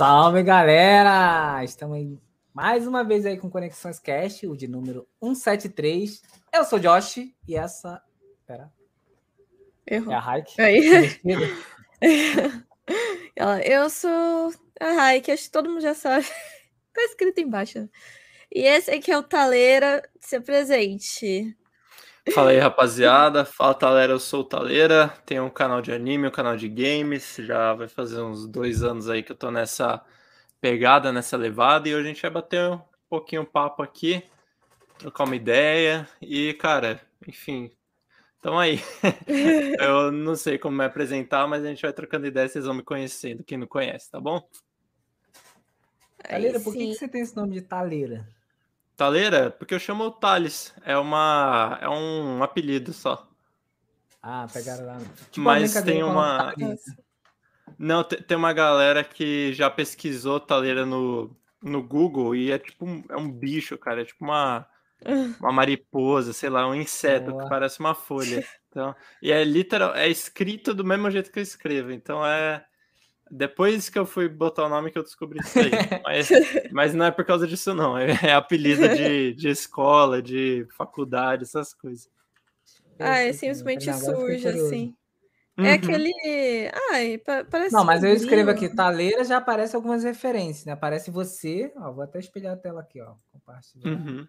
Salve, galera! Estamos aí mais uma vez aí com Conexões Cast, o de número 173. Eu sou o Josh e essa. Pera. Errou. É a Raik. Aí. Eu sou a Raik, acho que todo mundo já sabe. tá escrito embaixo. E esse aqui é o Taleira. Se presente. Fala aí, rapaziada. Fala, Talera. Eu sou o Taleira. Tenho um canal de anime, um canal de games. Já vai fazer uns dois anos aí que eu tô nessa pegada, nessa levada. E hoje a gente vai bater um pouquinho papo aqui, trocar uma ideia. E, cara, enfim, Então aí. eu não sei como me apresentar, mas a gente vai trocando ideia, vocês vão me conhecendo, quem não conhece, tá bom? Taleira, por que, que você tem esse nome de Taleira? Taleira? Porque eu chamo Thales. É, uma, é um apelido só. Ah, pegaram lá. Tipo Mas tem uma. Não, tem uma galera que já pesquisou Taleira no, no Google e é tipo um, é um bicho, cara. É tipo uma, uma mariposa, sei lá, um inseto Boa. que parece uma folha. Então, e é literal, é escrito do mesmo jeito que eu escrevo. Então é depois que eu fui botar o nome que eu descobri isso aí. mas, mas não é por causa disso, não. É, é apelido de, de escola, de faculdade, essas coisas. Ah, é simplesmente surge, assim. É uhum. É aquele. Ai, parece. Não, mas eu escrevo aqui, taleira já aparece algumas referências, né? Aparece você. Ó, vou até espelhar a tela aqui, ó. Compartilhar. Uhum.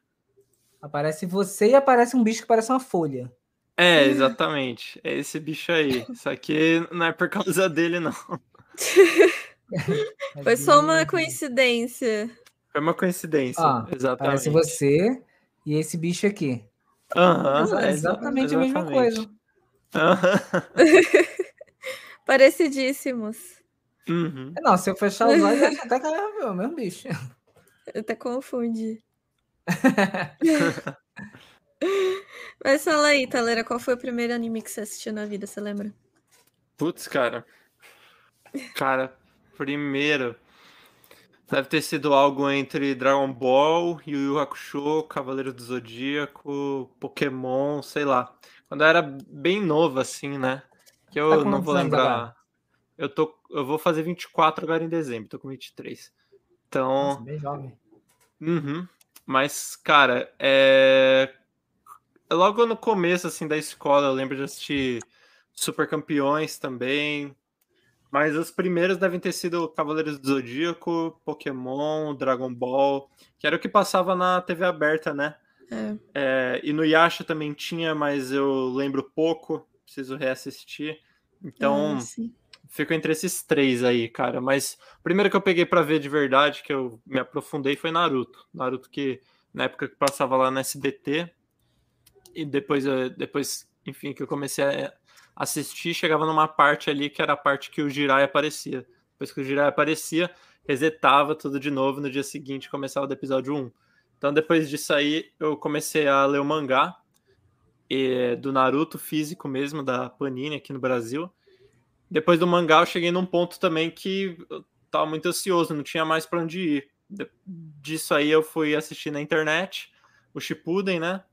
Aparece você e aparece um bicho que parece uma folha. É, exatamente. É esse bicho aí. Isso aqui não é por causa dele, não. Foi só uma coincidência. Foi uma coincidência, Ó, exatamente. Parece você e esse bicho aqui. Uhum, é exatamente, exatamente, a mesma coisa. Uhum. Parecidíssimos. Uhum. Não, se eu fechar os olhos, acho até que é o mesmo bicho. Eu até confundi. Mas fala aí, Talera, qual foi o primeiro anime que você assistiu na vida, você lembra? Putz, cara. Cara, primeiro. Deve ter sido algo entre Dragon Ball, Yu Yu Hakusho, Cavaleiro do Zodíaco, Pokémon, sei lá. Quando eu era bem novo, assim, né? Que eu tá não vou lembrar. Eu, tô, eu vou fazer 24 agora em dezembro, tô com 23. Então. Nossa, bem jovem. Uhum. Mas, cara, é. Logo no começo, assim, da escola, eu lembro de assistir Super Campeões também, mas os primeiros devem ter sido Cavaleiros do Zodíaco, Pokémon, Dragon Ball, que era o que passava na TV aberta, né? É. É, e no Yasha também tinha, mas eu lembro pouco, preciso reassistir. Então, ah, fico entre esses três aí, cara. Mas o primeiro que eu peguei para ver de verdade, que eu me aprofundei, foi Naruto. Naruto que na época que passava lá no SBT. E depois, depois enfim, que eu comecei a assistir, chegava numa parte ali que era a parte que o Jirai aparecia. Depois que o Jirai aparecia, resetava tudo de novo no dia seguinte, começava do episódio 1. Então depois disso aí, eu comecei a ler o mangá e, do Naruto físico mesmo, da Panini aqui no Brasil. Depois do mangá, eu cheguei num ponto também que eu tava muito ansioso, não tinha mais para onde ir. De, disso aí eu fui assistir na internet, o Shippuden, né?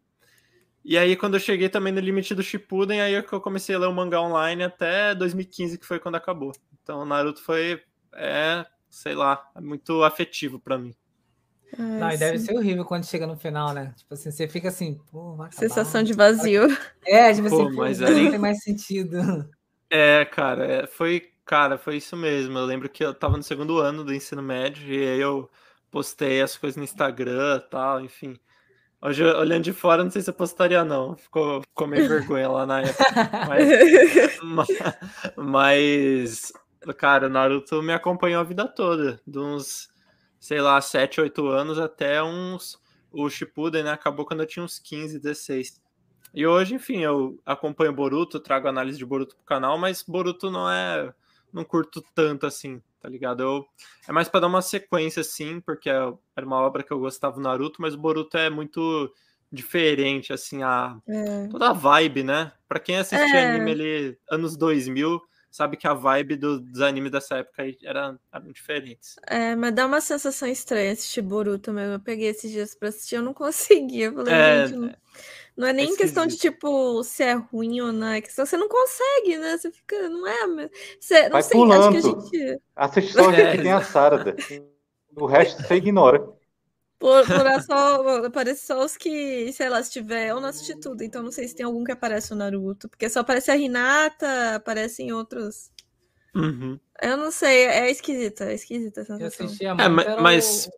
E aí, quando eu cheguei também no limite do Shippuden, aí é que eu comecei a ler o mangá online até 2015, que foi quando acabou. Então, Naruto foi, é, sei lá, é muito afetivo para mim. Ah, não, e deve ser horrível quando chega no final, né? Tipo assim, você fica assim, pô, vai acabar. Sensação de vazio. É, tipo assim, pô, mas aí... não tem mais sentido. É, cara, é, foi, cara, foi isso mesmo. Eu lembro que eu tava no segundo ano do ensino médio e aí eu postei as coisas no Instagram e tal, enfim. Hoje, olhando de fora, não sei se eu postaria, não. Ficou, ficou meio vergonha lá na época. Mas, mas, cara, o Naruto me acompanhou a vida toda. De uns, sei lá, 7, 8 anos até uns. O Shippuden, né? Acabou quando eu tinha uns 15, 16. E hoje, enfim, eu acompanho Boruto, trago análise de Boruto pro canal, mas Boruto não é. Não curto tanto assim tá ligado? Eu, é mais para dar uma sequência, assim, porque é, era uma obra que eu gostava do Naruto, mas o Boruto é muito diferente, assim, a, é. toda a vibe, né? Para quem assistia é. anime ali, anos 2000, sabe que a vibe do, dos animes dessa época era, eram diferentes. É, mas dá uma sensação estranha assistir Boruto mesmo. Eu peguei esses dias pra assistir, eu não conseguia. Eu falei, é, gente, não, não é nem é questão de, tipo, se é ruim ou não. É questão você não consegue, né? Você fica, não é... Você, não Vai sei, pulando. acho que a gente... Assiste só é, que tem a Sarada. O resto você ignora. Por, por só, aparece só os que, sei lá, se tiver, eu não assisti tudo, então não sei se tem algum que aparece no Naruto, porque só aparece a Hinata, aparecem outros. Uhum. Eu não sei, é esquisita, é esquisita essa sensação. Eu assistia é, mas, mas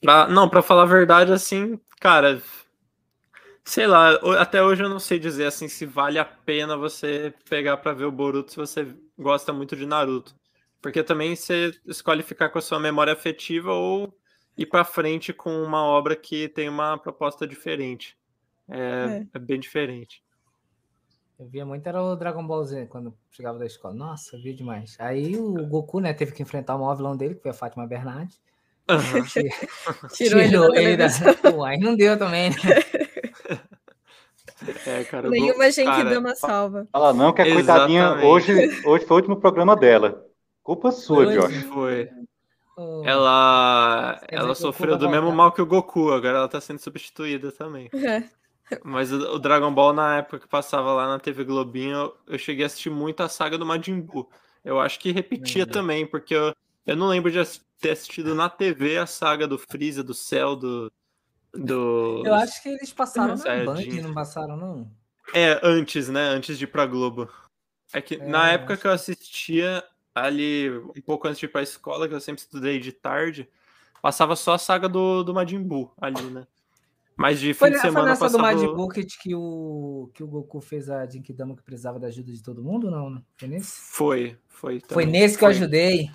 pra, não, pra falar a verdade, assim, cara, sei lá, até hoje eu não sei dizer assim se vale a pena você pegar para ver o Boruto se você gosta muito de Naruto. Porque também você escolhe ficar com a sua memória afetiva ou ir para frente com uma obra que tem uma proposta diferente. É, é. é, bem diferente. Eu via muito era o Dragon Ball Z quando chegava da escola. Nossa, eu via demais. Aí o Goku, né, teve que enfrentar o maior vilão dele, que foi a Fátima Bernardes. Uhum. Tirou, Tirou ele, da Pô, aí não deu também, né? É, cara, Nenhuma gente cara, uma salva. Fala não, que a coitadinha hoje, hoje foi o último programa dela. Culpa sua, hoje Josh. Foi. Ela, ela sofreu do mesmo mal que o Goku, agora ela tá sendo substituída também. É. Mas o, o, Dragon Ball, na época que passava lá na TV Globinho, eu, eu cheguei a assistir muito a saga do Majin Buu. Eu acho que repetia também, porque eu, eu não lembro de ter assistido na TV a saga do Freeza, do Cell, do. do... Eu acho que eles passaram na Band, não passaram, não? É, antes, né? Antes de ir pra Globo. É que é, na época que eu assistia, ali um pouco antes de ir pra escola, que eu sempre estudei de tarde, passava só a saga do, do Majin Buu ali, né? Mas de fim foi, de semana foi nessa passava... do Majin Buu que, que, o, que o Goku fez a Jinkidama que precisava da ajuda de todo mundo, não? Foi nesse? Foi, foi. Também. Foi nesse que foi. eu ajudei.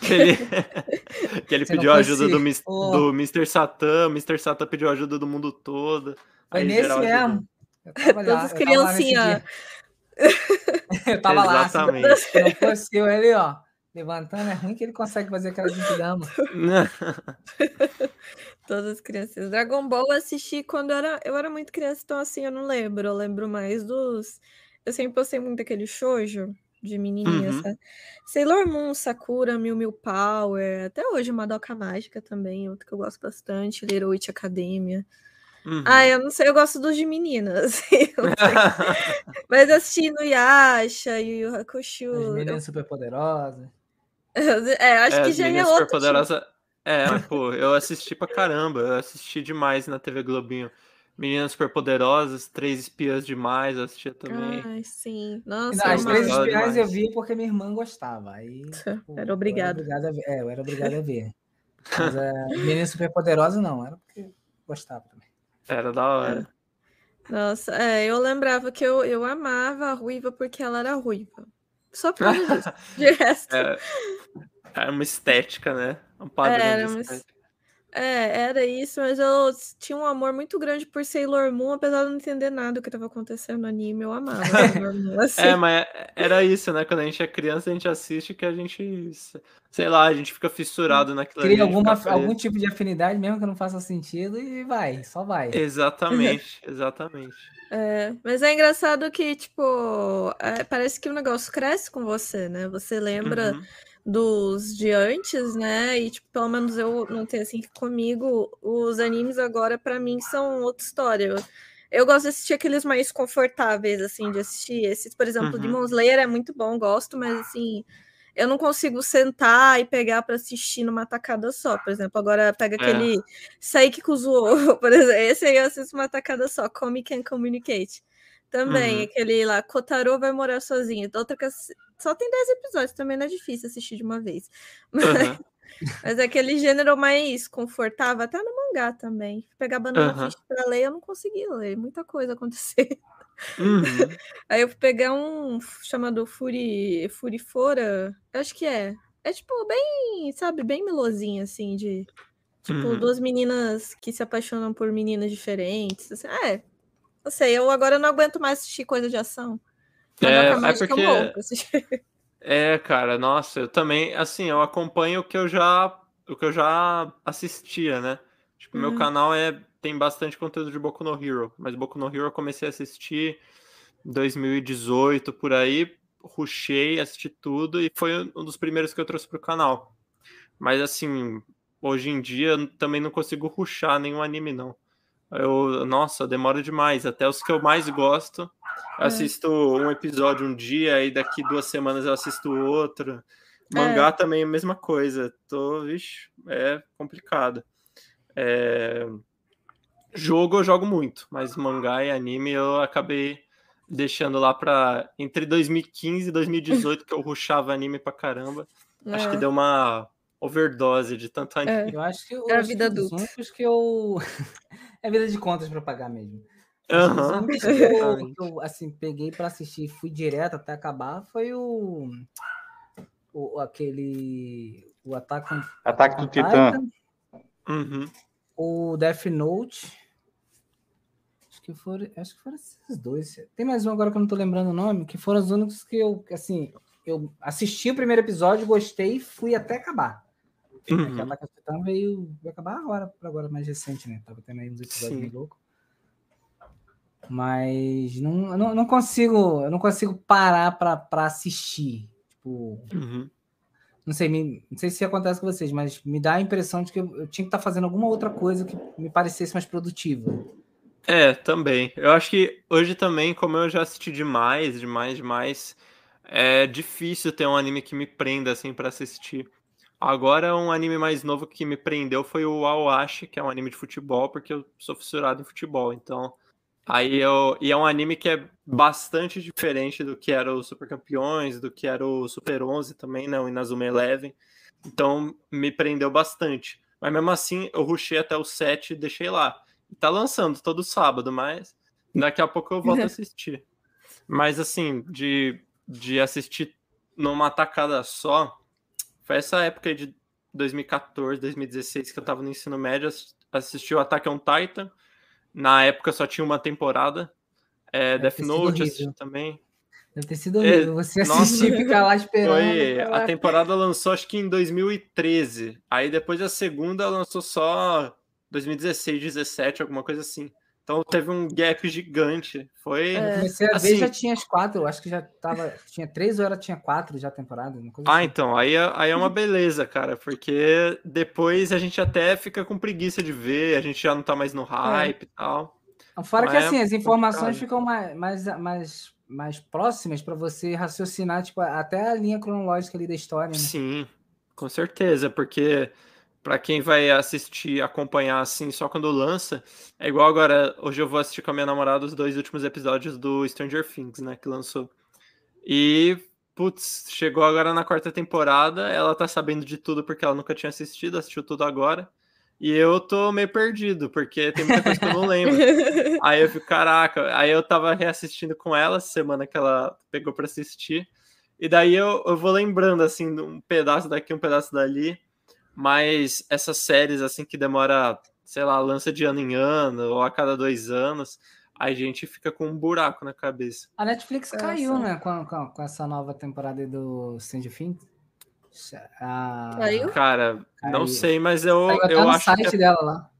Que ele, que ele pediu ajuda do, oh. do Mr. Satan, o Mr. Satan pediu ajuda do mundo todo. Foi nesse mesmo. Todas criancinhas eu tava Exatamente. lá. Se não fosse eu, ele, ó, levantando, é ruim que ele consegue fazer aquela dama. Todas as crianças. Dragon Ball eu assisti quando eu era, eu era muito criança, então assim, eu não lembro. Eu lembro mais dos. Eu sempre postei muito aquele shoujo de menininha, uhum. Sailor Moon, Sakura, Mil Mil Power, até hoje Madoka Mágica também, outro que eu gosto bastante, Little Witch Academia. Uhum. Ah, eu não sei, eu gosto dos de meninas. Mas assisti no Yasha e o Hakushu. As meninas super poderosas. É, acho é, que já é outro. Poderosa... É, pô, eu assisti pra caramba. Eu assisti demais na TV Globinho. Meninas Superpoderosas, Três Espiãs Demais, eu assistia também. Ai, sim. Nossa, não, as Três Espiãs eu vi porque minha irmã gostava. Aí, pô, era obrigada. É, eu era obrigada a ver. Mas a Meninas Superpoderosas não, era porque gostava também. Era da hora. É. Nossa, é, eu lembrava que eu, eu amava a ruiva porque ela era ruiva. Só por isso. De resto. É, é uma estética, né? Um padrão era uma, é, era isso, mas eu tinha um amor muito grande por Sailor Moon, apesar de não entender nada do que estava acontecendo no anime, eu amava Sailor Moon, assim. É, mas era isso, né? Quando a gente é criança, a gente assiste que a gente, sei lá, a gente fica fissurado naquilo Cria alguma, algum tipo de afinidade, mesmo que não faça sentido, e vai, só vai. Exatamente, exatamente. É, mas é engraçado que, tipo, é, parece que o negócio cresce com você, né? Você lembra... Uhum dos de antes, né? E tipo, pelo menos eu não tenho assim comigo, os animes agora para mim são outra história. Eu, eu, gosto de assistir aqueles mais confortáveis assim de assistir. Esses, por exemplo, uhum. Demon Slayer é muito bom, gosto, mas assim, eu não consigo sentar e pegar para assistir numa tacada só. Por exemplo, agora pega é. aquele Saiki Kuzuo, por exemplo, esse aí eu assisto uma tacada só, Come Can Communicate. Também, uhum. aquele lá, Kotaro vai morar sozinho. Outra que só tem 10 episódios, também não é difícil assistir de uma vez. Mas, uhum. mas é aquele gênero mais confortável, até no mangá também. Pegar Banana uhum. Fish pra ler, eu não consegui ler. Muita coisa aconteceu. Uhum. Aí eu fui pegar um chamado Furi, Furifora, acho que é. É tipo bem, sabe, bem melosinho, assim, de. Tipo, uhum. duas meninas que se apaixonam por meninas diferentes. Assim, é, não sei, eu agora não aguento mais assistir coisa de ação. É, é porque... É, cara, nossa, eu também, assim, eu acompanho o que eu já, o que eu já assistia, né? Tipo, uhum. meu canal é tem bastante conteúdo de Boku no Hero, mas Boku no Hero eu comecei a assistir em 2018 por aí, rushei, assisti tudo e foi um dos primeiros que eu trouxe pro canal. Mas assim, hoje em dia também não consigo ruxar nenhum anime, não. Eu, nossa, demora demais. Até os que eu mais gosto, eu é. assisto um episódio um dia e daqui duas semanas eu assisto outro. Mangá é. também é a mesma coisa. Tô, vixe, é complicado. É... Jogo eu jogo muito, mas mangá e anime eu acabei deixando lá para entre 2015 e 2018 que eu ruxava anime pra caramba. É. Acho que é. deu uma overdose de tanto é. anime. É. Eu acho que eu, é a vida adulta. Os únicos que eu é vida de contas para pagar mesmo. Uhum. que, eu, que eu assim peguei para assistir, fui direto até acabar foi o, o aquele o ataque Ataque do Titã. Uhum. O Death Note Acho que foram, acho que foram esses dois. Tem mais um agora que eu não tô lembrando o nome, que foram os únicos que eu, assim, eu assisti o primeiro episódio, gostei e fui até acabar. Uhum. Que Ataque Titã veio, veio acabar agora, agora mais recente, né? Tava tendo aí uns episódios meio loucos. Mas não, não, não, consigo, eu não consigo parar para assistir. Tipo, uhum. não sei, me, não sei se acontece com vocês, mas me dá a impressão de que eu, eu tinha que estar tá fazendo alguma outra coisa que me parecesse mais produtiva. É, também. Eu acho que hoje também, como eu já assisti demais, demais, demais, é difícil ter um anime que me prenda assim para assistir. Agora, um anime mais novo que me prendeu foi o Aoashi, que é um anime de futebol, porque eu sou fissurado em futebol. Então, aí eu. E é um anime que é bastante diferente do que era o Super Campeões, do que era o Super 11 também, né? O Inazuma Eleven. Então, me prendeu bastante. Mas mesmo assim, eu rushei até o 7 e deixei lá. Tá lançando todo sábado, mas daqui a pouco eu volto a assistir. Mas assim, de, de assistir numa tacada só, foi essa época de 2014, 2016 que eu tava no ensino médio, assisti o Attack on Titan. Na época só tinha uma temporada. É, Death Note assisti também. Deve ter sido horrível. É, você assistir e ficar lá esperando. Foi, a temporada lançou acho que em 2013. Aí depois a segunda lançou só 2016, 17, alguma coisa assim. Então teve um gap gigante. Foi. É, comecei a assim, ver já tinha as quatro, acho que já tava. Tinha três ou era tinha quatro já temporada. ah, assim. então, aí, é, aí é uma beleza, cara, porque depois a gente até fica com preguiça de ver, a gente já não tá mais no é. hype é. e tal. Fora Mas que assim, é as informações ficam mais, mais, mais, mais próximas para você raciocinar, tipo, até a linha cronológica ali da história. Né? Sim, com certeza, porque para quem vai assistir, acompanhar assim só quando lança, é igual agora, hoje eu vou assistir com a minha namorada os dois últimos episódios do Stranger Things, né, que lançou. E putz, chegou agora na quarta temporada, ela tá sabendo de tudo porque ela nunca tinha assistido, assistiu tudo agora. E eu tô meio perdido, porque tem muita coisa que eu não lembro. aí eu fico, caraca, aí eu tava reassistindo com ela semana que ela pegou para assistir. E daí eu, eu vou lembrando, assim, um pedaço daqui, um pedaço dali mas essas séries assim que demora, sei lá, lança de ano em ano ou a cada dois anos, a gente fica com um buraco na cabeça. A Netflix caiu, né, com, com, com, essa nova temporada do Stranger Things. Ah, caiu? Cara, caiu. não sei, mas eu, eu acho site que é, dela lá.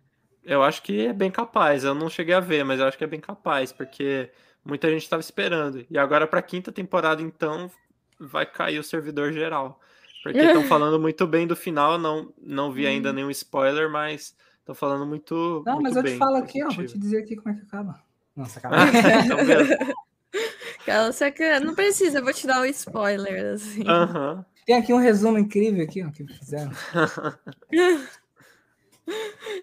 Eu acho que é bem capaz. Eu não cheguei a ver, mas eu acho que é bem capaz, porque muita gente estava esperando. E agora para a quinta temporada, então, vai cair o servidor geral. Porque estão falando muito bem do final, não, não vi ainda hum. nenhum spoiler, mas estão falando muito. Não, muito mas eu te falo aqui, ó, vou te dizer aqui como é que acaba. Nossa, acaba. então, você não precisa, eu vou te dar o um spoiler, assim. Uhum. Tem aqui um resumo incrível aqui, ó, que fizeram.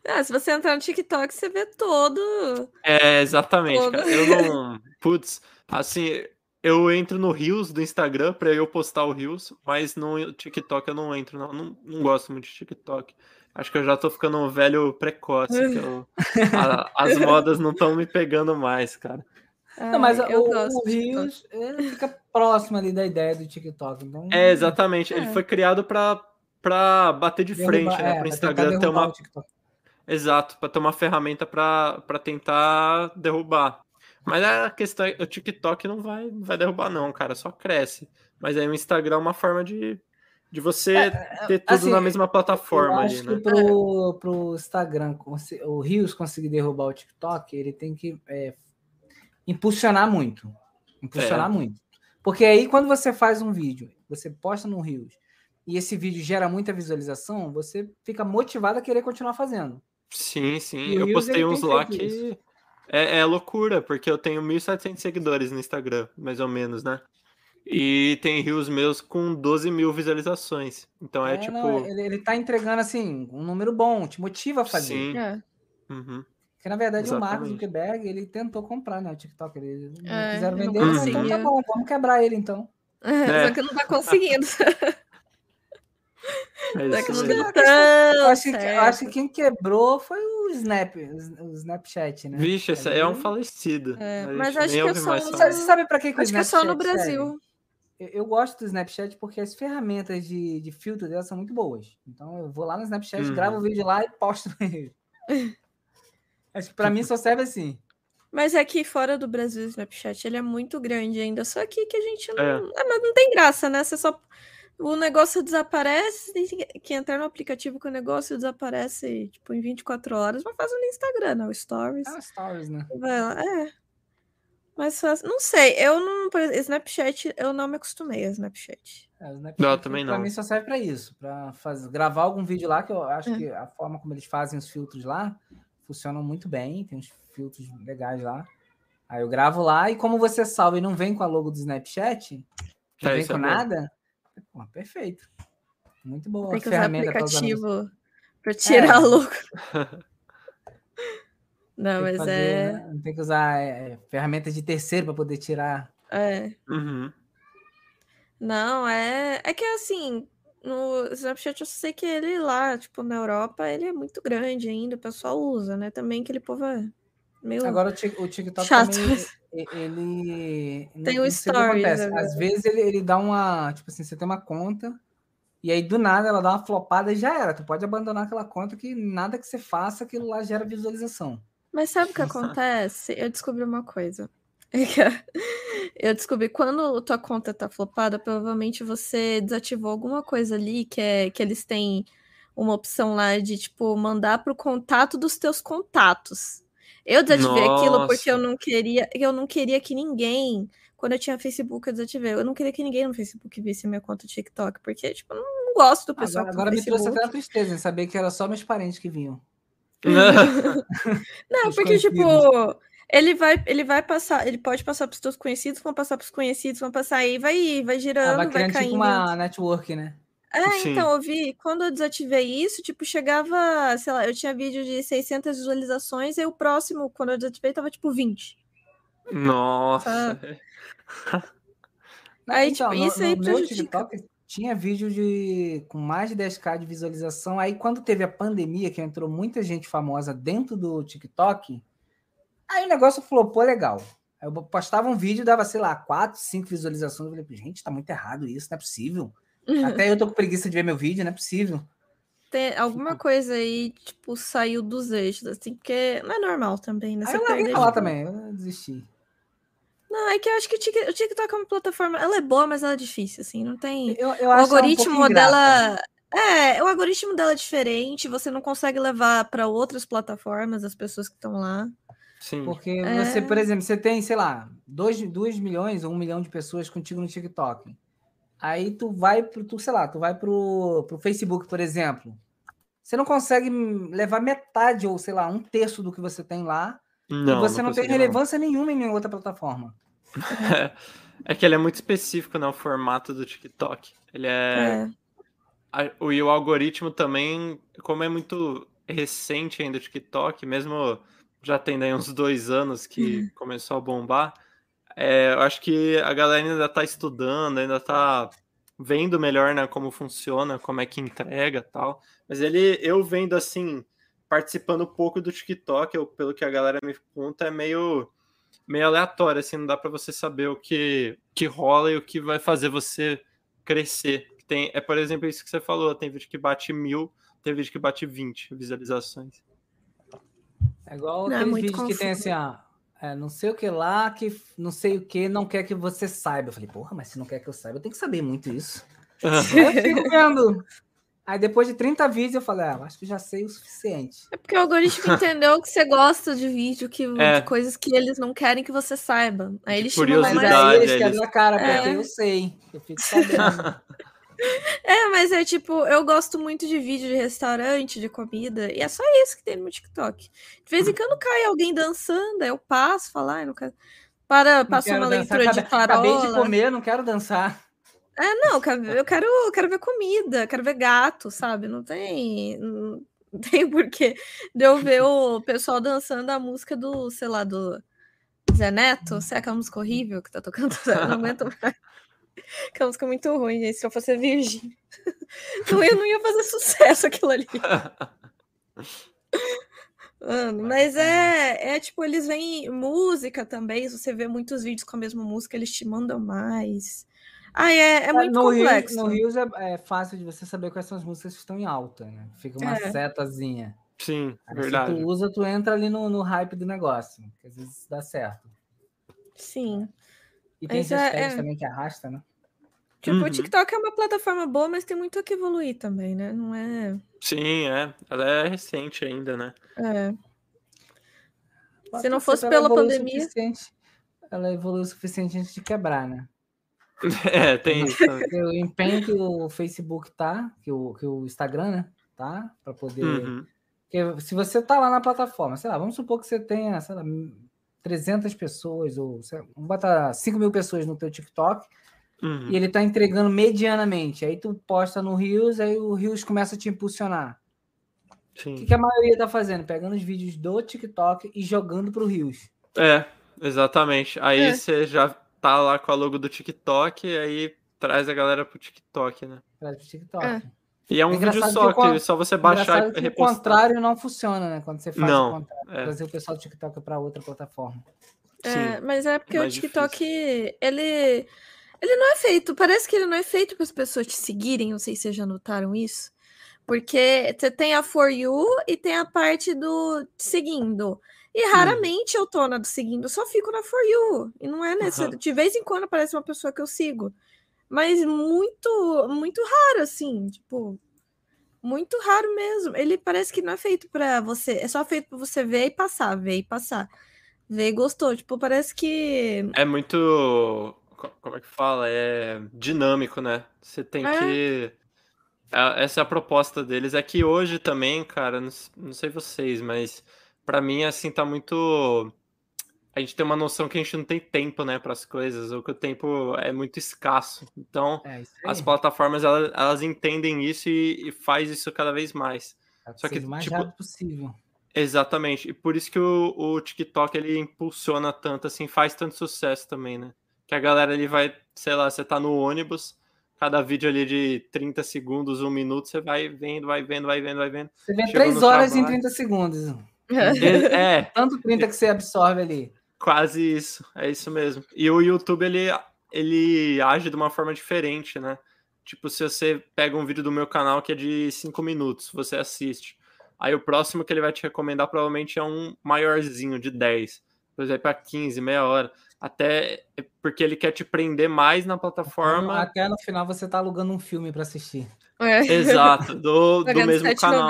Ah, se você entrar no TikTok, você vê todo. É, exatamente. Todo... Eu não. Putz, assim, eu entro no Rios do Instagram para eu postar o Rios, mas no TikTok eu não entro, não. não. Não, gosto muito de TikTok. Acho que eu já tô ficando um velho precoce. Eu, a, as modas não estão me pegando mais, cara. Não, mas o, o Rios fica próximo ali da ideia do TikTok. Então... É, exatamente. É. Ele foi criado para para bater de derrubar, frente, né? É, para o Instagram ter uma. Exato, para ter uma ferramenta para tentar derrubar. Mas a questão é o TikTok não vai, não vai derrubar, não, cara, só cresce. Mas aí o Instagram é uma forma de, de você é, ter tudo assim, na mesma plataforma. Eu acho ali, né? que pro, pro Instagram, o Rios conseguir derrubar o TikTok, ele tem que é, impulsionar muito. Impulsionar é. muito. Porque aí, quando você faz um vídeo, você posta no Rios, e esse vídeo gera muita visualização, você fica motivado a querer continuar fazendo. Sim, sim. Eu Reels, postei uns lá que é, é, loucura, porque eu tenho 1.700 seguidores no Instagram, mais ou menos, né? E tem rios meus com 12 mil visualizações. Então é, é tipo. Não, ele, ele tá entregando, assim, um número bom, te motiva a fazer. Sim. É. Uhum. Porque, na verdade, Exatamente. o Mark Zuckerberg, ele tentou comprar, né, o TikTok. Ele não é, quiseram vender, não então tá bom, vamos quebrar ele, então. É, só que não tá conseguindo. É tão eu acho, que, eu acho que quem quebrou foi o Snap, o Snapchat, né? Vixe, esse é um falecido. É, mas acho que eu só. Você sabe pra que, que acho o Snapchat que é só no Brasil. Eu, eu, gosto do Snapchat porque as ferramentas de, de filtro dela são muito boas. Então eu vou lá no Snapchat, uhum. gravo o vídeo lá e posto ele. acho que pra mim só serve assim. Mas é que fora do Brasil o Snapchat ele é muito grande ainda. Só aqui que a gente não. É. Ah, mas não tem graça, né? Você só o negócio desaparece, tem que entrar no aplicativo que o negócio desaparece, tipo, em 24 horas, mas faz no Instagram, né? O Stories. Ah, Stories, né? Vai lá, é. Mas não sei, eu não. Snapchat, eu não me acostumei a Snapchat. É, Snapchat não, também não. Pra mim só serve pra isso, pra fazer, gravar algum vídeo lá, que eu acho é. que a forma como eles fazem os filtros lá funcionam muito bem, tem uns filtros legais lá. Aí eu gravo lá e como você salva e não vem com a logo do Snapchat, não é, vem com é nada, Pô, perfeito. Muito boa. Tem que usar aplicativo para tirar é. logo. Não, mas fazer, é. Né? Tem que usar é, ferramentas de terceiro para poder tirar. É. Uhum. Não, é. É que assim, no Snapchat eu sei que ele lá, tipo, na Europa, ele é muito grande ainda, o pessoal usa, né? Também aquele povo é meio. Agora o TikTok chato. também ele. Tem o stories. É Às vezes ele, ele dá uma. Tipo assim, você tem uma conta. E aí, do nada, ela dá uma flopada e já era. Tu pode abandonar aquela conta que nada que você faça, aquilo lá gera visualização. Mas sabe o que acontece? Eu descobri uma coisa. Eu descobri quando tua conta tá flopada, provavelmente você desativou alguma coisa ali que é que eles têm uma opção lá de tipo mandar pro contato dos teus contatos. Eu desativei Nossa. aquilo porque eu não queria, eu não queria que ninguém, quando eu tinha Facebook, eu desativei. Eu não queria que ninguém no Facebook visse minha conta TikTok, porque tipo, eu não gosto do pessoal. Agora, agora me trouxe até a tristeza em saber que era só meus parentes que vinham. não, porque tipo, ele vai, ele vai passar, ele pode passar para os seus conhecidos, vão passar para os conhecidos, vão passar aí, vai, vai girando, ah, vai, vai caindo. Tipo uma network, né? É, Sim. então, eu vi, quando eu desativei isso, tipo, chegava, sei lá, eu tinha vídeo de 600 visualizações, e o próximo, quando eu desativei, tava tipo 20. Nossa. aí, então, tipo, isso no, aí no prejudica. TikTok tinha vídeo de com mais de 10k de visualização. Aí, quando teve a pandemia, que entrou muita gente famosa dentro do TikTok, aí o negócio flopou legal. Eu postava um vídeo, dava, sei lá, 4, 5 visualizações. Eu falei, gente, tá muito errado isso, não é possível. Até eu tô com preguiça de ver meu vídeo, não é possível. Tem alguma tipo coisa aí, tipo, saiu dos eixos, assim, porque não é normal também, né? Você ah, eu lá também, eu desisti. Não, é que eu acho que o TikTok é uma plataforma, ela é boa, mas ela é difícil, assim, não tem... Eu, eu o algoritmo um dela... É, o algoritmo dela é diferente, você não consegue levar para outras plataformas as pessoas que estão lá. Sim. Porque é... você, por exemplo, você tem, sei lá, 2 milhões ou 1 um milhão de pessoas contigo no TikTok. Aí tu vai pro, tu, sei lá, tu vai pro, pro Facebook, por exemplo. Você não consegue levar metade ou, sei lá, um terço do que você tem lá. Não, e você não, não tem relevância não. nenhuma em nenhuma outra plataforma. É, que ele é muito específico, né? O formato do TikTok. Ele é. é. O, e o algoritmo também, como é muito recente ainda o TikTok, mesmo já tem aí uns dois anos que começou a bombar, é, eu acho que a galera ainda está estudando, ainda está vendo melhor né, como funciona, como é que entrega tal. Mas ele, eu vendo assim, participando um pouco do TikTok, eu, pelo que a galera me conta, é meio, meio aleatório, assim, não dá para você saber o que, que rola e o que vai fazer você crescer. Tem, é, por exemplo, isso que você falou, tem vídeo que bate mil, tem vídeo que bate 20 visualizações. É igual não, aqueles é vídeos que tem assim, ó, é, não sei o que lá, que não sei o que, não quer que você saiba. Eu falei, porra, mas se não quer que eu saiba, eu tenho que saber muito isso. eu fico vendo. Aí depois de 30 vídeos eu falei, ah, acho que já sei o suficiente. É porque o algoritmo entendeu que você gosta de vídeo, que, é. de coisas que eles não querem que você saiba. Aí eles chamam mais aí eles querem na cara, é. eu sei. Eu fico sabendo. é, mas é tipo, eu gosto muito de vídeo de restaurante, de comida, e é só isso que tem no TikTok. De vez em quando cai alguém dançando, aí eu passo, falar, não quero. Para, passo uma leitura de farola. Acabei de comer, não quero dançar. É, não, eu quero, eu quero, ver comida, quero ver gato, sabe? Não tem. Não tem porquê de eu ver o pessoal dançando a música do, sei lá, do Zé Neto. Se é aquela música horrível que tá tocando, não aguento mais. Aquela música é muito ruim, gente. Se eu fosse virgem, não, eu não ia fazer sucesso aquilo ali. Mano, mas é, é tipo, eles vêm música também. Se você vê muitos vídeos com a mesma música, eles te mandam mais. Ah, é, é muito no complexo. no Rios é, é, fácil de você saber quais são as músicas que estão em alta, né? Fica uma é. setazinha. Sim, Aí, verdade. Se tu usa, tu entra ali no, no hype do negócio, que às vezes dá certo. Sim. E tem mas é, é, também que arrasta, né? Tipo, uhum. o TikTok é uma plataforma boa, mas tem muito que evoluir também, né? Não é. Sim, é. Ela é recente ainda, né? É. Se não fosse pela pandemia. Ela evoluiu o suficiente antes de quebrar, né? É, tem isso. O empenho que o Facebook tá, que o, que o Instagram, né? Tá? Para poder. Uhum. Porque se você tá lá na plataforma, sei lá, vamos supor que você tenha, sei lá, 300 pessoas, ou vamos botar 5 mil pessoas no teu TikTok, uhum. e ele tá entregando medianamente. Aí tu posta no Rios, aí o Rios começa a te impulsionar. Sim. O que, que a maioria tá fazendo? Pegando os vídeos do TikTok e jogando pro Rios. É, exatamente. Aí é. você já tá lá com a logo do TikTok, e aí traz a galera pro TikTok, né? Traz pro TikTok. É. E é um é vídeo só, que, que, só você baixar e repostar. O contrário não funciona, né? Quando você faz não, o contrário, é. trazer o pessoal do TikTok para outra plataforma. É, Sim, mas é porque o TikTok, difícil. ele ele não é feito, parece que ele não é feito para as pessoas te seguirem, não sei se vocês já notaram isso. Porque você tem a For You e tem a parte do seguindo. E raramente eu tô na do seguindo, eu só fico na For You. E não é nesse. Uhum. De vez em quando aparece uma pessoa que eu sigo. Mas muito, muito raro, assim. Tipo, muito raro mesmo. Ele parece que não é feito para você. É só feito para você ver e passar, ver e passar. Ver e gostou. Tipo, parece que. É muito. Como é que fala? É dinâmico, né? Você tem é. que. Essa é a proposta deles. É que hoje também, cara, não, não sei vocês, mas para mim, assim, tá muito. A gente tem uma noção que a gente não tem tempo, né, para as coisas, ou que o tempo é muito escasso. Então, é as plataformas elas, elas, entendem isso e, e faz isso cada vez mais. É Só que o mais tipo, rápido possível. Exatamente. E por isso que o, o TikTok ele impulsiona tanto, assim, faz tanto sucesso também, né? Que a galera ele vai, sei lá, você tá no ônibus, cada vídeo ali de 30 segundos, um minuto, você vai vendo, vai vendo, vai vendo, vai vendo. Você vê 3 horas trabalho. em 30 segundos. É. Tanto 30 que você absorve ali. Quase isso, é isso mesmo. E o YouTube, ele, ele age de uma forma diferente, né? Tipo, se você pega um vídeo do meu canal que é de 5 minutos, você assiste. Aí o próximo que ele vai te recomendar provavelmente é um maiorzinho, de 10. Depois vai para 15, meia hora. Até porque ele quer te prender mais na plataforma. Até no final você tá alugando um filme para assistir. É. Exato, do, do mesmo canal.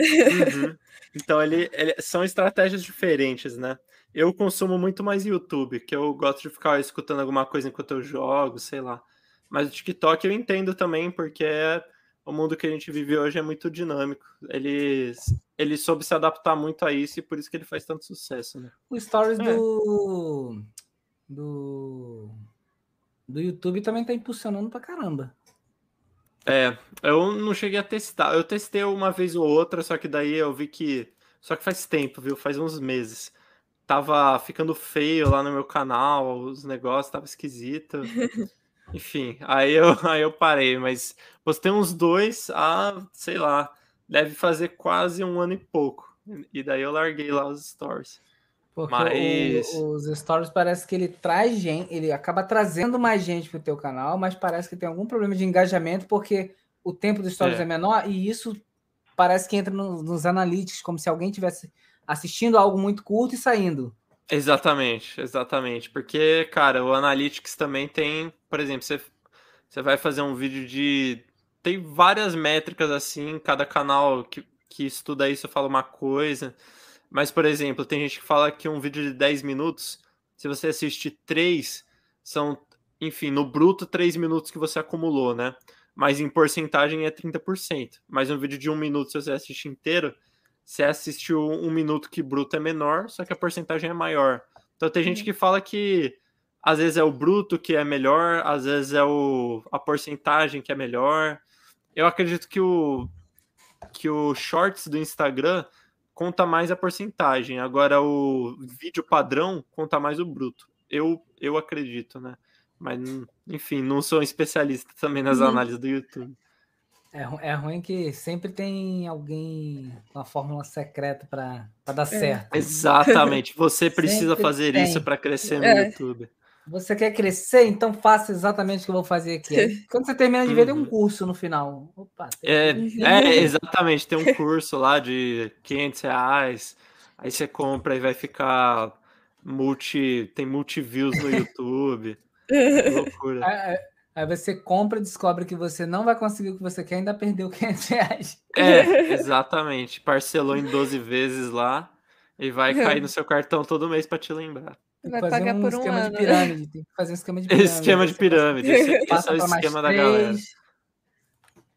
Uhum. Então, ele, ele, são estratégias diferentes, né? Eu consumo muito mais YouTube, que eu gosto de ficar escutando alguma coisa enquanto eu jogo, sei lá. Mas o TikTok eu entendo também, porque é, o mundo que a gente vive hoje é muito dinâmico. Ele, ele soube se adaptar muito a isso e por isso que ele faz tanto sucesso, né? O Stories é. do, do, do YouTube também tá impulsionando pra caramba. É, eu não cheguei a testar. Eu testei uma vez ou outra, só que daí eu vi que. Só que faz tempo, viu? Faz uns meses. Tava ficando feio lá no meu canal, os negócios, tava esquisito. Enfim, aí eu, aí eu parei, mas postei uns dois a, sei lá, deve fazer quase um ano e pouco. E daí eu larguei lá os stories. Porque mas... o, os stories parece que ele traz gente, ele acaba trazendo mais gente pro teu canal, mas parece que tem algum problema de engajamento, porque o tempo dos stories é, é menor e isso parece que entra no, nos analytics, como se alguém tivesse assistindo algo muito curto e saindo. Exatamente, exatamente. Porque, cara, o Analytics também tem, por exemplo, você, você vai fazer um vídeo de tem várias métricas assim, cada canal que, que estuda isso fala uma coisa. Mas, por exemplo, tem gente que fala que um vídeo de 10 minutos, se você assistir 3, são, enfim, no bruto 3 minutos que você acumulou, né? Mas em porcentagem é 30%. Mas um vídeo de um minuto, se você assistir inteiro, você assistiu um minuto que bruto é menor, só que a porcentagem é maior. Então tem gente uhum. que fala que às vezes é o bruto que é melhor, às vezes é o, a porcentagem que é melhor. Eu acredito que o, que o shorts do Instagram conta mais a porcentagem. Agora o vídeo padrão conta mais o bruto. Eu, eu acredito, né? Mas, enfim, não sou um especialista também nas uhum. análises do YouTube. É, é ruim que sempre tem alguém com a fórmula secreta para dar é. certo. Exatamente. Você precisa fazer tem. isso para crescer no é. YouTube. Você quer crescer? Então faça exatamente o que eu vou fazer aqui. Quando você termina de ver, tem um uhum. curso no final. Opa, é, é, exatamente. Tem um curso lá de 500 reais. Aí você compra e vai ficar multi. Tem multi-views no YouTube. que loucura. Aí, aí você compra, descobre que você não vai conseguir o que você quer e ainda perdeu 500 reais. É, exatamente. Parcelou em 12 vezes lá e vai cair no seu cartão todo mês para te lembrar. Vai pagar um por um esquema ano. de pirâmide. Tem que fazer um esquema de pirâmide. Esquema de pirâmide. Esse, esse é o esquema da galera.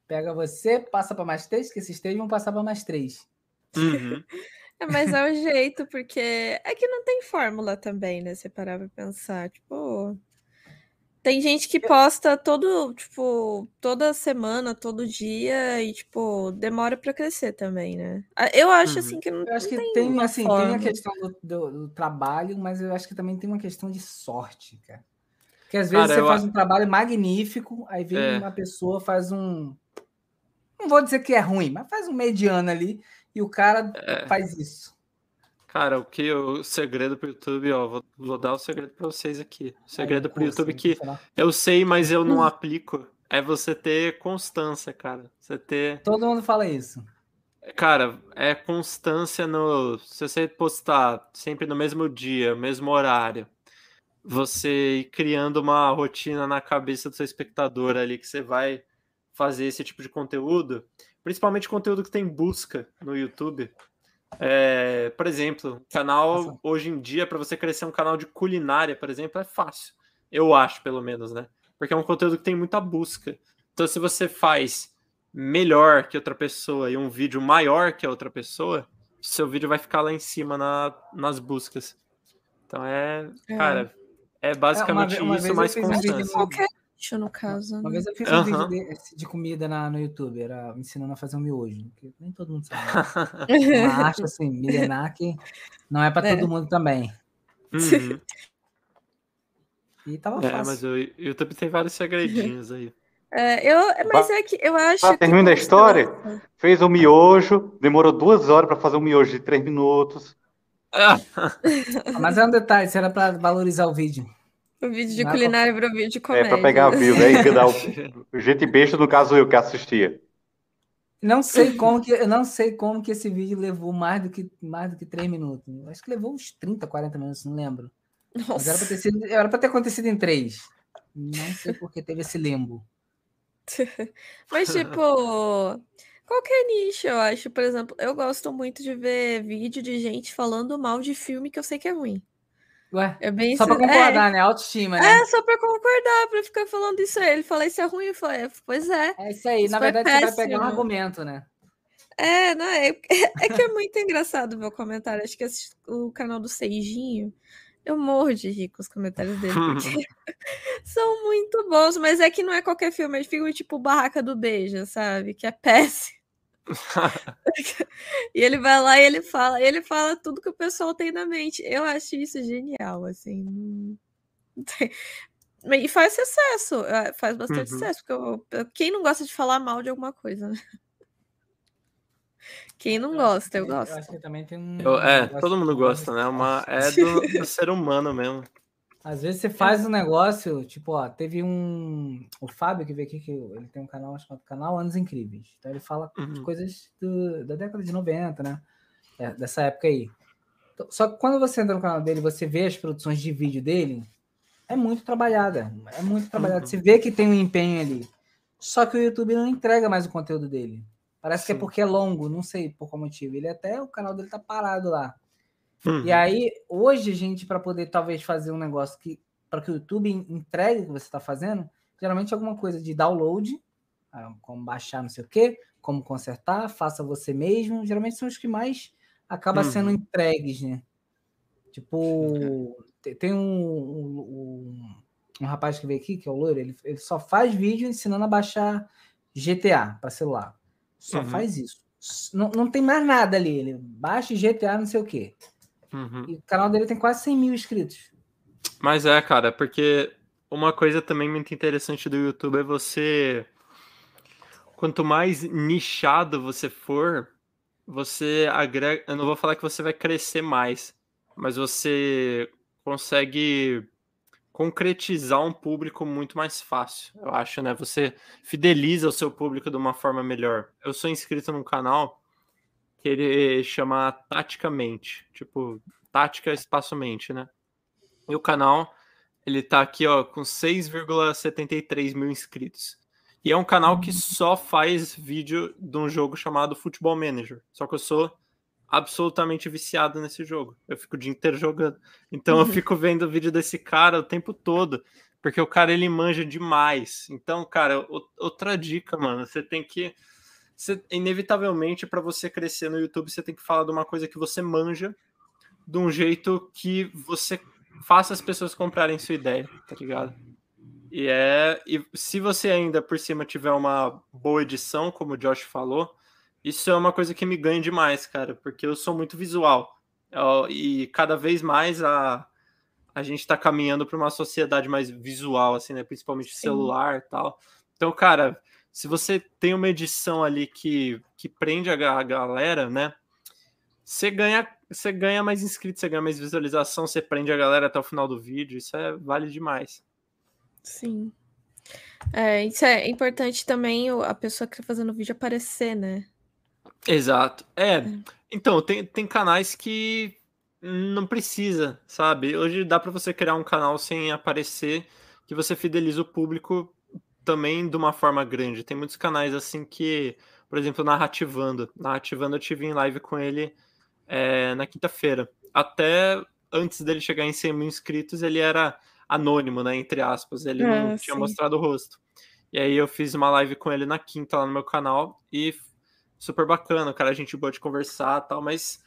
Pega você, passa para mais três, que esses três vão passar para mais três. Uhum. É, mas é o jeito, porque é que não tem fórmula também, né? Você parar pra pensar. Tipo, tem gente que posta todo, tipo, toda semana, todo dia e, tipo, demora para crescer também, né? Ah, eu acho, assim, uhum. que não Eu acho que tem, tem assim, forma. tem a questão do, do, do, trabalho, mas eu acho que também tem uma questão de sorte, cara. Porque às vezes cara, você faz um trabalho magnífico, aí vem é. uma pessoa, faz um... Não vou dizer que é ruim, mas faz um mediano ali e o cara é. faz isso. Cara, o que o segredo pro YouTube, ó, vou, vou dar o segredo para vocês aqui. O segredo Aí, pro YouTube que eu sei, mas eu não hum. aplico, é você ter constância, cara. Você ter Todo mundo fala isso. Cara, é constância no se você postar sempre no mesmo dia, mesmo horário, você ir criando uma rotina na cabeça do seu espectador ali que você vai fazer esse tipo de conteúdo, principalmente conteúdo que tem busca no YouTube é, por exemplo, canal hoje em dia, para você crescer um canal de culinária, por exemplo, é fácil. Eu acho, pelo menos, né? Porque é um conteúdo que tem muita busca. Então, se você faz melhor que outra pessoa e um vídeo maior que a outra pessoa, seu vídeo vai ficar lá em cima na, nas buscas. Então é, é. cara, é basicamente é, uma, uma isso, mais. No caso. Uma, né? vez eu fiz um vídeo de, de, comida na, no YouTube, era ensinando a fazer um miojo, que nem todo mundo sabe. Uma arte assim, milenar que não é para é. todo mundo também. Uhum. E tava é, mas o YouTube tem vários segredinhos aí. É, eu, mas é que eu acho. Ah, termina a história. Fez o um miojo, demorou duas horas para fazer um miojo de três minutos. mas é um detalhe, isso era para valorizar o vídeo. O vídeo de culinária para o vídeo de comédia. É para pegar view, né? E dar o, gente besta, no caso eu que assistia. Não sei como que eu não sei como que esse vídeo levou mais do que mais do que três minutos. Acho que levou uns 30, 40 minutos, não lembro. Nossa. Mas era para ter sido, era para ter acontecido em três. Não sei porque teve esse limbo. Mas tipo, qualquer nicho, eu acho, por exemplo, eu gosto muito de ver vídeo de gente falando mal de filme que eu sei que é ruim. Ué, é bem só para concordar, é. né? Autoestima, né? É, só para concordar, para ficar falando isso aí. Ele falou, isso é ruim, eu falei, pois é. É isso aí, isso na verdade péssimo. você vai pegar um argumento, né? É, não, é, é que é muito engraçado ver o comentário. Acho que esse, o canal do Seijinho, eu morro de rir com os comentários dele, porque são muito bons, mas é que não é qualquer filme, é filme tipo Barraca do Beijo, sabe? Que é péssimo. e ele vai lá e ele fala, ele fala tudo que o pessoal tem na mente. Eu acho isso genial, assim. E faz sucesso, é, faz bastante uhum. sucesso, porque eu, quem não gosta de falar mal de alguma coisa, né? Quem não gosta, eu gosto. Eu acho que também tem um. Eu, é, todo mundo gosta, né? Uma, é do, do ser humano mesmo. Às vezes você faz um negócio, tipo, ó, teve um. O Fábio que veio aqui, que ele tem um canal chamado Canal Anos Incríveis. Então ele fala uhum. de coisas do, da década de 90, né? É, dessa época aí. Então, só que quando você entra no canal dele você vê as produções de vídeo dele, é muito trabalhada. É muito trabalhada. Uhum. Você vê que tem um empenho ali. Só que o YouTube não entrega mais o conteúdo dele. Parece Sim. que é porque é longo, não sei por qual motivo. Ele até o canal dele tá parado lá. Uhum. E aí, hoje, a gente, para poder talvez fazer um negócio que para que o YouTube entregue o que você está fazendo, geralmente é alguma coisa de download, ah, como baixar não sei o quê, como consertar, faça você mesmo. Geralmente são os que mais acabam uhum. sendo entregues, né? Tipo, tem um, um, um, rapaz que veio aqui, que é o loiro, ele, ele só faz vídeo ensinando a baixar GTA para celular. Só uhum. faz isso. Não, não tem mais nada ali. Ele baixa GTA, não sei o quê. Uhum. E o canal dele tem quase 100 mil inscritos. Mas é, cara, porque uma coisa também muito interessante do YouTube é você. Quanto mais nichado você for, você agrega. Eu não vou falar que você vai crescer mais, mas você consegue concretizar um público muito mais fácil, eu acho, né? Você fideliza o seu público de uma forma melhor. Eu sou inscrito num canal que ele chama Taticamente, tipo, tática espaço-mente, né? E o canal, ele tá aqui, ó, com 6,73 mil inscritos. E é um canal que só faz vídeo de um jogo chamado Futebol Manager. Só que eu sou absolutamente viciado nesse jogo. Eu fico o dia inteiro jogando. Então eu fico vendo o vídeo desse cara o tempo todo. Porque o cara ele manja demais. Então, cara, outra dica, mano, você tem que. Você, inevitavelmente, para você crescer no YouTube, você tem que falar de uma coisa que você manja de um jeito que você faça as pessoas comprarem sua ideia, tá ligado? E é. E se você ainda por cima tiver uma boa edição, como o Josh falou, isso é uma coisa que me ganha demais, cara, porque eu sou muito visual. e cada vez mais a, a gente tá caminhando para uma sociedade mais visual, assim, né? Principalmente Sim. celular e tal. Então, cara, se você tem uma edição ali que, que prende a, a galera, né? Você ganha você ganha mais inscritos, você ganha mais visualização, você prende a galera até o final do vídeo, isso é vale demais. Sim. É, isso é importante também a pessoa que tá fazendo o vídeo aparecer, né? Exato. É, é. então, tem, tem canais que não precisa, sabe? Hoje dá para você criar um canal sem aparecer, que você fideliza o público também de uma forma grande. Tem muitos canais assim que, por exemplo, Narrativando. Narrativando eu tive em live com ele é, na quinta-feira. Até antes dele chegar em 100 mil inscritos, ele era anônimo, né? Entre aspas. Ele é, não tinha mostrado o rosto. E aí eu fiz uma live com ele na quinta lá no meu canal e super bacana, cara, a gente boa de conversar tal, mas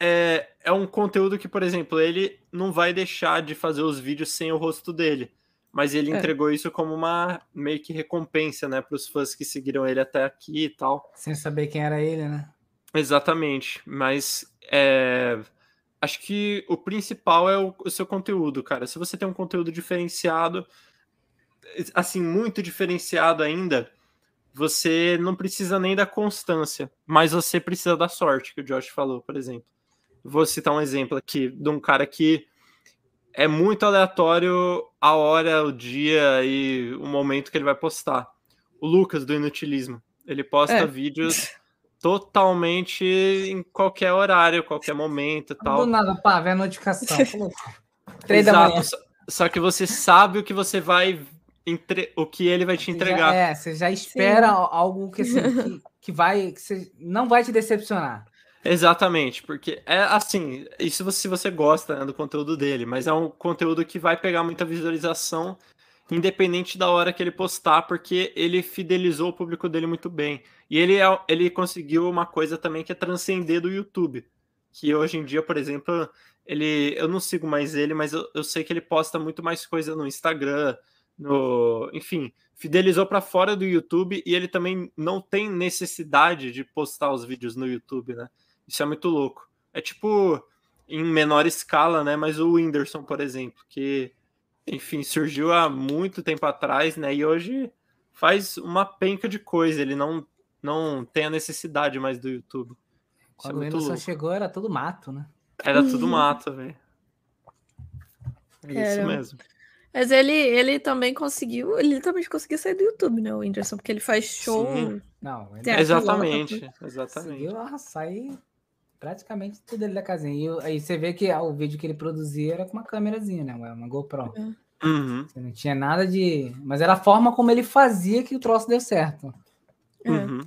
é, é um conteúdo que, por exemplo, ele não vai deixar de fazer os vídeos sem o rosto dele. Mas ele é. entregou isso como uma meio que recompensa, né, para os fãs que seguiram ele até aqui e tal. Sem saber quem era ele, né? Exatamente, mas é, acho que o principal é o, o, seu conteúdo, cara. Se você tem um conteúdo diferenciado, assim, muito diferenciado ainda, você não precisa nem da constância, mas você precisa da sorte, que o Josh falou, por exemplo. Vou citar um exemplo aqui de um cara que é muito aleatório a hora, o dia e o momento que ele vai postar. O Lucas do Inutilismo. Ele posta é. vídeos totalmente em qualquer horário, qualquer momento e tal. Do nada, pá, vem a notificação. Três da manhã. Só, só, que você sabe o que você vai. Entre... O que ele vai te entregar. Já, é, você já espera Sim. algo que, assim, que, que, vai. Que você não vai te decepcionar. Exatamente, porque é assim, isso se você gosta né, do conteúdo dele, mas é um conteúdo que vai pegar muita visualização independente da hora que ele postar, porque ele fidelizou o público dele muito bem. E ele, é, ele conseguiu uma coisa também que é transcender do YouTube. Que hoje em dia, por exemplo, ele. Eu não sigo mais ele, mas eu, eu sei que ele posta muito mais coisa no Instagram, no. Enfim, fidelizou para fora do YouTube e ele também não tem necessidade de postar os vídeos no YouTube, né? Isso é muito louco. É tipo em menor escala, né? Mas o Whindersson, por exemplo, que enfim, surgiu há muito tempo atrás, né? E hoje faz uma penca de coisa. Ele não, não tem a necessidade mais do YouTube. Isso é Quando é o Whindersson chegou, era tudo mato, né? Era tudo mato, velho. É era. isso mesmo. Mas ele, ele também conseguiu, ele também conseguiu sair do YouTube, né, o Whindersson, porque ele faz show. Sim. Não, ele... exatamente, exatamente. Conseguiu sair praticamente tudo ali da casinha. E aí você vê que ah, o vídeo que ele produzia era com uma câmerazinha, né? Uma GoPro. Uhum. Não tinha nada de. Mas era a forma como ele fazia que o troço deu certo. É. Uhum.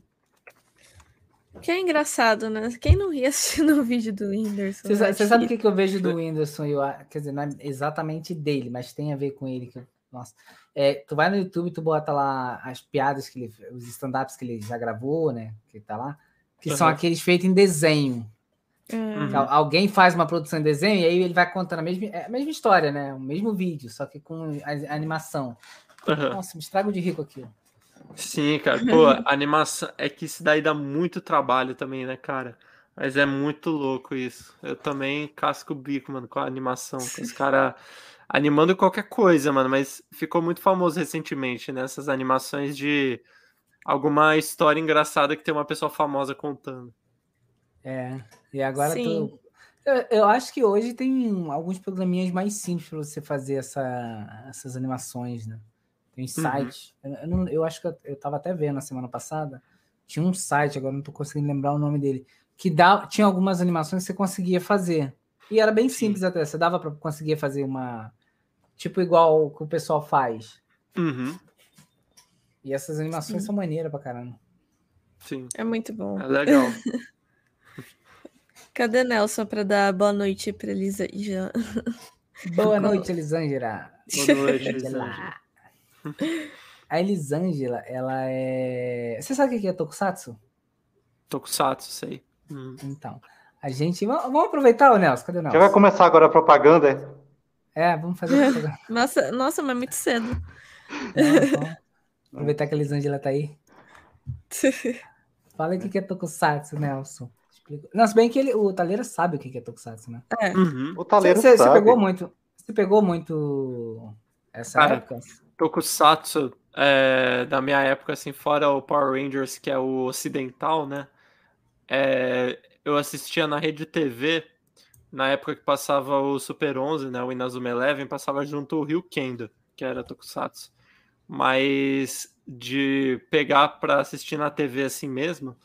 Que é engraçado, né? Quem não ria assistindo o vídeo do Whindersson? Você, você sabe o que, que eu vejo do Whindersson? Eu, quer dizer, não é exatamente dele, mas tem a ver com ele. Que, nossa, é, tu vai no YouTube, tu bota lá as piadas que ele, os stand-ups que ele já gravou, né? Que tá lá, que uhum. são aqueles feitos em desenho. Uhum. Alguém faz uma produção em desenho e aí ele vai contando a mesma, é a mesma história, né? O mesmo vídeo, só que com a, a animação. Uhum. Nossa, me estrago de rico aquilo. Sim, cara. Pô, animação. É que isso daí dá muito trabalho também, né, cara? Mas é muito louco isso. Eu também casco o bico, mano, com a animação. Com os caras animando qualquer coisa, mano. Mas ficou muito famoso recentemente, né? Essas animações de alguma história engraçada que tem uma pessoa famosa contando. É, e agora Sim. tu... eu, eu, acho que hoje tem alguns programinhas mais simples para você fazer essa, essas animações, né? Tem uhum. site. Uhum. Eu, eu, não, eu, acho que eu, eu tava até vendo na semana passada. Tinha um site, agora não tô conseguindo lembrar o nome dele, que dá, tinha algumas animações que você conseguia fazer. E era bem simples Sim. até. Você dava para conseguir fazer uma. Tipo igual que o pessoal faz. Uhum. E essas animações Sim. são maneiras pra caramba. Sim. É muito bom. É legal. Cadê Nelson para dar boa noite para Elisângela? Boa noite, Elisângela. Boa noite, Elisângela. A Elisângela, ela é. Você sabe o que é Tokusatsu? Tokusatsu, sei. Hum. Então, a gente. Vamos aproveitar, o Nelson. Cadê o Nelson? Já vai começar agora a propaganda? É, vamos fazer propaganda. nossa, nossa, mas muito cedo. Não, aproveitar que a Elisângela tá aí. Fala o que é Tokusatsu, Nelson. Não, se bem que ele, o Taleira sabe o que é Tokusatsu, né? É. Uhum. O Taleira sabe. Você pegou muito, você pegou muito essa Cara, época? Tokusatsu, é, da minha época, assim, fora o Power Rangers, que é o ocidental, né? É, eu assistia na rede TV, na época que passava o Super 11, né? O Inazuma Eleven, passava junto o Rio Kendo, que era Tokusatsu. Mas de pegar pra assistir na TV assim mesmo,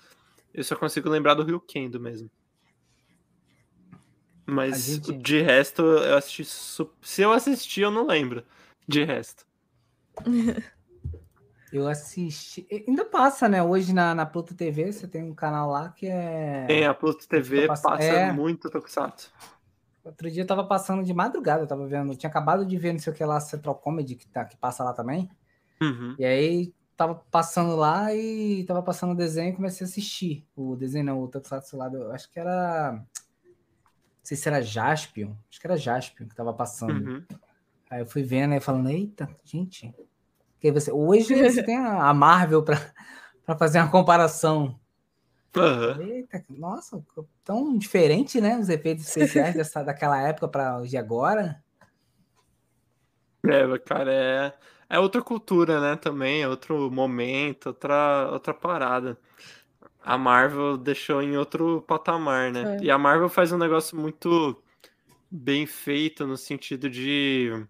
eu só consigo lembrar do Rio Kendo mesmo. Mas gente... de resto, eu assisti. Se eu assisti, eu não lembro. De resto. Eu assisti. Ainda passa, né? Hoje na, na Pluto TV você tem um canal lá que é. Tem, a Pluto TV passa é... muito Tokusatsu. Outro dia eu tava passando de madrugada, eu tava vendo. Eu tinha acabado de ver não sei o que lá, Central Comedy, que, tá, que passa lá também. Uhum. E aí tava passando lá e tava passando o desenho e comecei a assistir. O desenho não, o Tokusatsu lá, do, acho que era. Não sei se era Jaspion. Acho que era Jaspion que tava passando. Uhum. Aí eu fui vendo e falando, eita, gente. Que você, hoje você tem a Marvel para fazer uma comparação. Uhum. Eita, nossa, tão diferente, né? Os efeitos especiais dessa, daquela época para de agora. É, cara, é é outra cultura, né? Também, é outro momento, outra, outra parada. A Marvel deixou em outro patamar, né? É. E a Marvel faz um negócio muito bem feito no sentido de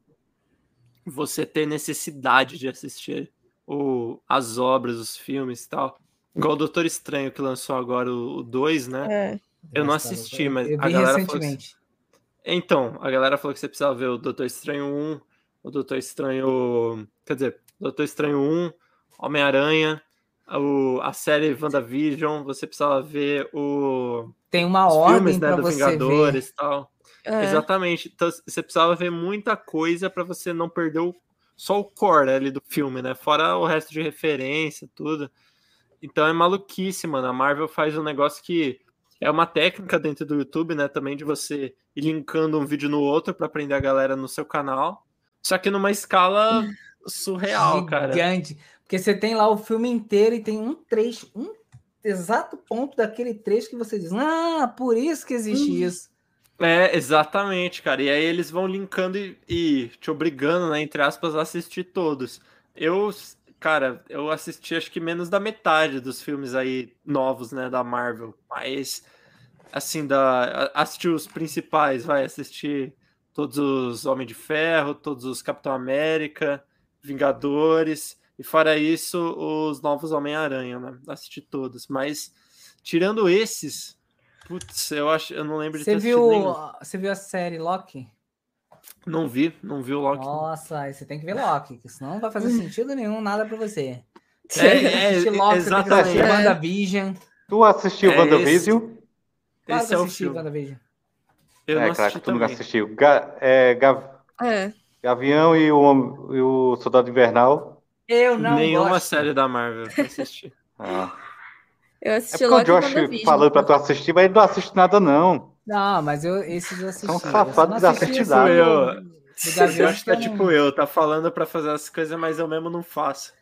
você ter necessidade de assistir o, as obras, os filmes e tal. Igual o Doutor Estranho que lançou agora o 2, né? É. Eu não assisti, mas a galera recentemente. falou que... Então, a galera falou que você precisava ver o Doutor Estranho 1, o Doutor Estranho. Quer dizer, Doutor Estranho 1, Homem-Aranha, a série WandaVision, você precisava ver o. Tem uma ordem filmes, né, do Vingadores e tal. É. Exatamente. Então, você precisava ver muita coisa para você não perder o, só o core ali do filme, né? Fora o resto de referência, tudo. Então é maluquice, mano. A Marvel faz um negócio que é uma técnica dentro do YouTube, né? Também de você ir linkando um vídeo no outro para aprender a galera no seu canal. Só que numa escala surreal, cara. Gigante. Porque você tem lá o filme inteiro e tem um trecho, um exato ponto daquele trecho que você diz: Ah, por isso que existe hum. isso. É, exatamente, cara. E aí eles vão linkando e, e, te obrigando, né, entre aspas, a assistir todos. Eu, cara, eu assisti acho que menos da metade dos filmes aí novos, né, da Marvel. Mas, assim, da, assistir os principais, vai assistir todos os Homem de Ferro, todos os Capitão América, Vingadores, e fora isso, os novos Homem-Aranha, né? Assisti todos, mas tirando esses, putz, eu acho, eu não lembro de você ter viu, Você viu a série Loki? Não vi, não vi o Loki. Nossa, aí você tem que ver Loki, senão não vai fazer sentido nenhum, nada pra você. É, é, Loki, exatamente. Você WandaVision. Tu assistiu é WandaVision? Esse, claro esse é o filme. WandaVision. Eu é, não claro que tu não assistiu. Ga, é, Gav... é. Gavião e o, e o Soldado Invernal. Eu não Nenhuma gosto. série da Marvel eu assisti. ah. Eu assisti é porque o Josh falou pra tu assistir, mas ele não assiste nada, não. Não, mas eu, esses eu assisti. São safados da tipo eu. Eu acho que tá tipo eu, tá falando pra fazer as coisas, mas eu mesmo não faço.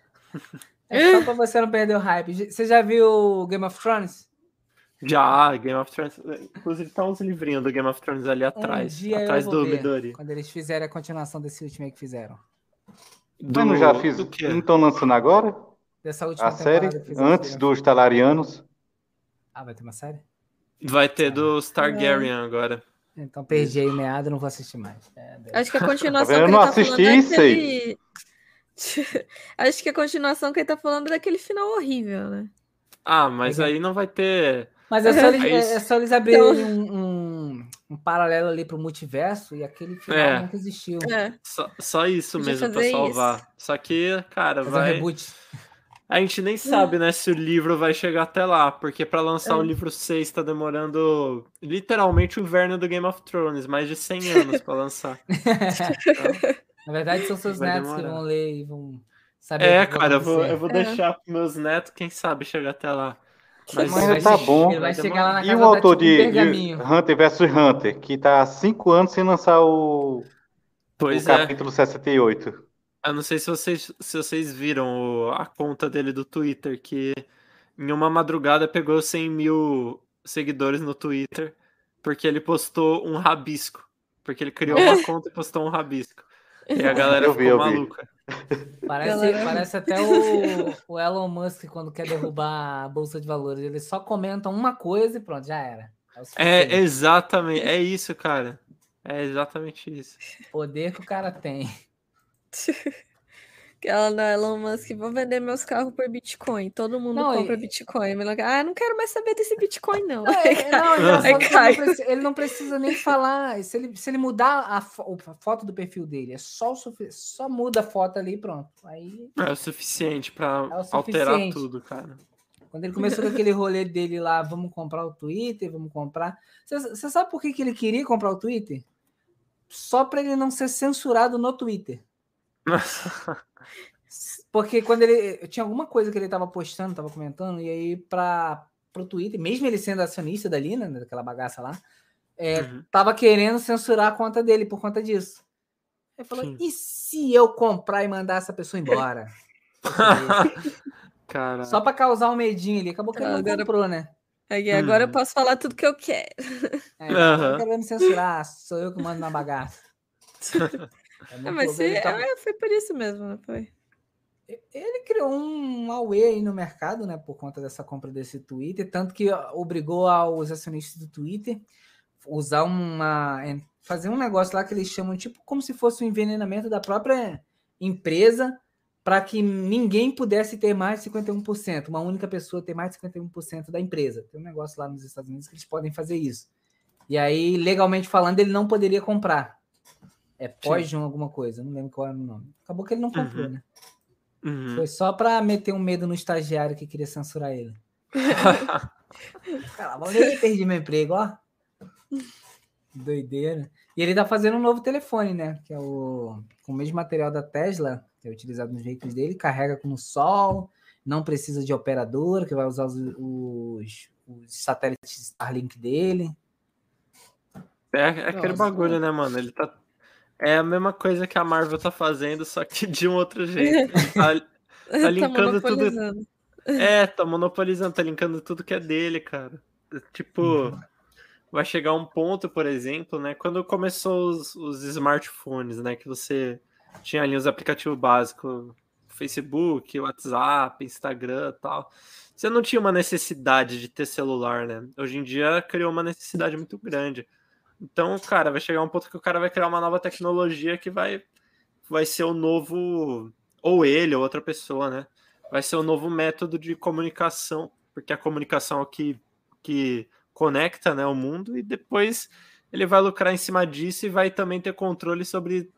É só pra você não perder o hype. Você já viu Game of Thrones? Já, Game of Thrones. Inclusive, tá uns livrinhos do Game of Thrones ali atrás. Um atrás do ver, Midori. Quando eles fizerem a continuação desse último aí que fizeram. Do... Mas não já fiz. Não estão lançando agora? Dessa última a série? Antes dos Talarianos. Ah, vai ter uma série? Vai ter dos Targaryen é. agora. Então perdi aí meado, não vou assistir mais. É, Acho que a continuação. Tá eu não tá assisti é isso aí. Acho que a continuação que ele tá falando é daquele final horrível, né? Ah, mas aí não vai ter. Mas é só eles, é, é só eles abrirem então... um, um, um, paralelo ali pro multiverso e aquele final é. nunca existiu. É. Só, só isso mesmo pra salvar. Isso. Só que, cara, fazer vai. Um reboot. A gente nem sabe, né, se o livro vai chegar até lá, porque para lançar é. o livro 6 tá demorando literalmente o inverno do Game of Thrones, mais de 100 anos para lançar. então, Na verdade, são seus netos demorar. que vão ler e vão saber. É, cara, eu vou, eu vou é. deixar pros meus netos, quem sabe, chegar até lá. Mas, Mas tá bom. Vai chegar lá na e o autor de, de, Hunter vs Hunter, que tá há 5 anos sem lançar o, pois o é. capítulo 68. Eu não sei se vocês, se vocês viram a conta dele do Twitter, que em uma madrugada pegou 100 mil seguidores no Twitter, porque ele postou um rabisco. Porque ele criou uma conta e postou um rabisco. E a galera eu ficou vi, maluca. Parece, galera... parece até o, o, Elon Musk quando quer derrubar a Bolsa de Valores. Ele só comenta uma coisa e pronto, já era. É, é exatamente, é isso, cara. É exatamente isso. Poder que o cara tem. Ela da Elon Musk, vou vender meus carros por Bitcoin. Todo mundo não, compra e... Bitcoin. Ah, não quero mais saber desse Bitcoin, não. não, é, não, ele, não precisa, ele, não precisa, nem falar. Se ele, se ele mudar a, a foto do perfil dele, é só, só muda a foto ali e pronto. Aí, é o suficiente para é alterar tudo, cara. Quando ele começou com aquele rolê dele lá, vamos comprar o Twitter, vamos comprar. Você sabe por que, que ele queria comprar o Twitter? Só para ele não ser censurado no Twitter. Porque quando ele. Tinha alguma coisa que ele estava postando, estava comentando, e aí para o Twitter, mesmo ele sendo acionista dali, né, daquela bagaça lá, é, uhum. tava querendo censurar a conta dele por conta disso. Ele falou: Sim. e se eu comprar e mandar essa pessoa embora? Cara. Só para causar um medinho ali. Acabou que ele não agora, comprou, né? agora eu uhum. posso falar tudo que eu quero. É, uhum. querendo me censurar, sou eu que mando na bagaça. É, mas se, tá... é, foi por isso mesmo, não foi? Ele criou um Huawei aí no mercado, né, por conta dessa compra desse Twitter, tanto que obrigou aos acionistas do Twitter usar uma fazer um negócio lá que eles chamam tipo como se fosse um envenenamento da própria empresa para que ninguém pudesse ter mais de 51%, uma única pessoa ter mais de 51% da empresa. Tem um negócio lá nos Estados Unidos que eles podem fazer isso. E aí, legalmente falando, ele não poderia comprar. É pós alguma coisa, não lembro qual era o nome. Acabou que ele não comprou, uhum. né? Uhum. Foi só para meter um medo no estagiário que queria censurar ele. Cara, eu perdi meu emprego, ó. Doideira. E ele tá fazendo um novo telefone, né? Que é o com o mesmo material da Tesla, que é utilizado nos veículos dele, carrega com o sol, não precisa de operador, que vai usar os, os, os satélites Starlink dele. É, é aquele Nossa, bagulho, né, mano? Ele tá é a mesma coisa que a Marvel tá fazendo, só que de um outro jeito. Tá, tá, tá linkando tá tudo. É, tá monopolizando, tá linkando tudo que é dele, cara. Tipo, uhum. vai chegar um ponto, por exemplo, né? Quando começou os, os smartphones, né? Que você tinha ali os aplicativos básicos, Facebook, WhatsApp, Instagram tal. Você não tinha uma necessidade de ter celular, né? Hoje em dia criou uma necessidade muito grande. Então, cara, vai chegar um ponto que o cara vai criar uma nova tecnologia que vai, vai ser o novo. Ou ele, ou outra pessoa, né? Vai ser o novo método de comunicação, porque a comunicação é o que, que conecta né, o mundo, e depois ele vai lucrar em cima disso e vai também ter controle sobre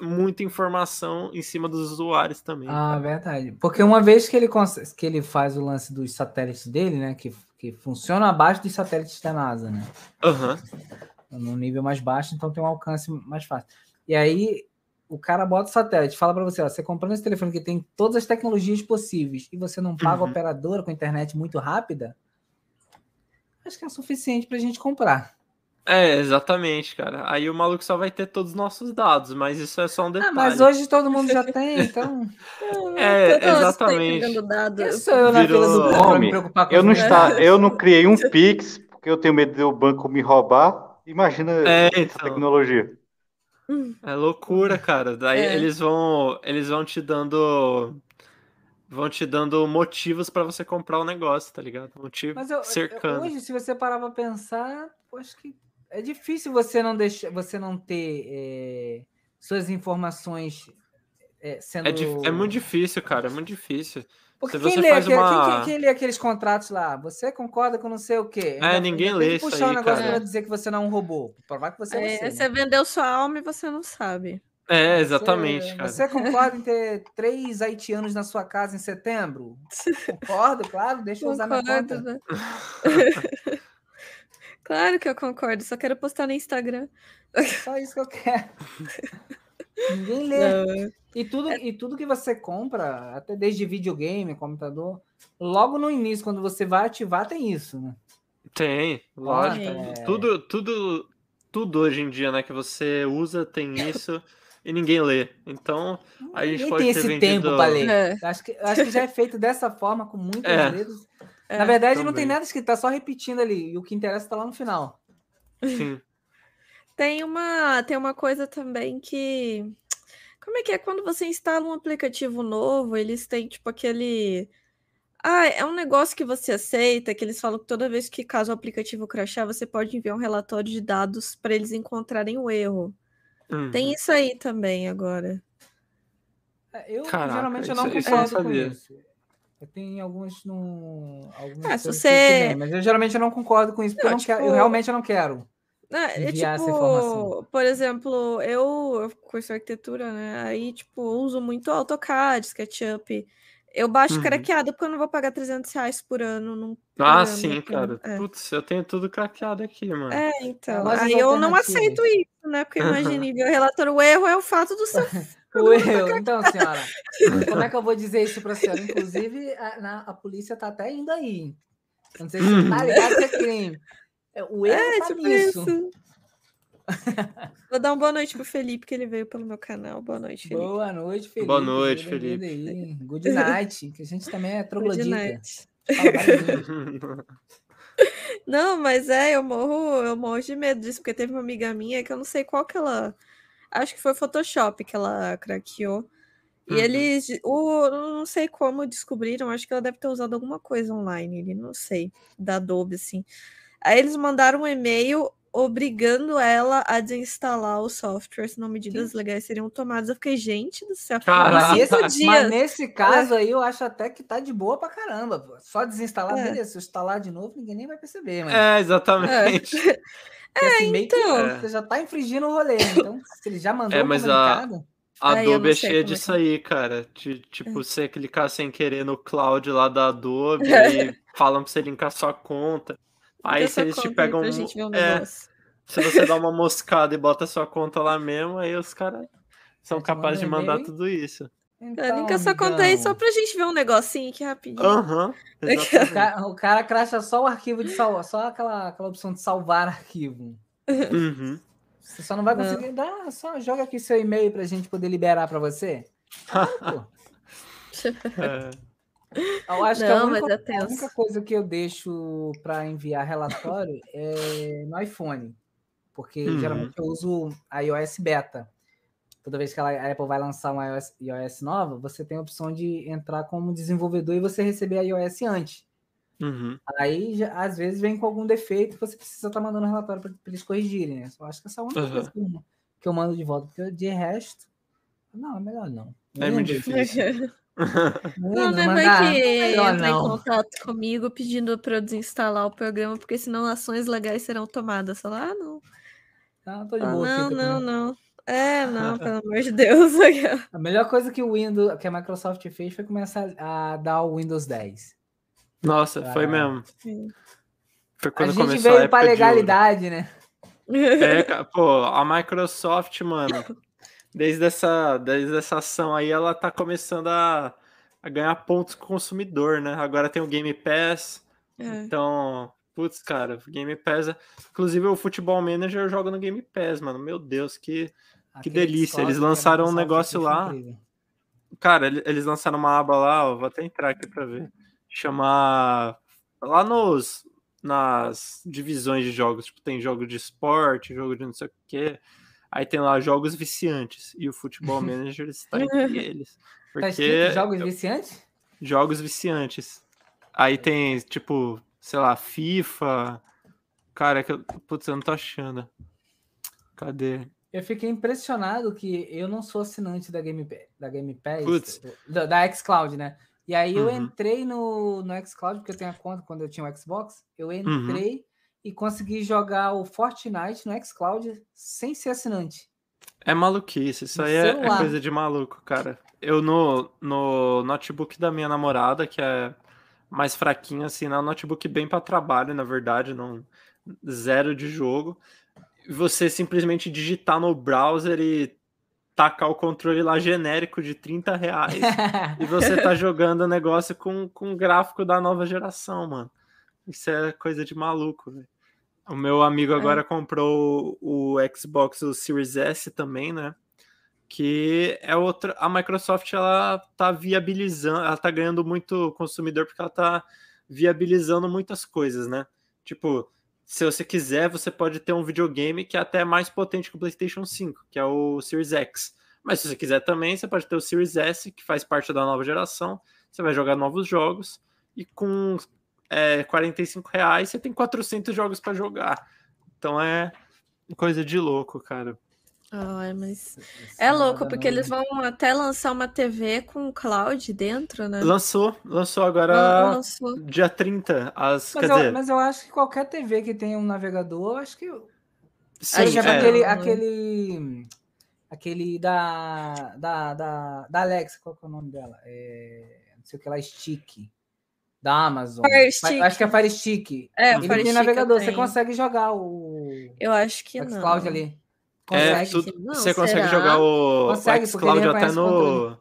muita informação em cima dos usuários também. Ah, cara. verdade. Porque uma vez que ele, que ele faz o lance dos satélites dele, né? Que, que funciona abaixo dos satélites da NASA, né? Uhum. No nível mais baixo, então tem um alcance mais fácil. E aí o cara bota o satélite, fala para você, ó, você comprando esse telefone que tem todas as tecnologias possíveis e você não paga uhum. operadora com internet muito rápida, acho que é suficiente para a gente comprar. É, exatamente, cara. Aí o maluco só vai ter todos os nossos dados, mas isso é só um detalhe. Ah, mas hoje todo mundo já tem, então. é, exatamente. Eu sou eu na fila do pão me preocupar com eu não está, Eu não criei um Pix, porque eu tenho medo do banco me roubar. Imagina é, essa então. tecnologia. É loucura, cara. Daí é. eles vão, eles vão te dando vão te dando motivos para você comprar o negócio, tá ligado? Vão te Mas eu, cercando. hoje, se você parar pra pensar, eu acho que é difícil você não deixar, você não ter é, suas informações é, sendo. É, é, muito difícil, cara. É muito difícil. Porque quem lê, aquele, uma... quem, quem, lê, aqueles contratos lá? Você concorda com não sei o quê? É, ninguém lê isso puxar aí, um negócio cara. pra dizer que você não é um robô. Provar que você é, é você. Você vendeu sua alma e você não sabe. É, exatamente, você, cara. Você concorda em ter três haitianos na sua casa em setembro? Concordo, claro. Deixa eu usar concordo, minha conta. Né? claro que eu concordo. Só quero postar no Instagram. Só isso que eu quero. Ninguém lê. Não. E tudo, é... e tudo que você compra, até desde videogame, computador, logo no início, quando você vai ativar, tem isso, né? Tem, lógico. É... Tudo, tudo, tudo hoje em dia, né, que você usa tem isso e ninguém lê. Então, a gente ninguém pode tem esse vendido... tempo para ler. É. Acho, que, acho que já é feito dessa forma, com muitos é. dedos. Na verdade, também. não tem nada escrito, tá só repetindo ali. E o que interessa tá lá no final. Sim. Tem uma, tem uma coisa também que como é que é quando você instala um aplicativo novo, eles têm tipo aquele. Ah, é um negócio que você aceita, que eles falam que toda vez que caso o aplicativo crashar, você pode enviar um relatório de dados para eles encontrarem o erro. Uhum. Tem isso aí também agora. É, eu Caraca, geralmente eu não isso, concordo com isso. Eu tenho alguns no. Algumas ah, se você... mas eu geralmente não concordo com isso, porque não, eu, não tipo... quero, eu realmente não quero. É, tipo, por exemplo, eu, eu curso arquitetura, né? Aí, tipo, uso muito AutoCAD, SketchUp. Eu baixo uhum. craqueado porque eu não vou pagar 300 reais por ano. Num ah, sim, cara. É. Putz, eu tenho tudo craqueado aqui, mano. É, então. Mas aí eu não aceito isso, né? Porque imagine, ver o relatório, o erro é o fato do seu. o erro. Então, senhora, como é que eu vou dizer isso pra senhora? Inclusive, a, na, a polícia tá até indo aí. Não sei se você tá ligado que é crime. É, o erro é, tá tipo nisso. Isso. Vou dar uma boa noite pro Felipe, que ele veio pelo meu canal. Boa noite, Felipe. Boa noite, Felipe. Boa noite, Felipe. Good night, que a gente também é troglodita. não, mas é, eu morro, eu morro de medo disso, porque teve uma amiga minha que eu não sei qual que ela. Acho que foi Photoshop que ela craqueou. E uhum. eles, o, não sei como descobriram, acho que ela deve ter usado alguma coisa online, ele não sei, da Adobe, assim. Aí eles mandaram um e-mail obrigando ela a desinstalar o software, senão medidas Sim. legais seriam tomadas. Eu fiquei, gente do céu. Mas, mas nesse caso é. aí, eu acho até que tá de boa pra caramba. Só desinstalar, é. beleza. Se eu instalar de novo, ninguém nem vai perceber. Mas... É, exatamente. É, é assim, então. você já tá infringindo o rolê. Então, se ele já mandou é, mas um comunicado... A Adobe é cheia disso é. aí, cara. De, tipo, é. você clicar sem querer no cloud lá da Adobe e falam pra você linkar sua conta. Aí se eles te pegam. Um é, se você dá uma moscada e bota sua conta lá mesmo, aí os caras são capazes de mandar tudo isso. Então, Linka sua conta aí só pra gente ver um negocinho aqui rapidinho. Aham. Uhum, o, cara, o cara cracha só o arquivo de salvar, só aquela, aquela opção de salvar arquivo. Uhum. Você só não vai conseguir. Dá, só joga aqui seu e-mail pra gente poder liberar pra você. Ah, é. Eu acho não, que a única, é a única, coisa que eu deixo para enviar relatório é no iPhone, porque uhum. geralmente eu uso a iOS beta. Toda vez que a Apple vai lançar uma iOS, iOS nova, você tem a opção de entrar como desenvolvedor e você receber a iOS antes. Uhum. Aí, às vezes, vem com algum defeito você precisa estar tá mandando relatório para eles corrigirem, né? Eu acho que essa é a única uhum. coisa que eu, que eu, mando de volta, porque de resto, não, é melhor não. É muito difícil. Não, não vai que entra em contato comigo pedindo para eu desinstalar o programa, porque senão ações legais serão tomadas. Falar, ah, não. Não, tô de boa. Ah, não, não, não. É, não, pelo amor de Deus. A melhor coisa que o Windows, que a Microsoft fez foi começar a dar o Windows 10. Nossa, pra... foi mesmo. Sim. Foi quando a gente começou veio para legalidade, né? É, pô, a Microsoft, mano, desde essa, desde essa ação aí, ela tá começando a, a ganhar pontos com o consumidor, né? Agora tem o Game Pass. É. Então, putz, cara, Game Pass. É, inclusive, o Futebol Manager joga no Game Pass, mano. Meu Deus, que, que delícia. Eles lançaram um negócio lá. Cara, eles lançaram uma aba lá, ó, vou até entrar aqui pra ver. Chamar. Lá nos, nas divisões de jogos. Tipo, tem jogo de esporte, jogo de não sei o quê. Aí tem lá jogos viciantes. E o Futebol Manager está entre eles. Tá porque... Tá jogos viciantes? Jogos viciantes. Aí tem, tipo, sei lá, FIFA. Cara, é que eu, putz, eu não tô achando. Cadê? Eu fiquei impressionado que eu não sou assinante da Game, da Game Pass, da, da xCloud, né? E aí eu uhum. entrei no, no xCloud, porque eu tenho a conta quando eu tinha o Xbox. Eu uhum. entrei uhum. E consegui jogar o Fortnite no xCloud sem ser assinante. É maluquice, isso no aí é, é, coisa de maluco, cara. Eu no, no notebook da minha namorada, que é mais fraquinho, assim, né? Um notebook bem para trabalho, na verdade, não zero de jogo. Você simplesmente digitar no browser e tacar o controle lá genérico de 30 reais e você tá jogando o negócio com, com gráfico da nova geração, mano. Isso é coisa de maluco, velho. O meu amigo é. agora é. comprou o, o Xbox o Series S também, né? Que é outra. A Microsoft ela tá viabilizando, ela tá ganhando muito consumidor porque ela tá viabilizando muitas coisas, né? Tipo, se você quiser, você pode ter um videogame que é até mais potente que o PlayStation 5, que é o Series X. Mas se você quiser também, você pode ter o Series S, que faz parte da nova geração. Você vai jogar novos jogos e com é, 45 reais você tem 400 jogos para jogar. Então é coisa de louco, cara. Ai, mas é louco, porque eles vão até lançar uma TV com cloud dentro, né? Lançou, lançou agora lançou. dia 30. As, mas, quer eu, dizer... mas eu acho que qualquer TV que tenha um navegador, acho que. Sim, é. aquele, aquele. Aquele da, da, da, da Alexa, qual é o nome dela? É, não sei o que lá, Stick. Da Amazon. Fire Stick. Acho que é Fire Stick. É, Ele Fire tem navegador, você consegue jogar o. Eu acho que o não. ali. É, consegue. É, tu, não, você será? consegue jogar o, consegue, o xCloud até no.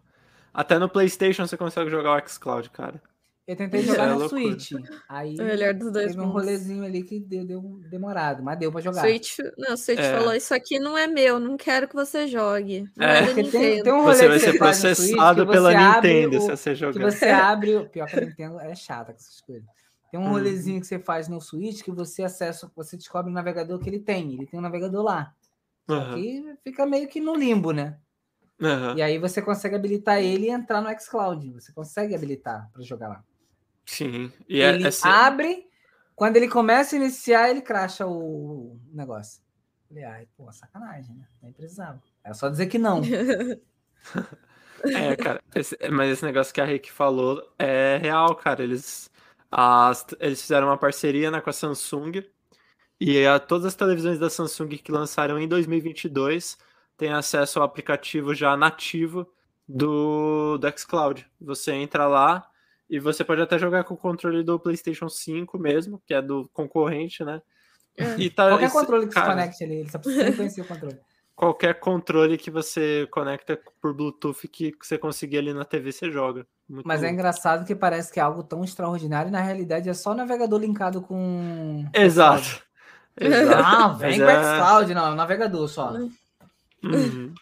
Até no PlayStation você consegue jogar o xCloud, cara. Eu tentei jogar é no Switch. Aí o melhor dos dois teve um rolezinho ali que deu, deu, demorado, mas deu pra jogar. Switch, não, o Switch é. falou: Isso aqui não é meu, não quero que você jogue. É, é tem, tem, um rolê você vai ser processado Switch, pela Nintendo o, se você jogar. Que você abre. Pior que a Nintendo é chata com essas coisas. Tem um hum. rolezinho que você faz no Switch que você acessa, você descobre o navegador que ele tem. Ele tem um navegador lá. Só que fica meio que no limbo, né? Uhum. E aí você consegue habilitar ele e entrar no xCloud. Você consegue habilitar para jogar lá. Sim. E é, ele é, assim... abre, quando ele começa a iniciar, ele cracha o negócio. Falei, ai, pô, sacanagem, né? Nem precisava. Era só dizer que não. é, cara, esse, mas esse negócio que a Rick falou é real, cara. Eles, as, eles fizeram uma parceria né, com a Samsung e a todas as televisões da Samsung que lançaram em 2022 têm acesso ao aplicativo já nativo do, do xCloud. Você entra lá e você pode até jogar com o controle do PlayStation 5 mesmo, que é do concorrente, né? É. Tá, Qualquer esse, controle que cara, se conecte ali, ele só precisa conhecer o controle. Qualquer controle que você conecta por Bluetooth que você conseguir ali na TV, você joga. Muito Mas é engraçado que parece que é algo tão extraordinário e na realidade é só o navegador linkado com. Exato. Exato. Ah, vem com é... xCloud, não, é o navegador só. Uhum.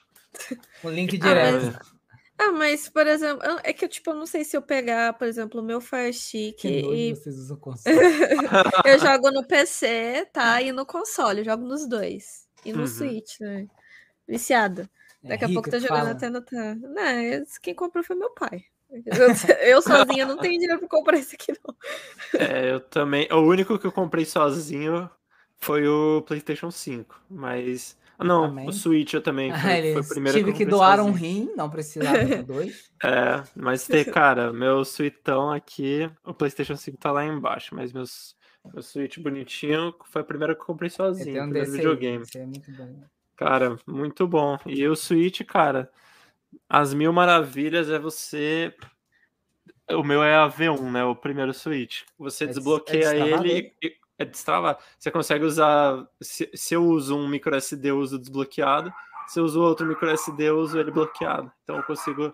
o link direto. Ah, mas... Ah, mas, por exemplo, é que eu, tipo, eu não sei se eu pegar, por exemplo, o meu Fire Stick e... vocês usam console. eu jogo no PC, tá? E no console, eu jogo nos dois. E no uhum. Switch, né? Viciada. É Daqui é a pouco tá jogando fala. até no... Não, quem comprou foi meu pai. Eu, eu sozinha não tenho dinheiro pra comprar esse aqui, não. É, eu também. O único que eu comprei sozinho foi o PlayStation 5, mas. Ah, não, também. o Switch eu também. Foi, ah, foi o primeiro tive que, que doar um rim, não precisava dois. É, mas tem, cara, meu Switchão aqui, o PlayStation 5 tá lá embaixo, mas meus, O Switch bonitinho foi a primeira que eu comprei sozinho. Eu um primeiro videogame. Aí, é muito bom. Cara, muito bom. E o Switch, cara, as mil maravilhas é você. O meu é a V1, né? O primeiro Switch. Você é desbloqueia é ele e é destravar. Você consegue usar. Se, se, eu uso um micro SD, eu uso desbloqueado. Se eu uso outro micro SD, eu uso ele bloqueado. Então eu consigo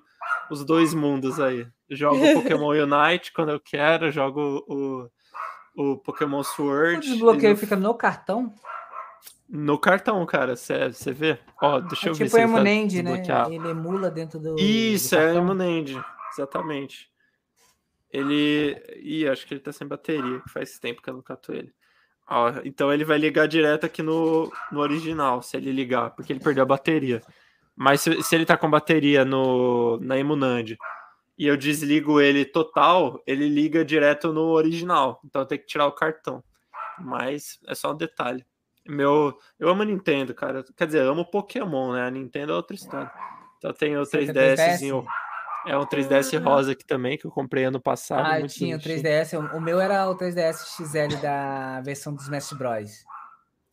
os dois mundos aí. Jogo Pokémon Unite quando eu quero, jogo o, o Pokémon Sword. O desbloqueio no... fica no cartão? No cartão, cara, você vê? Ó, deixa é eu tipo ver se ele tá né? Ele emula dentro do. Isso, do é Emunend, exatamente. Ele. Ih, acho que ele tá sem bateria, faz tempo que eu não cato ele. Ó, então ele vai ligar direto aqui no, no original, se ele ligar, porque ele perdeu a bateria. Mas se, se ele tá com bateria no, na Emunand e eu desligo ele total, ele liga direto no original. Então eu tenho que tirar o cartão. Mas é só um detalhe. Meu, eu amo a Nintendo, cara. Quer dizer, eu amo Pokémon, né? A Nintendo é outra história. Então tem o 3DS. É um 3DS rosa aqui também, que eu comprei ano passado. Ah, eu tinha o 3DS. O meu era o 3DS XL da versão dos Smash Bros.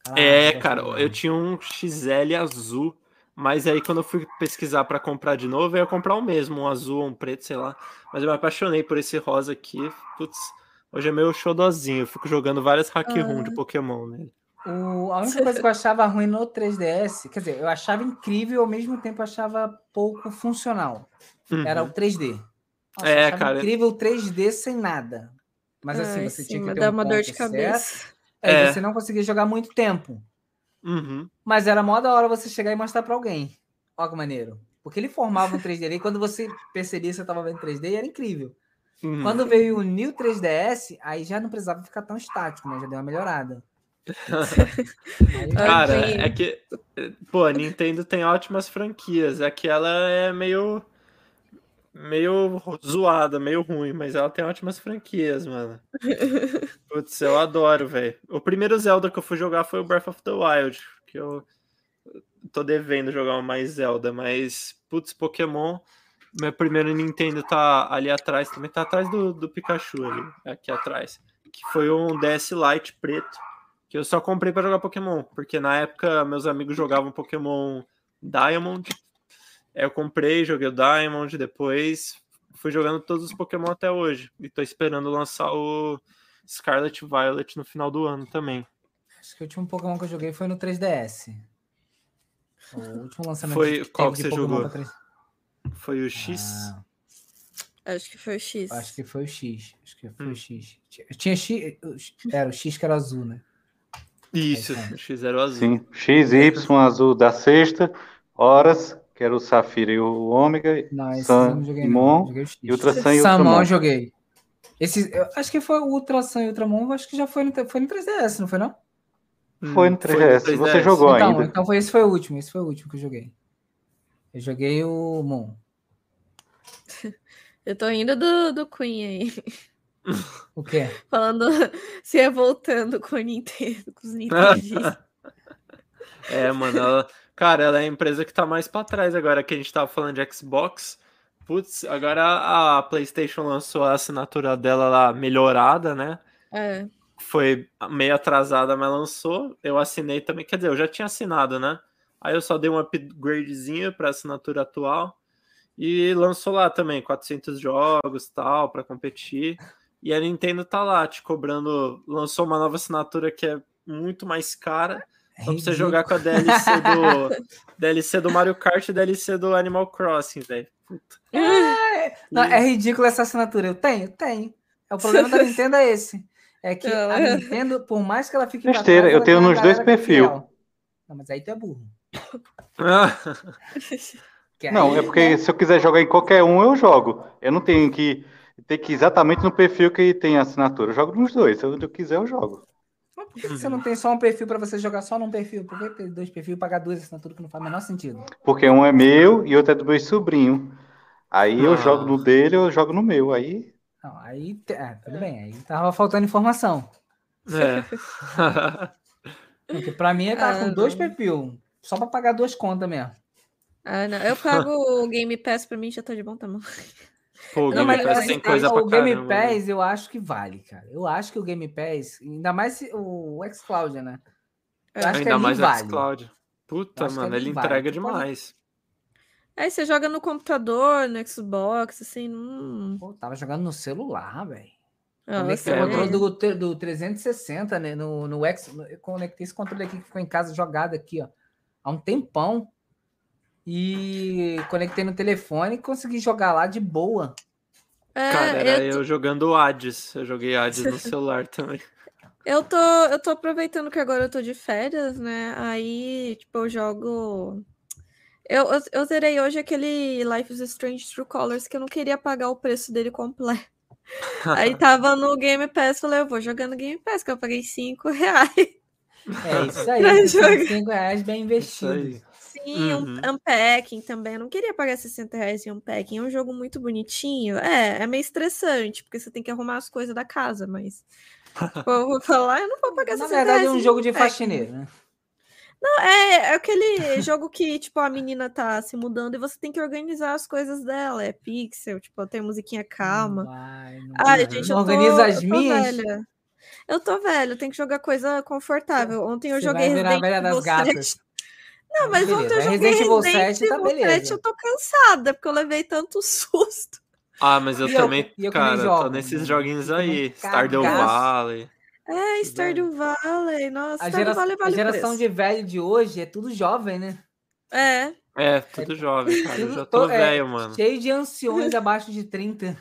Ah, é, cara, eu tinha um XL azul. Mas aí quando eu fui pesquisar para comprar de novo, eu ia comprar o mesmo, um azul, um preto, sei lá. Mas eu me apaixonei por esse rosa aqui. Putz, hoje é meu xodózinho. Eu fico jogando várias hack room de Pokémon nele. O, a única coisa que eu achava ruim no 3DS, quer dizer, eu achava incrível, ao mesmo tempo achava pouco funcional. Uhum. Era o 3D. Nossa, é, cara. Incrível o 3D sem nada. Mas assim, Ai, você sim, tinha que ter dá um uma dor de cabeça. É, é. Você não conseguia jogar muito tempo. Uhum. Mas era mó da hora você chegar e mostrar para alguém. Olha que maneiro. Porque ele formava um 3D e quando você percebia que você estava vendo 3D, era incrível. Uhum. Quando veio o New 3DS, aí já não precisava ficar tão estático, né? Já deu uma melhorada. Cara, é que, pô, a Nintendo tem ótimas franquias. Aqui ela é meio meio zoada, meio ruim, mas ela tem ótimas franquias, mano. Putz, eu adoro, velho. O primeiro Zelda que eu fui jogar foi o Breath of the Wild, que eu tô devendo jogar mais Zelda, mas putz, Pokémon, meu primeiro Nintendo tá ali atrás, também tá atrás do, do Pikachu ali, aqui atrás, que foi um DS Lite preto que eu só comprei para jogar Pokémon, porque na época meus amigos jogavam Pokémon Diamond. Eu comprei, joguei o Diamond, depois fui jogando todos os Pokémon até hoje. E tô esperando lançar o Scarlet Violet no final do ano também. Acho que o último Pokémon que eu joguei foi no 3DS. O último lançamento foi qual que você Pokémon jogou? 3... Foi o X? Ah. Acho que foi o X. Acho que foi o X. Acho que foi hum. o X. Tinha X. Era o X que era azul, né? Isso, o X era o azul. Sim, XY azul da sexta, horas, que era o Safira e o Ômega, não, Sun, joguei, Mon, e Ultrasan e Ultramon. Samon joguei. Esse, eu acho que foi o Ultrasan e Ultramon, acho que já foi no, foi no 3DS, não foi não? Foi no 3DS, hum, foi no 3DS. você jogou então, ainda. Então foi, esse foi o último, esse foi o último que eu joguei. Eu joguei o Mon. eu tô indo do, do Queen aí. O quê? Falando, se revoltando com o Nintendo, com os Nintendo. é, mano, ela, cara, ela é a empresa que tá mais para trás agora que a gente tava falando de Xbox. Putz, agora a PlayStation lançou a assinatura dela lá melhorada, né? É. Foi meio atrasada, mas lançou. Eu assinei também, quer dizer, eu já tinha assinado, né? Aí eu só dei um upgradezinho para assinatura atual e lançou lá também 400 jogos, tal, para competir. E a Nintendo tá lá te cobrando, lançou uma nova assinatura que é muito mais cara. Só pra você jogar com a DLC do DLC do Mario Kart e DLC do Animal Crossing, velho. É, é ridículo essa assinatura. Eu tenho, tenho. É o problema da Nintendo é esse. É que a Nintendo, por mais que ela fique Besteira, eu tenho nos dois perfis. Não, mas aí tu é burro. não, é porque se eu quiser jogar em qualquer um, eu jogo. Eu não tenho que tem que ir exatamente no perfil que tem a assinatura. Eu jogo nos dois. Se eu quiser, eu jogo. Mas por que você não tem só um perfil para você jogar só num perfil? Por que ter dois perfis e pagar duas assinaturas que não faz o menor sentido? Porque um é meu e outro é do meu sobrinho. Aí ah. eu jogo no dele, eu jogo no meu. Aí. Não, aí. É, tudo bem. Aí tava faltando informação. É. Porque pra mim é estar ah, com dois perfis. Só para pagar duas contas mesmo. Ah, não. Eu pago o Game Pass, pra mim já tá de bom tamanho. Pô, o Game Pass assim, tem coisa o pra Game caramba. né? Pass eu acho que vale, cara. Eu acho que o Game Pass, ainda mais se- o xCloud, né? Eu É. acho que Ainda ali mais o vale. xCloud. Puta, acho que mano, ele vale. entrega demais. Aí você joga no computador, no Xbox, assim, hum. Pô, tava jogando no celular, velho. Nossa, Conectei o é. controle do, do 360, né? No, no X. Eu conectei esse controle aqui que ficou em casa jogado aqui, ó. Há um tempão. E conectei no telefone e consegui jogar lá de boa. É, Cara, era eu, eu jogando Hades. Eu joguei Hades no celular também. eu tô, eu tô aproveitando que agora eu tô de férias, né? Aí, tipo, eu jogo. Eu, eu, eu zerei hoje aquele Life is Strange True Colors que eu não queria pagar o preço dele completo. Aí tava no Game Pass, falei, eu vou jogar no Game Pass, que eu paguei 5 reais. É isso aí. Pra 65 reais bem Isso investido. Sim, um Uhum. unpacking também. Eu não queria pagar 60 reais em unpacking. É um jogo muito bonitinho. É, é meio estressante, porque você tem que arrumar as coisas da casa, mas. Eu vou falar, eu não vou pagar Na 60 verdade, é reais um em jogo de faxineiro, né? Não, é, é aquele jogo que, tipo, a menina tá se mudando e você tem que organizar as coisas dela. É pixel, tipo, tem musiquinha calma. Não vai, não Ai, vai. gente, Não eu tô, organiza as eu tô minhas. velha. Eu tô velha, tem que jogar coisa confortável. Ontem eu Você joguei vai virar a Resident velha das gatas. 7. Não, mas Beleza, ontem eu joguei Resident Evil Resident 7 tá Evil 7, beleza. eu tô cansada, porque eu levei tanto susto. Ah, mas eu E também, eu cara, tô jogo, nesses mano. joguinhos aí. Stardew. Valley. É, Stardew Valley, nossa, A, Stardew gera- Valley a vale o geração preço. de velho de hoje é tudo jovem, né? É, É, tudo jovem, cara. Eu já tô to- é, velho, mano. Cheio de anciões abaixo de 30.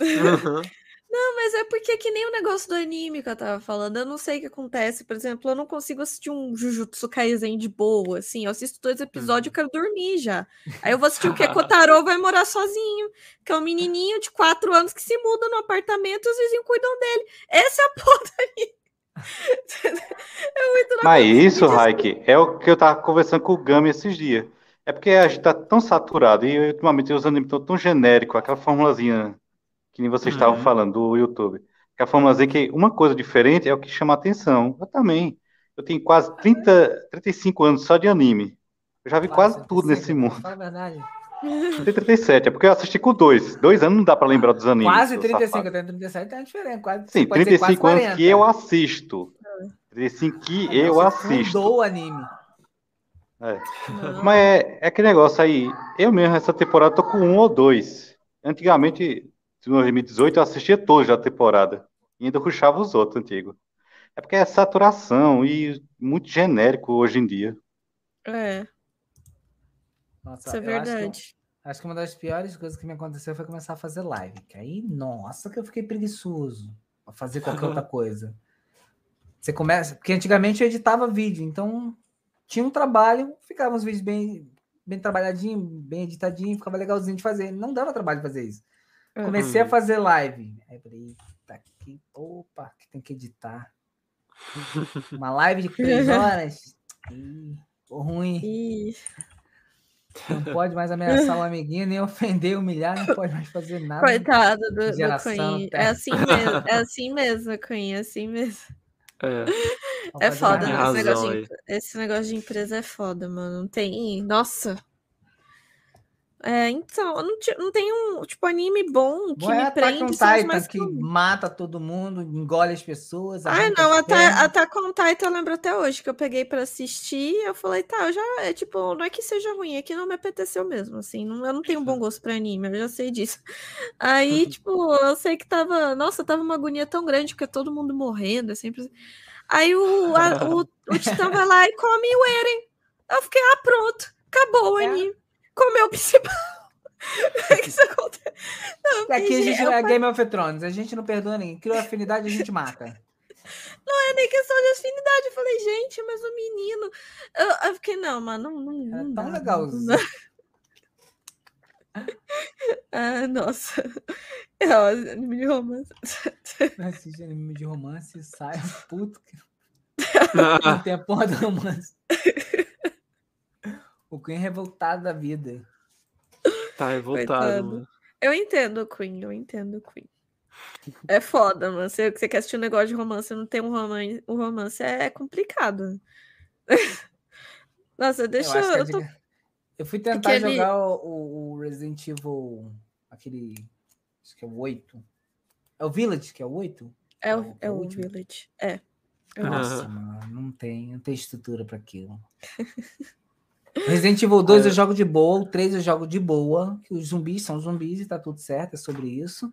Uhum. Não, mas é porque que nem o negócio do anime que eu tava falando. Eu não sei o que acontece. Por exemplo, eu não consigo assistir um Jujutsu Kaisen de boa, assim. Eu assisto dois episódios e quero dormir já. Aí eu vou assistir o que? Kotaro vai morar sozinho. Que é um menininho de quatro anos que se muda no apartamento e os vizinhos cuidam dele. Essa é a porra anime. É muito na Mas isso, Raik, é o que eu tava conversando com o Gami esses dias. É porque a gente tá tão saturado e ultimamente os animes estão tão genéricos, aquela formulazinha que nem vocês estavam Uhum. falando do YouTube. Que a formulazinha que uma coisa diferente é o que chama atenção. Eu também. Eu tenho quase 30, 35 anos só de anime. Eu já vi quase tudo nesse mundo. Fala a verdade. Eu tenho 37, é porque eu assisti com dois. Dois anos não dá pra lembrar dos animes. Quase seu 35, safado. eu tenho 37, tem uma diferença. Quase, Sim, pode ser quase 35 anos 40. que eu assisto. 35 que Ah, eu você assisto. fundou o anime. É. Não. Mas é, é aquele negócio aí. Eu mesmo, essa temporada, tô com um ou dois. Antigamente, em 2018, eu assistia todos a temporada. E ainda ruxava os outros antigos. É porque é saturação e muito genérico hoje em dia. É, Nossa, isso é eu acho que- verdade. Acho que uma das piores coisas que me aconteceu foi começar a fazer live. Que aí, nossa, que eu fiquei preguiçoso a fazer qualquer outra coisa. Você começa. Porque antigamente eu editava vídeo, então tinha um trabalho, ficava uns vídeos bem, bem trabalhadinho, bem editadinho, ficava legalzinho de fazer. Não dava trabalho fazer isso. Uhum. Comecei a fazer live. Aí eu falei, eita, que, opa, que tem que editar. Uma live de três horas. Ih, ruim. Ih, Não pode mais ameaçar o amiguinho, nem ofender, humilhar, não pode mais fazer nada. coitado do, do Geração Queen. terra. É assim mesmo, é assim mesmo, Queen, é assim mesmo. É. É foda, né? Esse negócio, de, esse negócio de empresa é foda, mano. Não tem. Nossa. É, então, não, não tem um tipo anime bom que é me Attack on prende os Titan, mais que mata todo mundo, engole as pessoas. Arranca não, até. Attack on Titan eu lembro até hoje que eu peguei pra assistir. Eu falei, tá, eu já. É tipo, não é que seja ruim, é que não me apeteceu mesmo. Assim, não, eu não tenho bom gosto pra anime, eu já sei disso. Aí, tipo, eu sei que tava. Nossa, tava uma agonia tão grande, porque todo mundo morrendo, é sempre. assim. Aí o, a- o, o Titã vai lá e come o Eren. Eu fiquei, ah, pronto, acabou o É. Comeu o principal. É que isso acontece. Não, E Aqui a gente é Game of Thrones, a gente não perdoa ninguém. Criou afinidade, a gente mata. é nem questão de afinidade. Eu falei, gente, mas o menino. Eu, eu fiquei, não, mano, não, não, É não tão dá, legalzinho. não. Ah, nossa. É, ó, anime de romance. Assiste anime de romance e sai puto. que Não tem a porra do romance. O Queen revoltado da vida. Tá revoltado. Eu entendo o Queen, eu entendo o Queen. É foda, mano. Você, você quer assistir um negócio de romance e não tem um romance, um romance é complicado. Nossa, deixa eu, que eu. tô- eu fui tentar Aquele- jogar o, o- o Resident Evil, aquele Acho que é o 8. É o Village, que é o 8? É o, é o, é o Village. É. Nossa, uhum. mano, não tem, não tem estrutura para aquilo. Resident Evil 2 eu jogo de boa, o 3 eu jogo de boa, que os zumbis são zumbis e tá tudo certo, é sobre isso.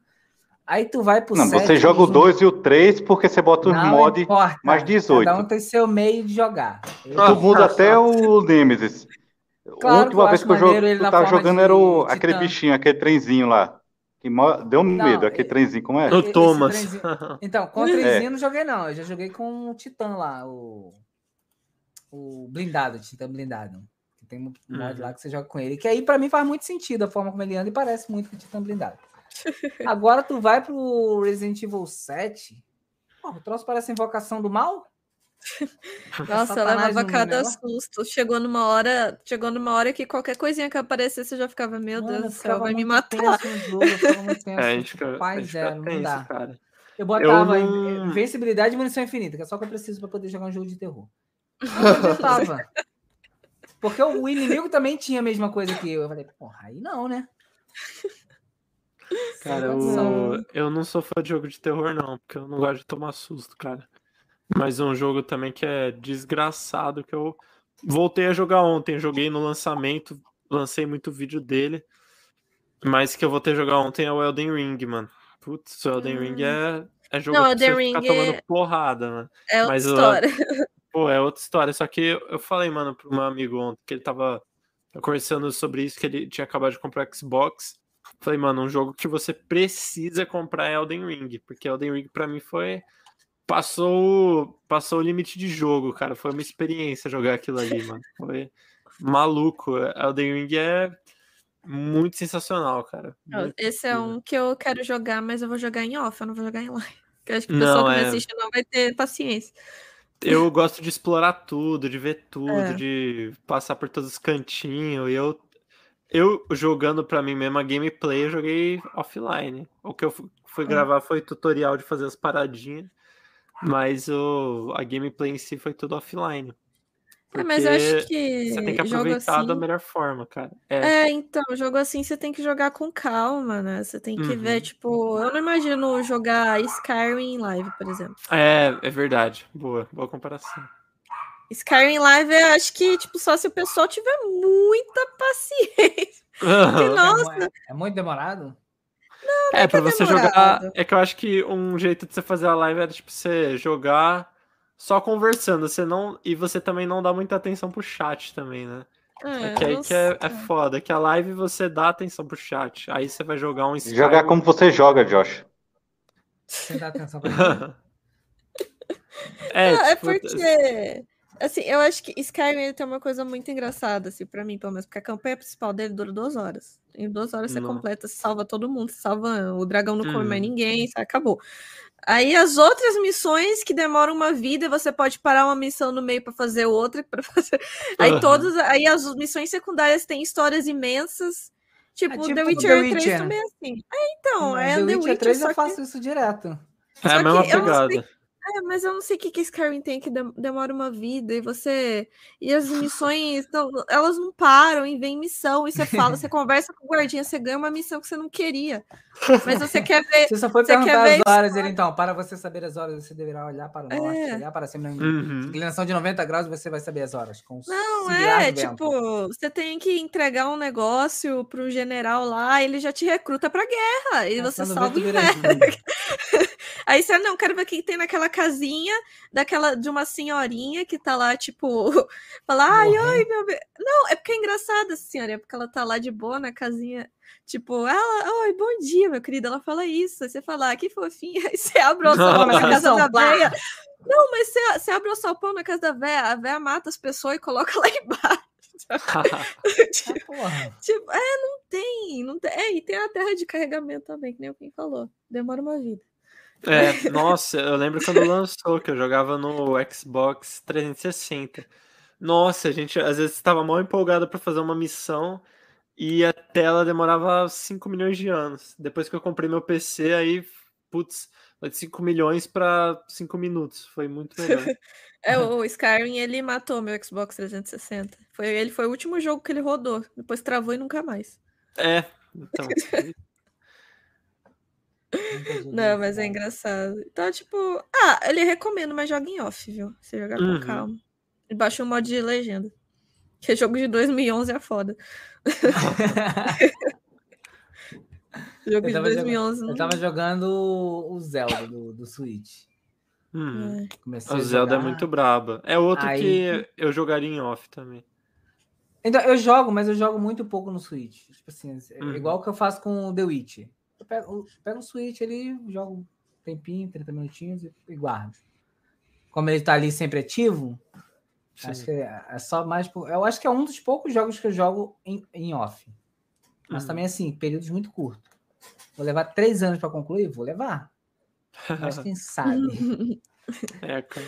Aí tu vai pro Não, 7, você joga o 2 e o 3 porque você bota os mod mais 18. Cada um tem seu meio de jogar. Tu muda até o Nemesis. Claro, a última vez que eu joguei, tu tava jogando era o, aquele bichinho, aquele trenzinho lá. Que deu medo, não, aquele trenzinho, como é? O Thomas. Então, com o trenzinho é. não joguei, não. Eu já joguei com o Titã lá, o, o blindado, o Titã blindado. Tem um mod uhum. lá que você joga com ele. Que aí, para mim, faz muito sentido a forma como ele anda e parece muito com o Titã blindado. Agora tu vai pro Resident Evil 7. Pô, o troço parece invocação do mal? Nossa, eu levava cada susto. Chegou numa hora, chegou numa hora que qualquer coisinha que aparecesse, você já ficava, meu Mano, Deus do céu, vai me matar. Jogo, é, fica, Pai zero, não dá. Cara. Eu botava eu não... invencibilidade e munição infinita, que é só que eu preciso para poder jogar um jogo de terror. Eu tava. Porque o inimigo também tinha a mesma coisa que eu. Eu falei, porra, aí não, né? Cara, eu, eu não sou fã de jogo de terror, não, porque eu não gosto de tomar susto, cara. Mas um jogo também que é desgraçado, que eu voltei a jogar ontem. Joguei no lançamento, lancei muito vídeo dele. Mas que eu voltei a jogar ontem é o Elden Ring, mano. Putz, o Elden hum. Ring é, é jogo não, que você Ring fica tomando é... porrada, mano. É outra Mas, história. Pô, é outra história. Só que eu falei, mano, pro meu amigo ontem, que ele tava conversando sobre isso, que ele tinha acabado de comprar Xbox. Falei, mano, um jogo que você precisa comprar é Elden Ring, porque Elden Ring para mim foi passou passou o limite de jogo, cara. Foi uma experiência jogar aquilo ali, mano. Foi maluco. Elden Ring é muito sensacional, cara. Muito Esse é um que eu quero jogar, mas eu vou jogar em off, eu não vou jogar em live. Porque acho que o pessoal não, que é... me assiste não vai ter paciência. Eu gosto de explorar tudo, de ver tudo, é. de passar por todos os cantinhos. E eu, eu jogando pra mim mesmo a gameplay, eu joguei offline. O que eu fui é. gravar foi tutorial de fazer as paradinhas. Mas o, a gameplay em si foi tudo offline. É, mas eu acho que. Você tem que aproveitar assim... da melhor forma, cara. É. é, então, jogo assim você tem que jogar com calma, né? Você tem que uhum. ver, tipo, eu não imagino jogar Skyrim em live, por exemplo. É, é verdade. Boa, boa comparação. Skyrim Live, eu acho que, tipo, só se o pessoal tiver muita paciência. Porque, nossa. É, é muito demorado? Não, não é, é pra é você demorado. jogar. É que eu acho que um jeito de você fazer a live é tipo você jogar só conversando, você não e você também não dá muita atenção pro chat também, né? É, é que aí que é, é foda, que a live você dá atenção pro chat, aí você vai jogar um Skyrim... Jogar como você joga, Josh. Você dá atenção pra é, não, é tipo, é porque assim, eu acho que Skyrim tem uma coisa muito engraçada, assim, pra mim, pelo menos, porque a campanha principal dele dura duas horas. Em duas horas você não. completa, você salva todo mundo, você salva o dragão não come mais hum. ninguém, acabou. Aí as outras missões que demoram uma vida, você pode parar uma missão no meio para fazer outra, para fazer. Aí uhum. todas, aí as missões secundárias têm histórias imensas. Tipo, é tipo The Witcher The 3 Witcher. também é assim. É, então, é The, The Witcher, Witcher 3 eu faço isso direto. É a mesma pegada. É, mas eu não sei o que, que Skyrim tem que demora uma vida e você. E as missões, não, elas não param e vem missão, e você fala, você conversa com o guardinha, você ganha uma missão que você não queria. Mas você quer ver. Você só foi você perguntar as horas, ele então, para você saber as horas, você deverá olhar para o é. norte, olhar para cima. Uhum. Inclinação de 90 graus, você vai saber as horas. Com não, é, tipo, você tem que entregar um negócio para o general lá, ele já te recruta para guerra, e você salva o Aí você, não, quero ver o que tem naquela casinha daquela de uma senhorinha que tá lá, tipo, falar, ai, oi, meu bebê. Não, é porque é engraçada a senhora, é porque ela tá lá de boa na casinha. Tipo, ela, oi, bom dia, meu querido. Ela fala isso. Aí você fala, ah, que fofinha. Aí você abre o salpão na casa da véia. Não, mas você, você abre o salpão na casa da véia. A véia mata as pessoas e coloca lá embaixo. tipo, ah, tipo, é, não tem, não tem. É, e tem a terra de carregamento também, que nem o quem falou. Demora uma vida. É, nossa, eu lembro quando lançou, que eu jogava no Xbox 360. Nossa, a gente às vezes estava mal empolgado para fazer uma missão e a tela demorava 5 milhões de anos. Depois que eu comprei meu PC, aí, putz, foi de 5 milhões para 5 minutos. Foi muito melhor. é, o Skyrim, ele matou meu Xbox 360. Foi, ele foi o último jogo que ele rodou. Depois travou e nunca mais. É, então. Não, mas é engraçado. Então, tipo, ah, ele recomenda, mas joga em off, viu? Você jogar uhum. com calma. E baixa o mod de legenda. Que jogo de 2011 é foda. jogo de 2011. Jogando, eu tava jogando o Zelda do, do Switch. Hum. É. o Zelda é muito braba. É outro Aí... que eu jogaria em off também. Então, eu jogo, mas eu jogo muito pouco no Switch. Tipo assim, é uhum. igual que eu faço com o The Witch. Eu pego, pego o Switch ali, jogo um tempinho, 30 minutinhos e, e guardo. Como ele tá ali sempre ativo, Sim. acho que é, é, só mais. Eu acho que é um dos poucos jogos que eu jogo em, em off. Mas uhum. também, assim, períodos muito curtos. Vou levar três anos para concluir? Vou levar. Mas quem sabe? é, cara.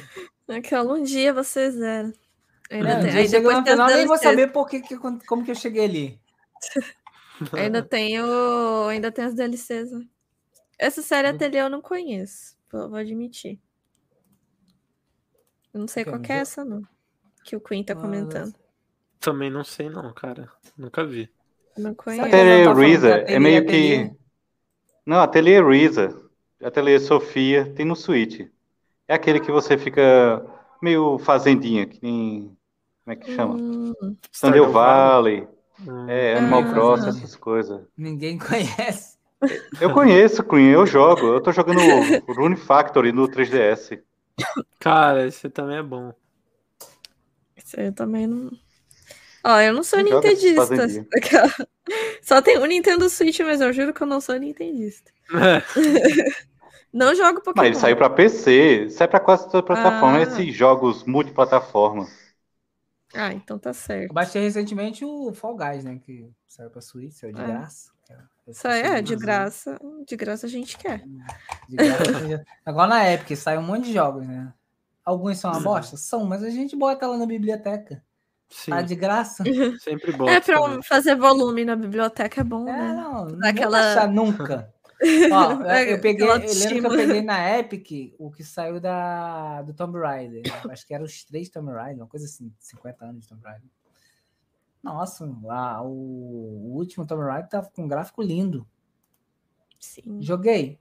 Naquela um dia você zera. Ainda é, tem, aí depois no final, nem vou saber por que, que, como que eu cheguei ali. ainda tenho, ainda tem as DLCs. Né? Essa série Ateliê eu não conheço, vou, vou admitir. Eu não sei qual é essa, não. Que o Queen tá comentando. Também não sei, não, cara. Nunca vi. Não conheço. Ateliê tá Risa é meio que. Não, Ateliê Risa. Ateliê Sofia tem no Switch. É aquele que você fica meio fazendinha, que nem como é que chama? Hum, Stardew Valley. Hum. É, Animal ah, Cross, não. essas coisas. Ninguém conhece. Eu conheço, Queen, eu jogo. Eu tô jogando o Rune Factory no 3DS. Cara, esse também é bom. Esse aí também não. Ó, eu não sou nintendista. Só tem o Nintendo Switch, mas eu juro que eu não sou nintendista. É. não jogo Pokémon. Mas ele saiu pra PC, sai pra quase toda plataforma. Ah. Esses jogos multiplataforma. Ah, então tá certo. Eu baixei recentemente o Fall Guys, né? Que saiu pra Switch, saiu de é. graça. Isso aí é, de graça. De graça a gente quer. De graça, Agora na Epic sai um monte de jogos, né? Alguns são uma bosta? São, mas a gente bota lá na biblioteca. Sim. Tá de graça. Sempre bom. É pra também. fazer volume na biblioteca é bom, é, né? Não, não Daquela... nunca. Ó, é, eu peguei, eu lembro que eu peguei na Epic o que saiu da, do Tomb Raider. Acho que eram os três Tomb Raider, uma coisa assim, 50 anos de Tomb Raider. Nossa, lá, o, o último Tomb Raider tava com um gráfico lindo. Sim. Joguei.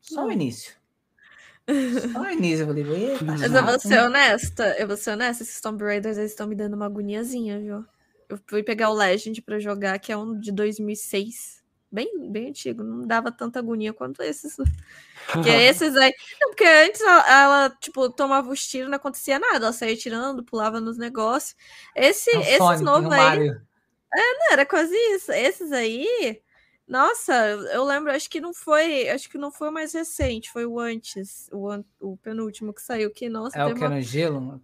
Só o início. Só o início, eu falei, Mas eu vou ser honesta, eu vou ser honesta, esses Tomb Raiders eles estão me dando uma agoniazinha, viu? Eu fui pegar o Legend para jogar, que é um de 2006 bem, bem antigo, não dava tanta agonia quanto esses. Porque esses aí. Não, porque antes ela, ela, tipo, tomava os tiros, não acontecia nada, ela saía tirando, pulava nos negócios. Esse, é esses novos aí. É, não, era quase isso. Esses aí. Nossa, eu lembro, acho que não foi, acho que não foi o mais recente, foi o antes, o, o penúltimo que saiu, que nossa. É o que é no gelo?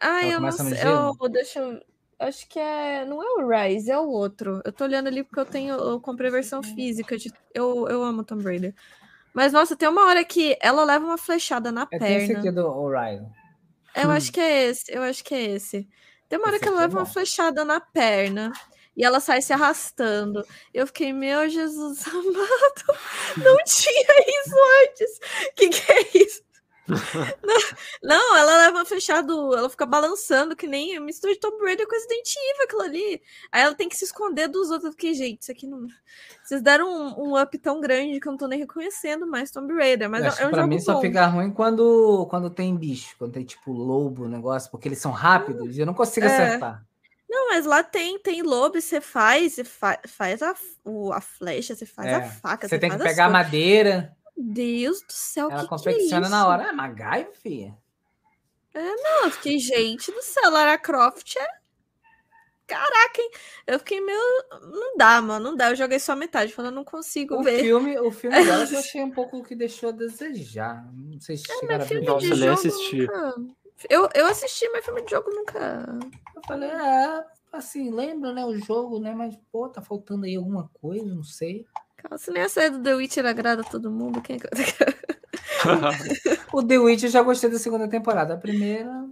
Ah, eu não sei. Eu, deixa eu Acho que é. Não é o Rise, é o outro. Eu tô olhando ali porque eu tenho. Eu comprei a versão física. De, eu, eu amo Tomb Raider. Mas, nossa, tem uma hora que ela leva uma flechada na é perna. Esse aqui do Orion. Eu hum. acho que é esse. Eu acho que é esse. Tem uma hora esse que ela leva é uma flechada na perna. E ela sai se arrastando. Eu fiquei, meu Jesus amado, não tinha isso antes. O que, que é isso? não, ela leva fechado, ela fica balançando que nem mistura de Tomb Raider com Resident Evil, aquilo ali. Aí ela tem que se esconder dos outros, porque, gente, isso aqui não. Vocês deram um, um up tão grande que eu não tô nem reconhecendo mais Tomb Raider. Mas é um pra mim bom. só fica ruim quando, quando tem bicho, quando tem tipo lobo, negócio, porque eles são rápidos e eu não consigo é. acertar. Não, mas lá tem, tem lobo, você faz, você fa faz a, o, a flecha, você faz é. a faca. Você, você tem que pegar madeira. Deus do céu, Ela que confecciona que é na hora. É MacGyver, filha. É, não, eu fiquei, gente do céu, Lara Croft é. Caraca, hein? Eu fiquei meio. Não dá, mano, não dá. Eu joguei só metade, falando, não consigo o ver. Filme, o filme dela eu achei um pouco o que deixou a desejar. Não sei se é, chegaram a ver. Nossa, de jogo assisti. Nunca... Eu, eu assisti, mas filme de jogo nunca. Eu falei, é, assim, lembra, né, o jogo, né? Mas, pô, tá faltando aí alguma coisa, não sei. Se nem a série do The Witcher agrada todo mundo, quem é O The Witcher eu já gostei da segunda temporada. A primeira,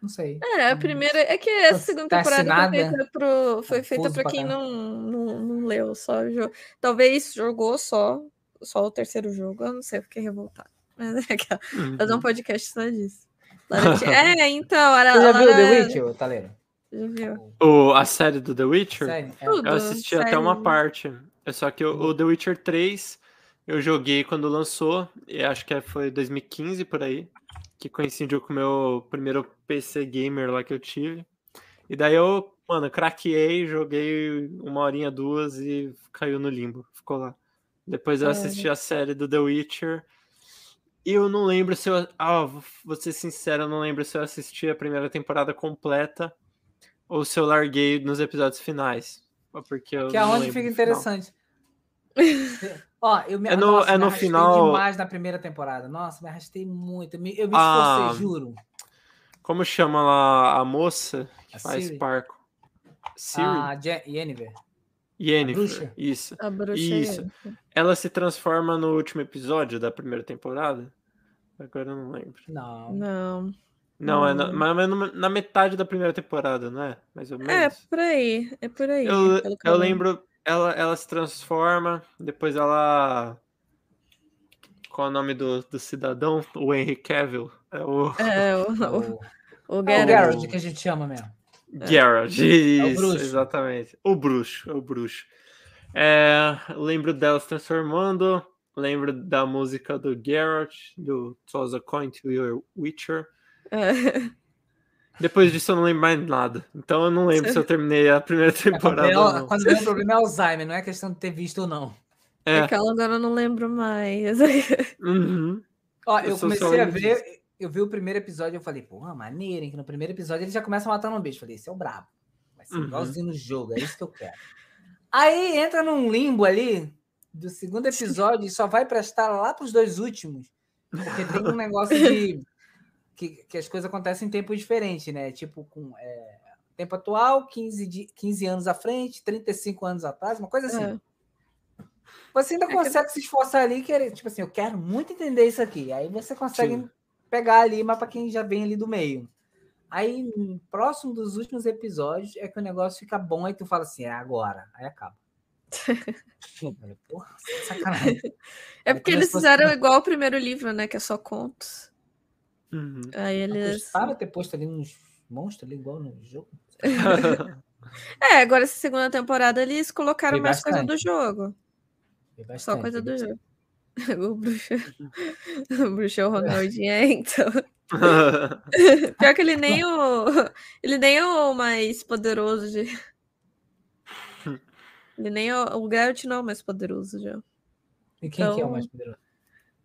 não sei. É, a primeira. É que essa segunda tá temporada assinada, foi feita, pro, foi feita pra quem não, não, não leu, só Talvez jogou só, só o terceiro jogo. Eu não sei, eu fiquei revoltado. Mas é que uhum. fazer um podcast só disso. é, então. Era, Você já viu The Witcher, Taleiro? Já viu? O, a série do The Witcher? Série, é. Eu assisti série. até uma parte. É só que o, o The Witcher 3 eu joguei quando lançou, e acho que foi 2015 por aí, que coincidiu com o meu primeiro PC gamer lá que eu tive. E daí eu, mano, craqueei, joguei uma horinha, duas e caiu no limbo, ficou lá. Depois eu assisti a série do The Witcher. E eu não lembro se eu. Ah, vou ser sincero, eu não lembro se eu assisti a primeira temporada completa ou se eu larguei nos episódios finais. Porque eu que é onde fica interessante. Ó, eu me, é no, nossa, é no me final. demais na primeira temporada. Nossa, me arrastei muito. Eu me, eu me esforcei, ah, juro. Como chama lá a moça que a faz Siri. Parco? Siri? A Yennefer. Yennefer, isso. A bruxa isso. Ela se transforma no último episódio da primeira temporada? Agora eu não lembro. Não. Não. Não, é na, mas na metade da primeira temporada, não é? Mais ou é, menos. É, por aí. É por aí. Eu, eu lembro, ela, ela se transforma, depois ela. Qual é o nome do, do cidadão? O Henry Cavill. É o. É, o, o, o, Geralt. o que a gente chama mesmo. Geralt, é. isso, é exatamente. O bruxo, é o bruxo. É, lembro dela se transformando, lembro da música do Geralt, do Toss a Coin to Your Witcher. É. Depois disso eu não lembro mais nada. Então eu não lembro se eu terminei a primeira temporada. É, quando, quando vem o problema é Alzheimer, não é questão de ter visto ou não. É. Aquela agora eu não lembro mais. Uhum. Ó, eu, eu comecei a ver, disso. eu vi o primeiro episódio e eu falei, porra, maneiro, hein? Que no primeiro episódio ele já começa matando um bicho. Eu falei, esse é o brabo. Vai ser uhum. igualzinho no jogo, é isso que eu quero. Aí entra num limbo ali do segundo episódio e só vai prestar lá para os dois últimos. Porque tem um negócio de que, que as coisas acontecem em tempo diferente, né? Tipo, com é, tempo atual, 15, de, 15 anos à frente, 35 anos atrás, uma coisa assim. É. Você ainda é consegue que... se esforçar ali, querer, tipo assim, eu quero muito entender isso aqui. Aí você consegue Sim. pegar ali, mas para quem já vem ali do meio. Aí, próximo dos últimos episódios, é que o negócio fica bom, aí tu fala assim, é agora, aí acaba. Porra, sacanagem. É porque eles fizeram igual o primeiro livro, né? Que é só contos. Uhum. Aí eles. Para ter posto ali uns monstros ali igual no jogo. é, agora essa segunda temporada eles colocaram mais coisa do jogo. Bastante, Só coisa do jogo. o bruxo. o bruxo é o Ronaldinho, é, então. Pior que ele nem o. Ele nem é o mais poderoso de. Ele nem o. O Geralt não é o mais poderoso já. E quem então, que é o então, mais poderoso?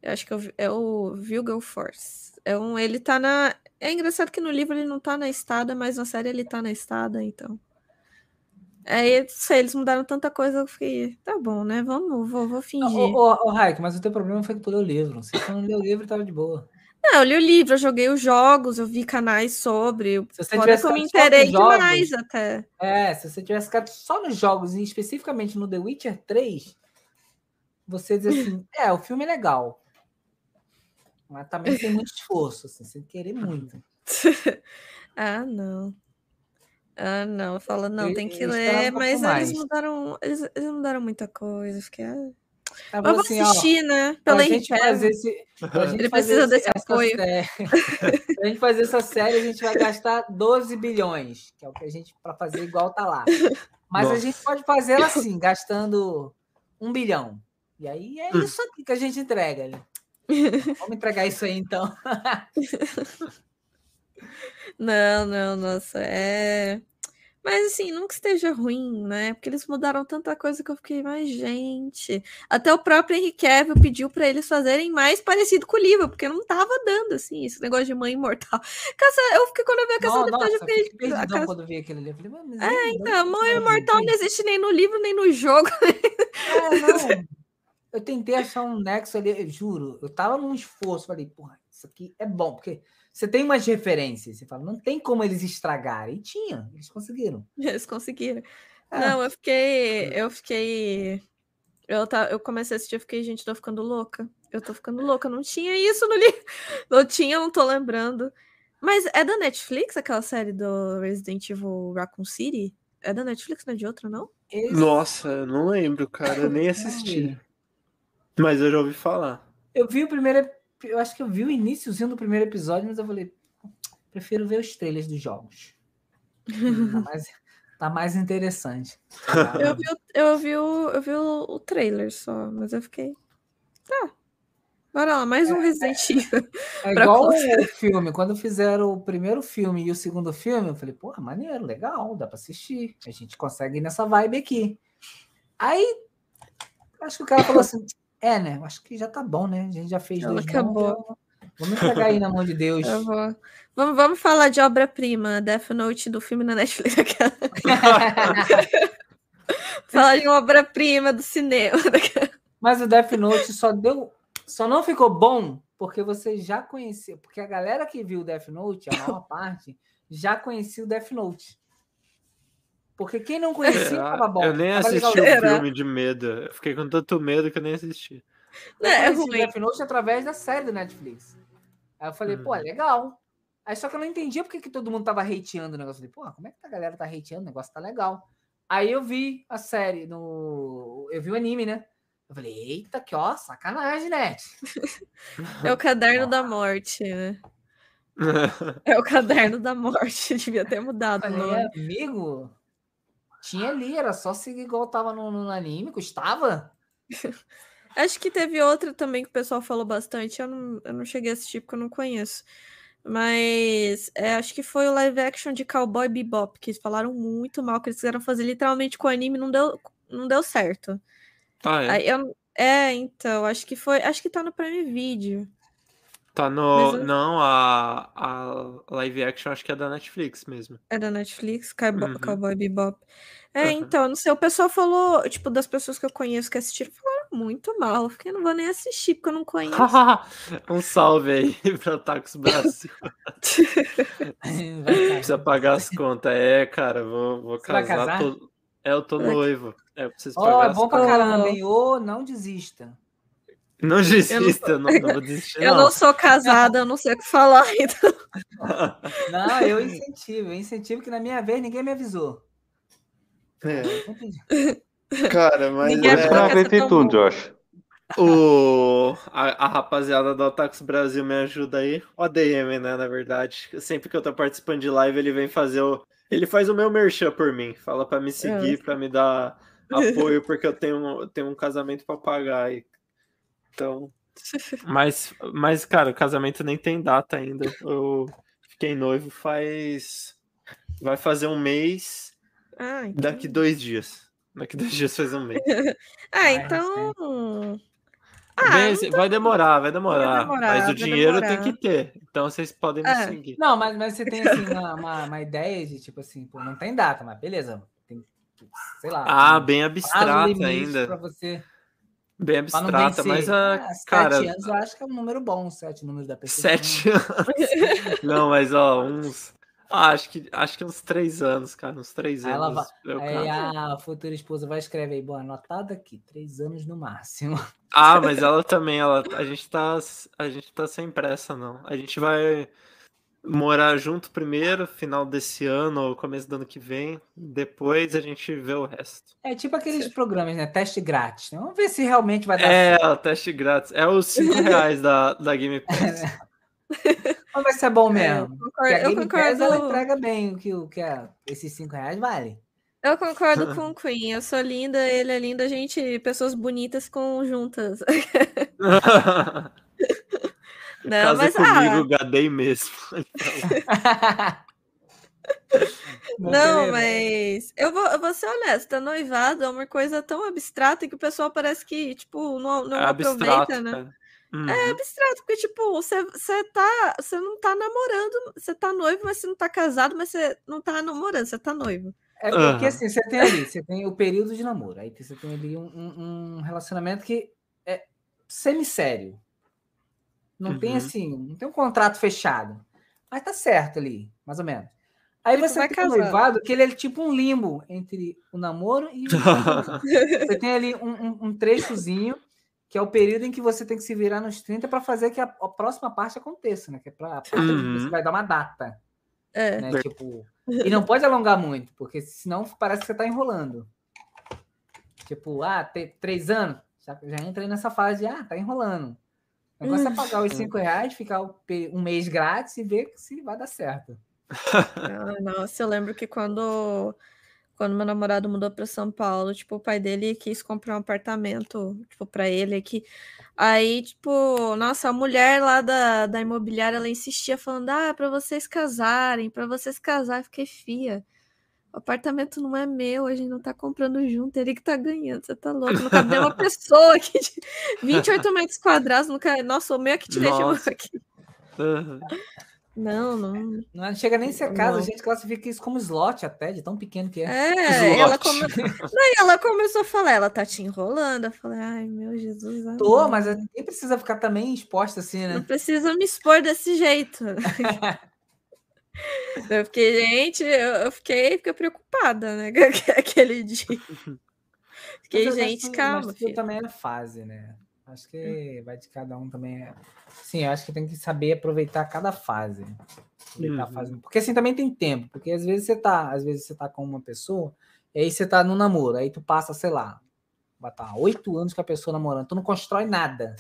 Eu acho que é o Vilgal Force. É um, ele tá na. É engraçado que no livro ele não tá na estada, mas na série ele tá na estada, então. Aí, sei, eles mudaram tanta coisa, eu fiquei, tá bom, né? Vamos, vou, vou fingir. Ô, ô Raik, mas o teu problema foi que tu leu o livro. Se você não leu o livro, tava de boa. Não, eu li o livro, eu joguei os jogos, eu vi canais sobre. Se você tivesse eu me interei demais jogos, até. É, se você tivesse ficado só nos jogos, e especificamente no The Witcher 3, você diz assim: é, o filme é legal. Mas também tem muito esforço, assim, sem querer muito. ah, não. Ah, não. Fala, não, eu, tem que ler, mas eles mudaram, eles, eles mudaram muita coisa. Fiquei. Ah. eu vou assim, assistir, ó, né? Pela gente esse, Ele precisa desse apoio. Série, pra gente fazer essa série, a gente vai gastar 12 bilhões, que é o que a gente, para fazer igual tá lá. Mas Nossa. a gente pode fazer ela assim, gastando um bilhão. E aí é hum. isso aqui que a gente entrega. Né? Vamos entregar isso aí então. não, não, nossa, é. Mas assim, nunca esteja ruim, né? Porque eles mudaram tanta coisa que eu fiquei, mais gente. Até o próprio Henry Cavill pediu para eles fazerem mais parecido com o livro, porque não tava dando, assim, esse negócio de mãe imortal. Caça, eu fiquei, quando eu vi a Caça de eu fiquei casa... quando vi aquele livro. Falei, é, então, mãe imortal não existe nem no livro, nem no jogo. É, não. Eu tentei achar um nexo ali, juro. Eu tava num esforço, falei, porra, isso aqui é bom, porque você tem umas referências, você fala, não tem como eles estragarem. E tinha, eles conseguiram. Eles conseguiram. É. Não, eu fiquei. Eu fiquei. Eu, tá, eu comecei a assistir, eu fiquei, gente, tô ficando louca. Eu tô ficando louca. Não tinha isso no livro. Não tinha, não tô lembrando. Mas é da Netflix aquela série do Resident Evil Raccoon City? É da Netflix, não é de outra, não? Nossa, não lembro, cara. Eu nem assisti. Mas eu já ouvi falar. Eu vi o primeiro. Eu acho que eu vi o iníciozinho do primeiro episódio, mas eu falei, prefiro ver os trailers dos jogos. tá, mais, tá mais interessante. eu vi, eu vi, o, eu vi o, o trailer só, mas eu fiquei. tá. Bora lá, mais um é, Resident é, Evil. É, é igual o filme. Quando fizeram o primeiro filme e o segundo filme, eu falei, porra, maneiro, legal, dá pra assistir. A gente consegue ir nessa vibe aqui. Aí, acho que o cara falou assim, é, né? Acho que já tá bom, né? A gente já fez dois acabou. Vamos entregar aí na mão de Deus. Vamos, vamos falar de obra-prima, Death Note do filme na Netflix. falar de uma obra-prima do cinema. Mas o Death Note só deu. Só não ficou bom porque você já conhecia. Porque a galera que viu o Death Note, a maior parte, já conhecia o Death Note. Porque quem não conhecia, é, tava bom. Eu nem assisti o filme de medo. Eu fiquei com tanto medo que eu nem assisti. Eu é, conheci o Death Note através da série do Netflix. Aí eu falei, pô, é uhum. legal. Aí só que eu não entendia porque que todo mundo tava hateando o negócio. Eu falei, pô, como é que a galera tá hateando? O negócio tá legal. Aí eu vi a série no. Eu vi o anime, né? Eu falei, eita, que ó, sacanagem, né? É o caderno da morte, né? É o caderno da morte, devia ter mudado. Falei, nome. amigo, tinha ali, era só seguir igual tava no, no anime, custava. Acho que teve outra também que o pessoal falou bastante. Eu não, eu não cheguei a assistir porque eu não conheço. Mas é, acho que foi o live action de Cowboy Bebop, que eles falaram muito mal, que eles quiseram fazer literalmente com o anime não deu, não deu certo. Ah, é? Aí eu, é, então, acho que foi. Acho que tá no Prime Video. Tá no. Eu... Não, a, a live action acho que é da Netflix mesmo. É da Netflix, Cowboy, uhum. Cowboy Bebop. É, uhum. então, não sei, o pessoal falou, tipo, das pessoas que eu conheço que assistiram, falaram muito mal. Eu fiquei, não vou nem assistir, porque eu não conheço. um salve aí pra Tacos Brasil. Precisa pagar as contas. É, cara, vou, vou casar. casar? Tô... É, eu tô noivo. É, preciso oh, pagar é bom pra caramba, hein? Ô, não desista. Não desista, eu não, não, não vou desistir. Eu não. não sou casada, eu não sei o que falar. Então... Não, eu incentivo, eu incentivo que na minha vez ninguém me avisou. É. Cara, mas. Ninguém é... aproveitei tudo, Josh. O, a, a, rapaziada do Atax Brasil me ajuda aí. O ADM, né? Na verdade. Sempre que eu tô participando de live, ele vem fazer o. Ele faz o meu merchan por mim. Fala para me seguir, é. para me dar apoio, porque eu tenho, tenho um casamento para pagar. E então. Mas, mas, cara, o casamento nem tem data ainda. Eu fiquei noivo faz. Vai fazer um mês. Ah, então... Daqui dois dias. Daqui dois dias faz um mês. ah, então. Ah, vai demorar, vai demorar, vai demorar. Mas o dinheiro demorar. tem que ter. Então vocês podem me é. seguir. Não, mas, mas você tem assim, uma, uma, ideia de tipo assim, pô, não tem data, mas beleza. Tem, sei lá. Ah, bem abstrato ainda. Pra você Bem abstrata, mas a. Ah, cara, sete anos eu acho que é um número bom, sete números da pessoa. Sete anos. Não, mas ó, uns. Ah, acho que, acho que uns três anos, cara, uns três aí anos. Vai, aí a futura esposa vai escrever aí, bom, anotado aqui, três anos no máximo. Ah, mas ela também, ela, a gente tá, a gente tá sem pressa, não. A gente vai morar junto primeiro, final desse ano ou começo do ano que vem. Depois a gente vê o resto. É tipo aqueles programas, né? Teste grátis. Né? Vamos ver se realmente vai dar É, certo. o teste grátis. É os 5 reais da, da Game Pass. Vamos ver se é bom é, mesmo. Eu concordo, a Game eu concordo. Pass, ela entrega bem o que, o que é, esses 5 reais vale. Eu concordo com o Queen. Eu sou linda, ele é lindo, a gente, pessoas bonitas com juntas. Não, Casa mas, comigo, ah... gadei mesmo. Não, mas eu vou, eu vou ser honesta, noivado é uma coisa tão abstrata que o pessoal parece que, tipo, não, não é aproveita, né? Uhum. É abstrato, porque, tipo, você, você, tá, você não tá namorando, você tá noivo, mas você não tá casado, mas você não tá namorando, você tá noivo. É porque, uhum. assim, você tem ali, você tem o período de namoro, aí você tem ali um, um, um relacionamento que é semi-sério, não uhum. tem assim, não tem um contrato fechado. Mas tá certo ali, mais ou menos. Aí tipo, você tem um noivado que ele é tipo um limbo entre o namoro e o Você tem ali um, um, um, trechozinho que é o período em que você tem que se virar nos 30 para fazer que a, a, próxima parte aconteça, né? Que é para uhum. você vai dar uma data. É. Né? Tipo, e não pode alongar muito, porque senão parece que você tá enrolando. Tipo, ah, tem três anos, já, já entrei nessa fase de, ah, tá enrolando. O negócio é pagar os 5 reais, ficar um mês grátis e ver se vai dar certo. Ah, nossa, eu lembro que quando, quando meu namorado mudou para São Paulo, tipo, o pai dele quis comprar um apartamento, tipo, para ele aqui. Aí, tipo, nossa, a mulher lá da, da imobiliária, ela insistia falando: "Ah, para vocês casarem, para vocês casarem". Fiquei fia. O apartamento não é meu, a gente não tá comprando junto, ele que tá ganhando, você tá louco. Não cabe uma pessoa aqui de 28 metros quadrados, não cabe... Nossa, o meu é que te deixou aqui. Uhum. Não, não. Não chega nem a ser casa, a gente classifica isso como slot até, de tão pequeno que é. É, ela, come... não, ela começou a falar, ela tá te enrolando. Eu falei, ai meu Jesus. Amor. Tô, mas nem precisa ficar também exposta assim, né? Não precisa me expor desse jeito. eu fiquei, gente, eu, fiquei, fiquei preocupada, né? Aquele dia. Fiquei, gente, calma. Mas também é fase, né? Acho que vai de cada um também. Sim, acho que tem que saber aproveitar cada fase. Aproveitar uhum. fase. Porque assim também tem tempo. Porque às vezes você tá, às vezes você tá com uma pessoa, e aí você tá no namoro, aí tu passa, sei lá, botar oito anos com a pessoa namorando, tu não constrói nada.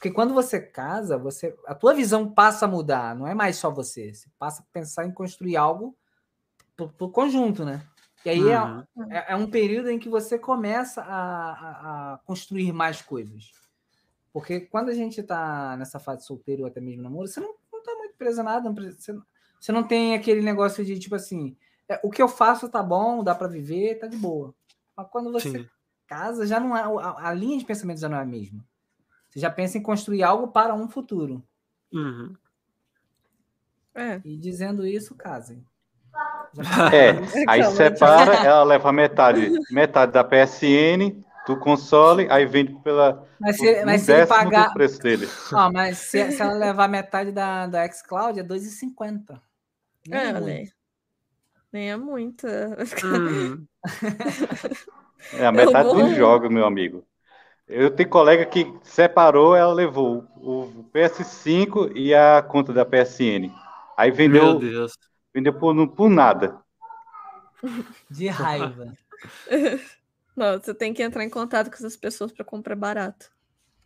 Porque quando você casa, você a tua visão passa a mudar, não é mais só você. Você passa a pensar em construir algo pro, pro conjunto, né? E aí é uhum. é, é, um período em que você começa a, a, a, construir mais coisas. Porque quando a gente está nessa fase solteiro ou até mesmo namoro, você não, não tá muito preso a nada. Você, você não tem aquele negócio de tipo assim, é, o que eu faço tá bom, dá para viver, tá de boa. Mas quando você Sim. casa, já não é, a, a, linha de pensamento já não é a mesma. Você já pensa em construir algo para um futuro. Uhum. É. E dizendo isso, casem. É, aí separa, ela leva metade, metade da PSN, do console, aí vende pela. Mas se, mas se ele pagar. preço dele. Ó, mas se, se, ela levar metade da, da Xcloud, é 2,50. Nem é, é muito. Nem é muito. Hum. é a metade dos jogos, meu amigo. Eu tenho colega que separou, ela levou o PS5 e a conta da PSN. Aí vendeu. Meu Deus Vendeu por, por nada. De raiva. Não, você tem que entrar em contato com essas pessoas para comprar barato.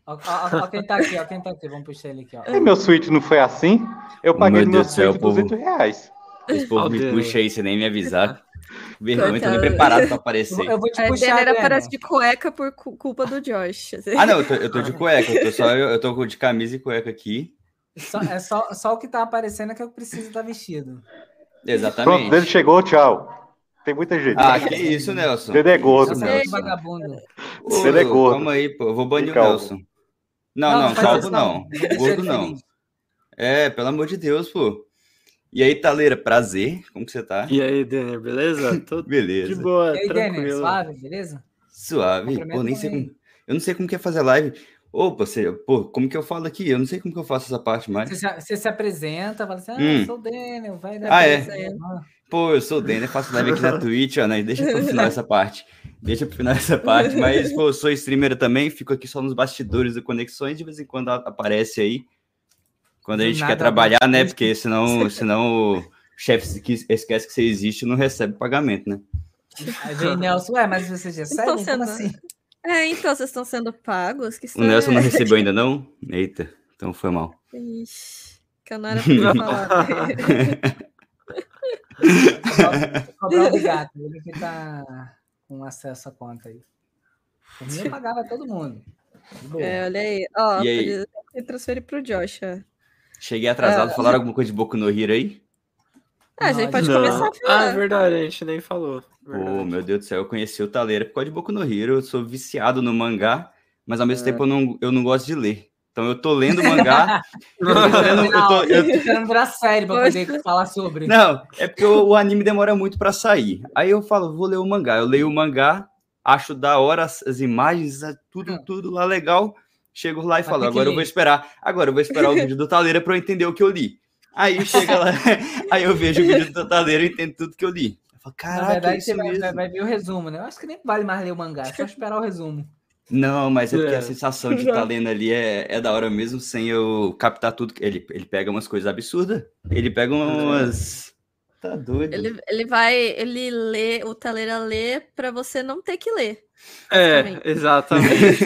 Ó, ó, ó, quem tá aqui, ó, quem tá aqui. Vamos puxar ele aqui, ó. E meu Switch não foi assim? Eu paguei meu meu Switch 200 reais. Esse povo me puxa aí sem nem me avisar. Vergonha, tô nem preparado pra aparecer. Eu vou te puxar, a era parece de cueca por culpa do Josh. Ah, não, eu tô, eu tô de cueca. Eu tô, só, eu, tô de camisa e cueca aqui. Só, é só, só o que tá aparecendo é que eu preciso estar vestido. Exatamente. Pronto, Dedo chegou, tchau. Tem muita gente. Ah, que isso, Nelson. Dedo é gordo. Nelson. vagabundo. Dedo é gordo. Calma aí, pô. Eu vou banir o Nelson. Não, não, não calvo não. Gordo não. É, pelo amor de Deus, pô. E aí, Taleira, prazer. Como que você tá? E aí, Denner, beleza? Tudo beleza. De boa, e aí, tranquilo. Denner, suave, beleza? Suave. Pô, nem sei como... Eu não sei como que é fazer live. Opa, você, pô, como que eu falo aqui? Eu não sei como que eu faço essa parte mais. Você, você se apresenta, fala assim, ah, hum. eu sou o Daniel, vai dar Ah, é? Pô, eu sou o Daniel, faço live aqui na Twitch, ó, né? Deixa pro final essa parte. Deixa pro final essa parte. Mas, pô, eu sou streamer também, fico aqui só nos bastidores do Conexões, de vez em quando aparece aí. Quando a gente Nada quer trabalhar, né? Porque senão, senão o chefe esquece que você existe e não recebe pagamento, né? Aí vem Nelson, ué, mas você já sabe? Como assim? É, então, vocês estão sendo pagos? Que o Nelson não recebeu ainda, não? Eita, então foi mal. Ixi, que eu não era pra falar. Cobrar o gato, ele que tá com acesso à conta aí. O meu pagava todo mundo. É, olha aí. Ó, e aí? transferir pro Josh. Ó. Cheguei atrasado, é, falaram alguma coisa de Boku no Hero aí? Ah, a gente pode não. começar a falar. Ah, é verdade, a gente nem falou. Verdade. Oh, meu Deus do céu, eu conheci o Taleira por causa de Boku no Hero, eu sou viciado no mangá, mas ao mesmo é. tempo eu não, eu não gosto de ler. Então eu tô lendo mangá. eu tô lendo, eu tô, eu virar série pra poder falar sobre. Não, é porque o, o anime demora muito para sair. Aí eu falo, vou ler o mangá. Eu leio o mangá, acho da hora as, as imagens, tudo, tudo lá legal. Chego lá e falo, agora eu vou esperar. Agora eu vou esperar o vídeo do Taleira para eu entender o que eu li. Aí chega lá, aí eu vejo o vídeo do Totaleiro e entendo tudo que eu li. Eu falo, caraca, Na verdade, você vai, vai, ver o resumo, né? Eu acho que nem vale mais ler o mangá, é só esperar o resumo. Não, mas é porque é. a sensação de estar tá lendo ali é, é da hora mesmo, sem eu captar tudo. Ele, ele pega umas coisas absurdas. Ele pega umas. Tá doido. Ele, ele vai, ele lê, o Taleira lê para você não ter que ler. É, exatamente.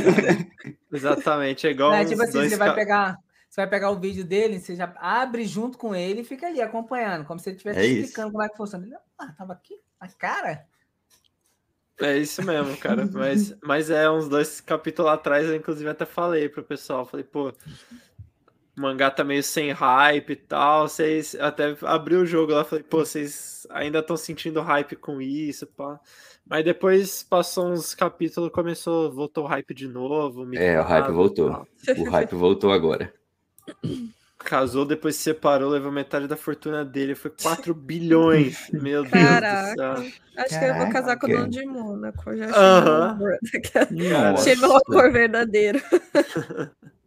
exatamente. É igual. É, tipo assim, você vai pegar você vai pegar o vídeo dele, você já abre junto com ele e fica ali acompanhando, como se ele estivesse é explicando como é que funciona. Ele, ah, tava aqui. A cara? É isso mesmo, cara. Mas, mas é uns dois capítulos atrás, eu inclusive até falei pro pessoal. Falei, pô, o mangá tá meio sem hype e tal. Vocês até abriu o jogo lá, falei, pô, vocês ainda estão sentindo hype com isso, pá. Mas depois passou uns capítulos, começou, voltou o hype de novo. É, o hype voltou. O hype voltou agora. Casou, depois se separou, levou metade da fortuna dele. Foi 4 bilhões. Meu Caraca. Deus do céu. Acho Caraca. que eu vou casar com o dono de Mônaco. Já achei uh -huh. meu cor verdadeiro.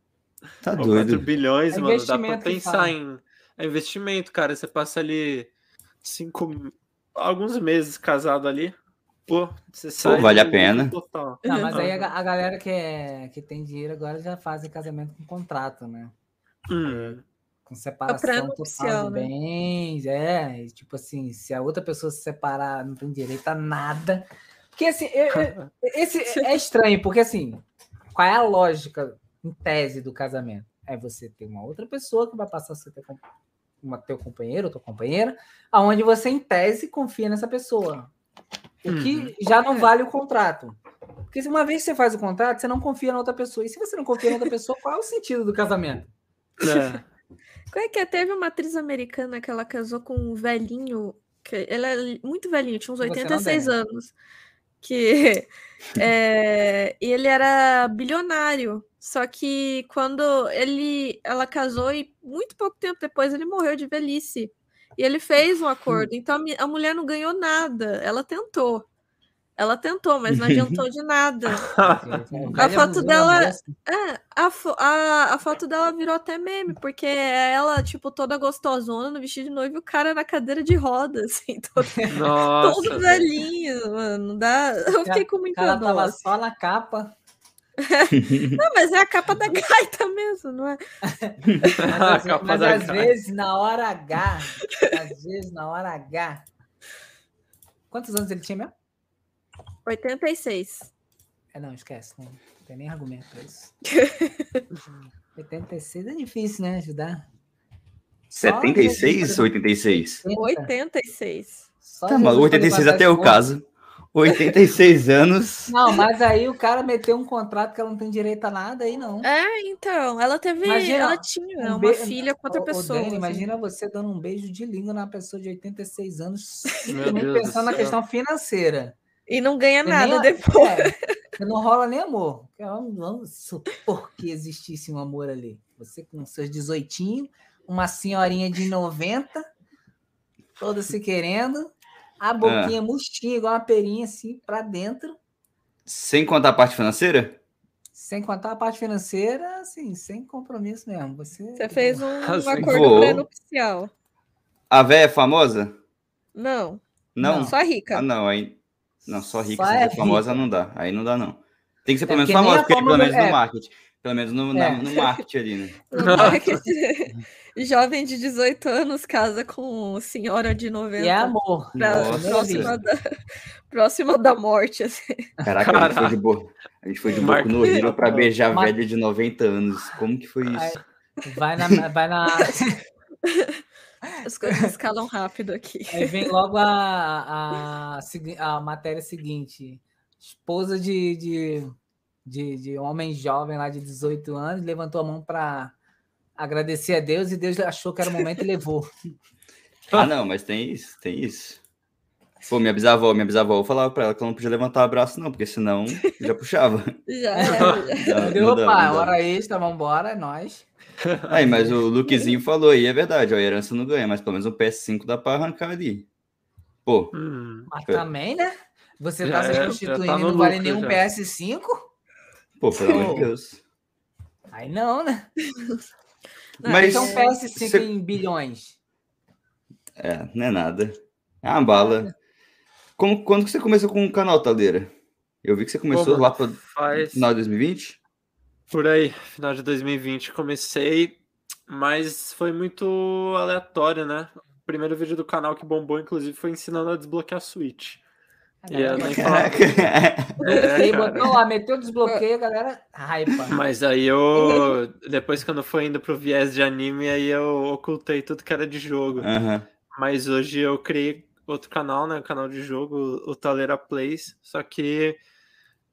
Tá Pô, doido. 4 bilhões, é mano. Dá pra pensar em. É investimento, cara. Você passa ali cinco, alguns meses casado ali. Pô, você sai. Pô, vale a pena. Total. Não, mas aí a, a, galera que, é, que tem dinheiro agora já faz casamento com contrato, né? Hum. Com separação total de né? bens. É, tipo assim, se a outra pessoa se separar, não tem direito a nada. Porque assim, eu, eu, esse é estranho, porque assim, qual é a lógica em tese do casamento? É você ter uma outra pessoa que vai passar a ser teu, uma, teu companheiro ou tua companheira, aonde você, em tese, confia nessa pessoa. O que uhum. já não vale o contrato. Porque se uma vez que você faz o contrato, você não confia na outra pessoa. E se você não confia na outra pessoa, qual é o sentido do casamento? É. Qual é que é? Teve uma atriz americana que ela casou com um velhinho, que ela é muito velhinho, tinha uns 86 anos. Que é, ele era bilionário. Só que quando ele, ela casou e muito pouco tempo depois ele morreu de velhice. E ele fez um acordo. Então a mulher não ganhou nada. Ela tentou. Ela tentou, mas não adiantou de nada. a foto dela. É, a, a, a foto dela virou até meme, porque é ela, tipo, toda gostosona no vestido de noivo e o cara na cadeira de rodas, assim, todo, Nossa, todo velhinho, mano. Dá... Eu fiquei com muita Ela tava só na capa. não, mas é a capa da gaita mesmo, não é? mas, assim, mas às vezes, na hora H, às vezes, na hora H. Quantos anos ele tinha mesmo? 86. É, não, esquece. Não, tem nem argumento pra isso. 86 é difícil, né? Ajudar. 76 ou 86? 86. Só tá, mas 86 até o caso. 86 anos. Não, mas aí o cara meteu um contrato que ela não tem direito a nada aí, não. É, então, ela teve. Imagina, ela tinha um uma filha com outra pessoa. Dani, assim. Imagina você dando um beijo de língua na pessoa de 86 anos, pensando na questão financeira. E não ganha nada nem, depois. É, não rola nem amor. Vamos supor que existisse um amor ali. Você com seus 18, uma senhorinha de 90, toda se querendo, a boquinha é. murchinha, igual uma perinha assim, para dentro. Sem contar a parte financeira? Sem contar a parte financeira, assim, sem compromisso mesmo. Você, Você fez um, um acordo pré-nupcial. A véia é famosa? Não. Não? Não, só rica. Ah, não. Aí, não, só rica, só é famosa não dá. Aí não dá, não. Tem que ser é pelo menos famosa, porque pelo menos no é. marketing. Pelo menos no, é. no marketing ali, né? No marketing. Jovem de 18 anos casa com senhora de 90. E é amor. Pra, próxima, da, próxima da morte, assim. Caraca, Caraca. a gente foi de, bo... a gente foi de boca no Rio pra beijar Mar... velha de 90 anos. Como que foi isso? Vai na... Vai na... As coisas escalam rápido aqui. Aí vem logo a, a, a matéria seguinte: esposa de, de, de, de um homem jovem lá de 18 anos levantou a mão para agradecer a Deus e Deus achou que era o momento e levou. Ah, não, mas tem isso, tem isso. Pô, minha bisavó, minha bisavó, eu falava pra ela que ela não podia levantar o braço, não, porque senão já puxava. Já era. Já. Não, Opa, hora extra, vambora, é nóis. Aí, mas o Luquezinho falou aí, é verdade, ó, a herança não ganha, mas pelo menos um PS5 dá pra arrancar ali. Pô. Hum, mas também, né? Você tá se substituindo tá e não vale nenhum já. PS5? Pô, pelo amor de Deus. Aí não, né? Não, mas então PS5 cê... em bilhões. É, não é nada. É uma bala. Como, quando que você começou com o canal, Taldeira? Eu vi que você começou Pô, lá para faz... final de 2020? Por aí, final de 2020 comecei, mas foi muito aleatório, né? O primeiro vídeo do canal que bombou, inclusive, foi ensinando a desbloquear a Switch. E eu nem é, botou lá, meteu desbloqueio, galera, hypa. Mas aí eu, depois quando foi indo pro viés de anime, aí eu ocultei tudo que era de jogo. Uhum. Mas hoje eu criei outro canal, né? Canal de jogo, o Taleira Plays, só que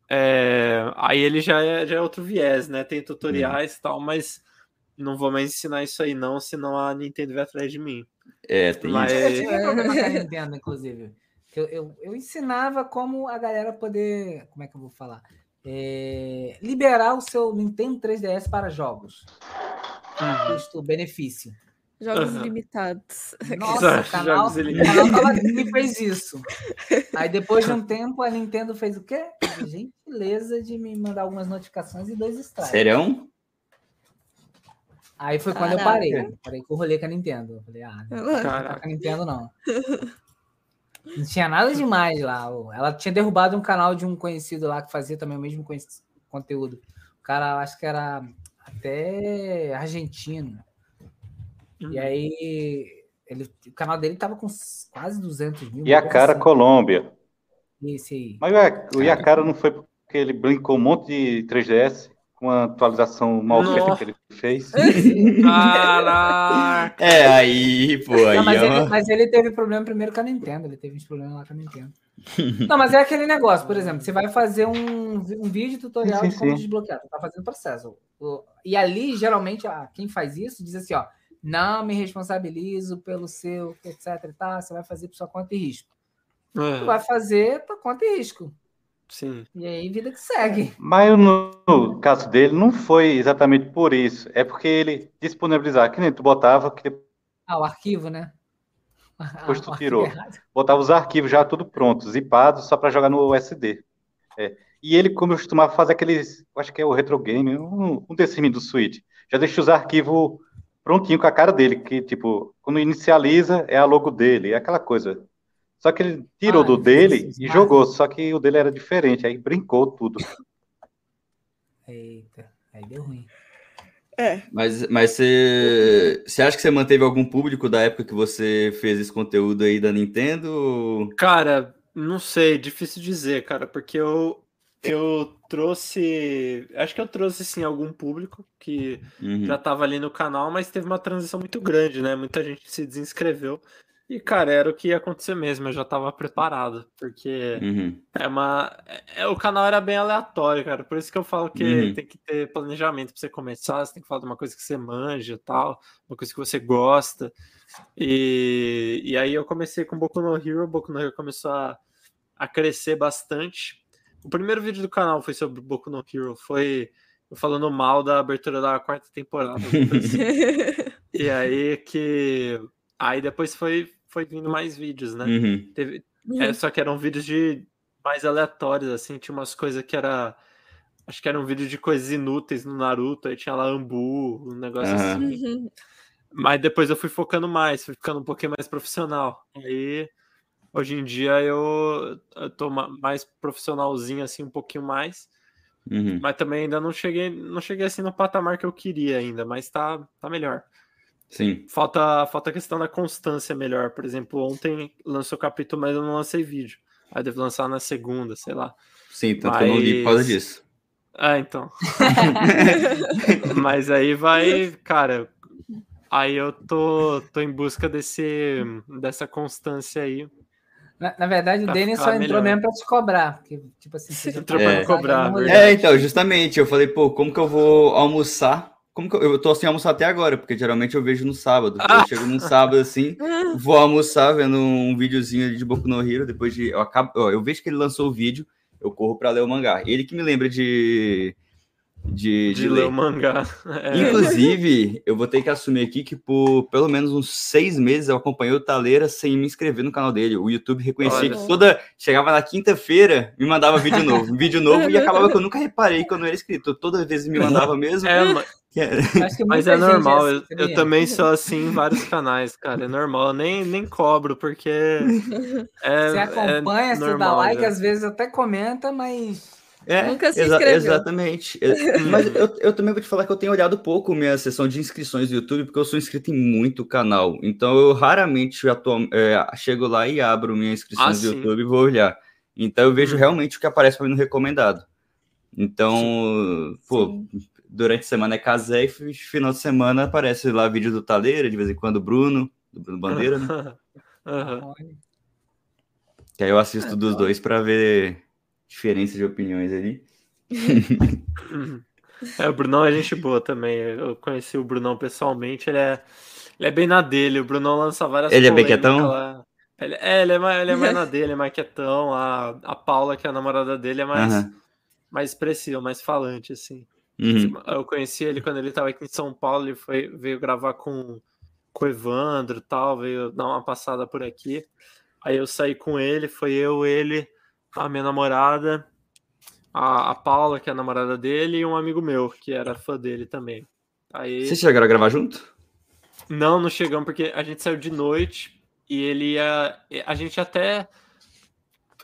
é, aí ele já é, já é outro viés, né? Tem tutoriais e tal, mas não vou mais ensinar isso aí, não, senão a Nintendo vai atrás de mim. É, tem Mas isso. eu tive problema com a Nintendo, inclusive. Eu, eu, eu ensinava como a galera poder. Como é que eu vou falar? É, liberar o seu Nintendo 3DS para jogos. Custo-benefício. Jogos Aham. limitados. Nossa, o canal, canal tava, me fez isso. Aí depois de um tempo, a Nintendo fez o quê? A gentileza de me mandar algumas notificações e dois strikes. Serão? Aí foi quando eu Caraca. parei. Parei com o rolê com a Nintendo. Eu falei, ah, não Caraca. com a Nintendo, não. Não tinha nada demais lá. Ela tinha derrubado um canal de um conhecido lá que fazia também o mesmo conteúdo. O cara, acho que era até argentino. Uhum. E aí, ele, o canal dele tava com quase 200 mil. E a cara coisa Colômbia. assim. Esse aí. Mas o Iacara não foi porque ele brincou um monte de 3DS com a atualização mal feita que ele fez. Caraca! É, aí, pô, aí Não, mas, ele, mas ele teve problema primeiro com a Nintendo. Ele teve uns problemas lá com a Nintendo. Não, mas é aquele negócio, por exemplo, você vai fazer um, um vídeo tutorial Sim, de como sim. desbloquear, você tá fazendo processo. O- E ali, geralmente, a- quem faz isso diz assim, ó, não me responsabilizo pelo seu, etc e tal, você vai fazer por sua conta e risco. Tu É, vai fazer por conta e risco. sim. E aí, vida que segue. Mas no, no caso dele, não foi exatamente por isso. É porque ele disponibilizava, que nem tu botava, que Ah, o arquivo, né? Depois tu arquivo tirou. errado. botava os arquivos já tudo pronto, zipados, só para jogar no USD. É. E ele, como eu costumava fazer aqueles, acho que é o Retro Game, um, um desses do Switch, já deixa os arquivos prontinho com a cara dele, que tipo, quando inicializa é a logo dele, é aquela coisa. Só que ele tirou Ah, do dele isso, e mas- jogou, só que o dele era diferente, aí brincou tudo. Eita, aí deu ruim. É. Mas, mas você, você acha que você manteve algum público da época que você fez esse conteúdo aí da Nintendo? ou- Cara, não sei, difícil dizer, cara, porque eu eu trouxe, acho que eu trouxe sim algum público que Uhum. já tava ali no canal, mas teve uma transição muito grande, né? Muita gente se desinscreveu. E, cara, era o que ia acontecer mesmo, eu já tava preparado, porque Uhum. é uma. É, o canal era bem aleatório, cara. Por isso que eu falo que Uhum. tem que ter planejamento pra você começar. Você tem que falar de uma coisa que você manja e tal, uma coisa que você gosta. E, e aí eu comecei com Boku no Hero. Boku no Hero começou a, a crescer bastante. O primeiro vídeo do canal foi sobre Boku no Hero. Foi eu falando mal da abertura da quarta temporada. assim. e aí que. Aí depois foi, foi vindo mais vídeos, né? Uhum. Teve, é, só que eram vídeos de mais aleatórios, assim, tinha umas coisas que era. Acho que era um vídeo de coisas inúteis no Naruto, aí tinha lá Ambu, um negócio assim. Uhum. Mas depois eu fui focando mais, fui ficando um pouquinho mais profissional. Aí, hoje em dia, eu, eu tô ma- mais profissionalzinho, assim, um pouquinho mais. Uhum. Mas também ainda não cheguei, não cheguei assim no patamar que eu queria ainda, mas tá, tá melhor. Sim. Falta, falta a questão da constância melhor. Por exemplo, ontem lançou capítulo, mas eu não lancei vídeo. Aí devo lançar na segunda, sei lá. Sim, tanto que eu não li por causa Mas- disso. Ah, então. mas aí vai, cara. Aí eu tô, tô em busca desse, dessa constância aí. Na, na verdade, o Pra Denis ficar só entrou melhor. mesmo pra te cobrar. Porque, tipo assim, você já Entrou pra tá me cobrar. É, então, justamente, eu falei, pô, como que eu vou almoçar? Como que eu, eu tô sem almoçar até agora, porque geralmente eu vejo no sábado. Ah! Eu chego num sábado assim, vou almoçar vendo um videozinho ali de Boku no Hero, depois de eu acabo, ó, eu vejo que ele lançou o vídeo, eu corro pra ler o mangá. Ele que me lembra de de, De, de ler ler. o mangá. É. Inclusive, eu vou ter que assumir aqui que por pelo menos uns seis meses eu acompanhei o Taleira sem me inscrever no canal dele. O YouTube reconhecia Olha. que toda. Chegava na quinta-feira, me mandava vídeo novo. Vídeo novo e acabava que eu nunca reparei que eu não era inscrito. Toda vez me mandava mesmo. É, mas muita é normal, assim, eu, eu também sou assim em vários canais, cara. É normal, eu nem, nem cobro, porque. É, Você acompanha, é você dá normal, like, já. às vezes até comenta, mas. É, Nunca se exa- inscreveu. Exatamente. É, Mas eu, eu também vou te falar que eu tenho olhado pouco minha sessão de inscrições do YouTube, porque eu sou inscrito em muito canal. Então eu raramente é, chego lá e abro minha inscrição Ah, do sim. YouTube e vou olhar. Então eu vejo Hum. realmente o que aparece para mim no recomendado. Então, pô, Sim. durante a semana é casé e fi- final de semana aparece lá vídeo do Taleira, de vez em quando o Bruno, do Bruno Bandeira, né? Olha, Que aí eu assisto dos dois para ver diferença de opiniões ali. é, o Brunão é gente boa também. Eu conheci o Brunão pessoalmente, ele é, ele é bem na dele. O Brunão lança várias Ele é bem quietão? Lá. Ele, é, ele é, mais, ele é mais na dele, é mais quietão. A, a Paula, que é a namorada dele, é mais, uhum. mais expressiva, mais falante, assim. Uhum. Eu conheci ele quando ele estava aqui em São Paulo, ele foi, veio gravar com, com o Evandro tal, veio dar uma passada por aqui. Aí eu saí com ele, foi eu, ele, a minha namorada, a, a Paula, que é a namorada dele, e um amigo meu, que era fã dele também. Aí... Vocês chegaram a gravar junto? Não, não chegamos, porque a gente saiu de noite e ele ia. A gente até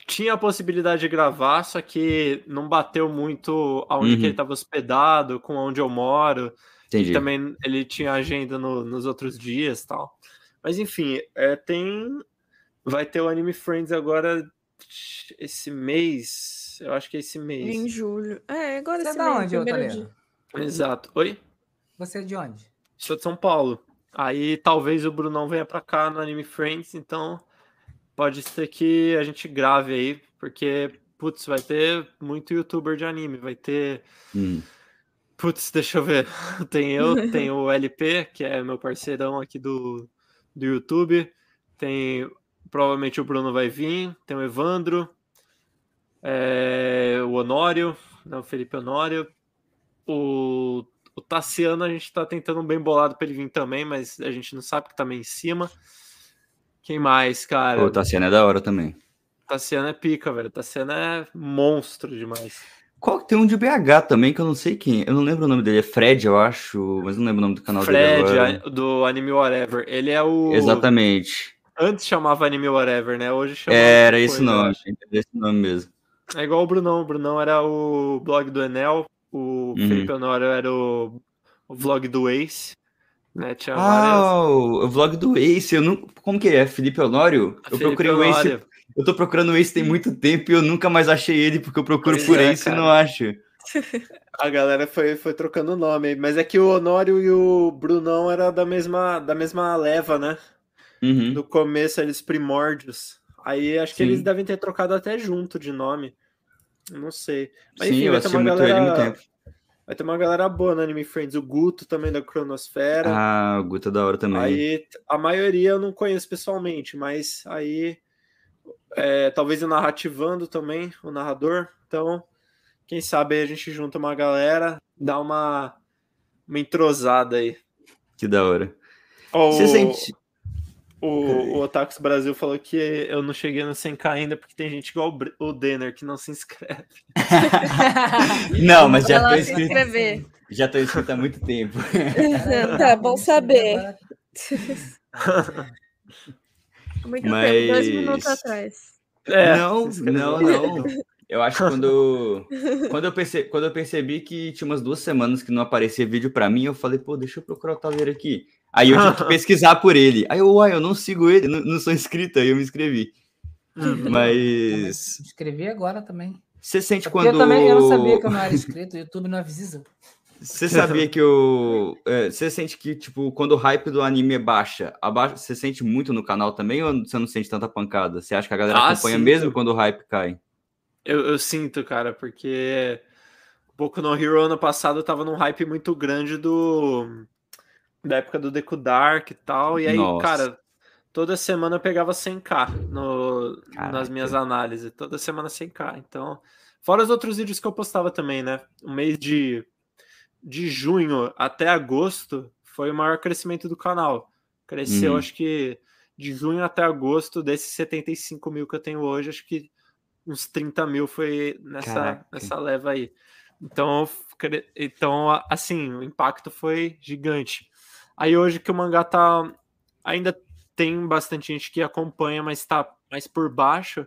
tinha a possibilidade de gravar, só que não bateu muito aonde uhum. que ele estava hospedado, com onde eu moro. Entendi. E também ele tinha agenda no, nos outros dias tal. Mas enfim, é, tem. Vai ter o Anime Friends agora esse mês. Eu acho que é esse mês. Em julho. É, agora Você é da onde, Otalena? Exato. Oi? Você é de onde? Sou de São Paulo. Aí talvez o Brunão venha para cá no Anime Friends, então pode ser que a gente grave aí, porque, putz, vai ter muito youtuber de anime, vai ter. Hum. Putz, deixa eu ver. Tem eu, tem o LP, que é meu parceirão aqui do, do YouTube. Tem. Provavelmente o Bruno vai vir. Tem o Evandro. É, o Honório, né, o Felipe Honório. O, o Tassiano a gente tá tentando bem bolado para ele vir também, mas a gente não sabe que tá meio em cima. Quem mais, cara? O Tassiano é da hora também. Tassiano é pica, velho. Tassiano é monstro demais. Qual tem um de BH também que eu não sei quem. Eu não lembro o nome dele. É Fred, eu acho, mas não lembro o nome do canal Fred, dele. Fred, do Anime Whatever. Ele é o. Exatamente. Antes chamava Anime Whatever, né? Hoje chama. Era esse nome, esse nome mesmo. É igual o Brunão. O Brunão era o blog do Enel. O uhum. Felipe Honório era o, o vlog do Ace. Né? Tinha ah, várias... o vlog do Ace, eu não... como que é? Felipe Honório? Eu Felipe procurei Honório. o Ace, eu tô procurando o Ace tem muito tempo e eu nunca mais achei ele, porque eu procuro pois por é, Ace cara. e não acho. A galera foi, foi trocando nome, mas é que o Honório e o Brunão era da mesma, da mesma leva, né? Uhum. No começo, eles primórdios. Aí acho que Sim. eles devem ter trocado até junto de nome. Não sei. Mas, Sim, enfim, eu assisti muito galera... ele muito tempo. Vai ter uma galera boa no Anime Friends. O Guto também da Cronosfera. Ah, o Guto é da hora também. Aí a maioria eu não conheço pessoalmente, mas aí é, talvez o narrativando também, o narrador. Então, quem sabe a gente junta uma galera, dá uma, uma entrosada aí. Que da hora. Oh, Você sente. O, o Otakus Brasil falou que eu não cheguei no 100k ainda porque tem gente igual o Denner que não se inscreve. não, mas já tô inscrito. Inscrever. Já tô inscrito há muito tempo. tá, bom saber. muito mas... tempo, dois minutos atrás. É, não, não, não. Eu acho que quando, quando, eu percebi, quando eu percebi que tinha umas duas semanas que não aparecia vídeo para mim, eu falei, pô, deixa eu procurar o Taveira aqui. Aí eu tive que pesquisar por ele. Aí eu, uai, eu não sigo ele, não, não sou inscrito, aí eu me inscrevi. Uhum. Mas. Escrevi agora também. Você sente quando. Eu também eu não sabia que eu não era inscrito, o YouTube não avisa. Você sabia que o. É, você sente que, tipo, quando o hype do anime é baixa, abaixa, você sente muito no canal também ou você não sente tanta pancada? Você acha que a galera ah, acompanha sinto. mesmo quando o hype cai? Eu, eu sinto, cara, porque. Boku no Hero ano passado tava num hype muito grande do da época do Deku Dark e tal. E aí, Nossa. cara, toda semana eu pegava 100k no, nas minhas análises. Toda semana 100k. Então, fora os outros vídeos que eu postava também, né? O mês de, de junho até agosto foi o maior crescimento do canal. Cresceu, uhum. acho que de junho até agosto, desses 75 mil que eu tenho hoje, acho que uns 30 mil foi nessa, nessa leva aí. Então, então, assim, o impacto foi gigante. Aí hoje que o mangá tá. Ainda tem bastante gente que acompanha, mas tá mais por baixo.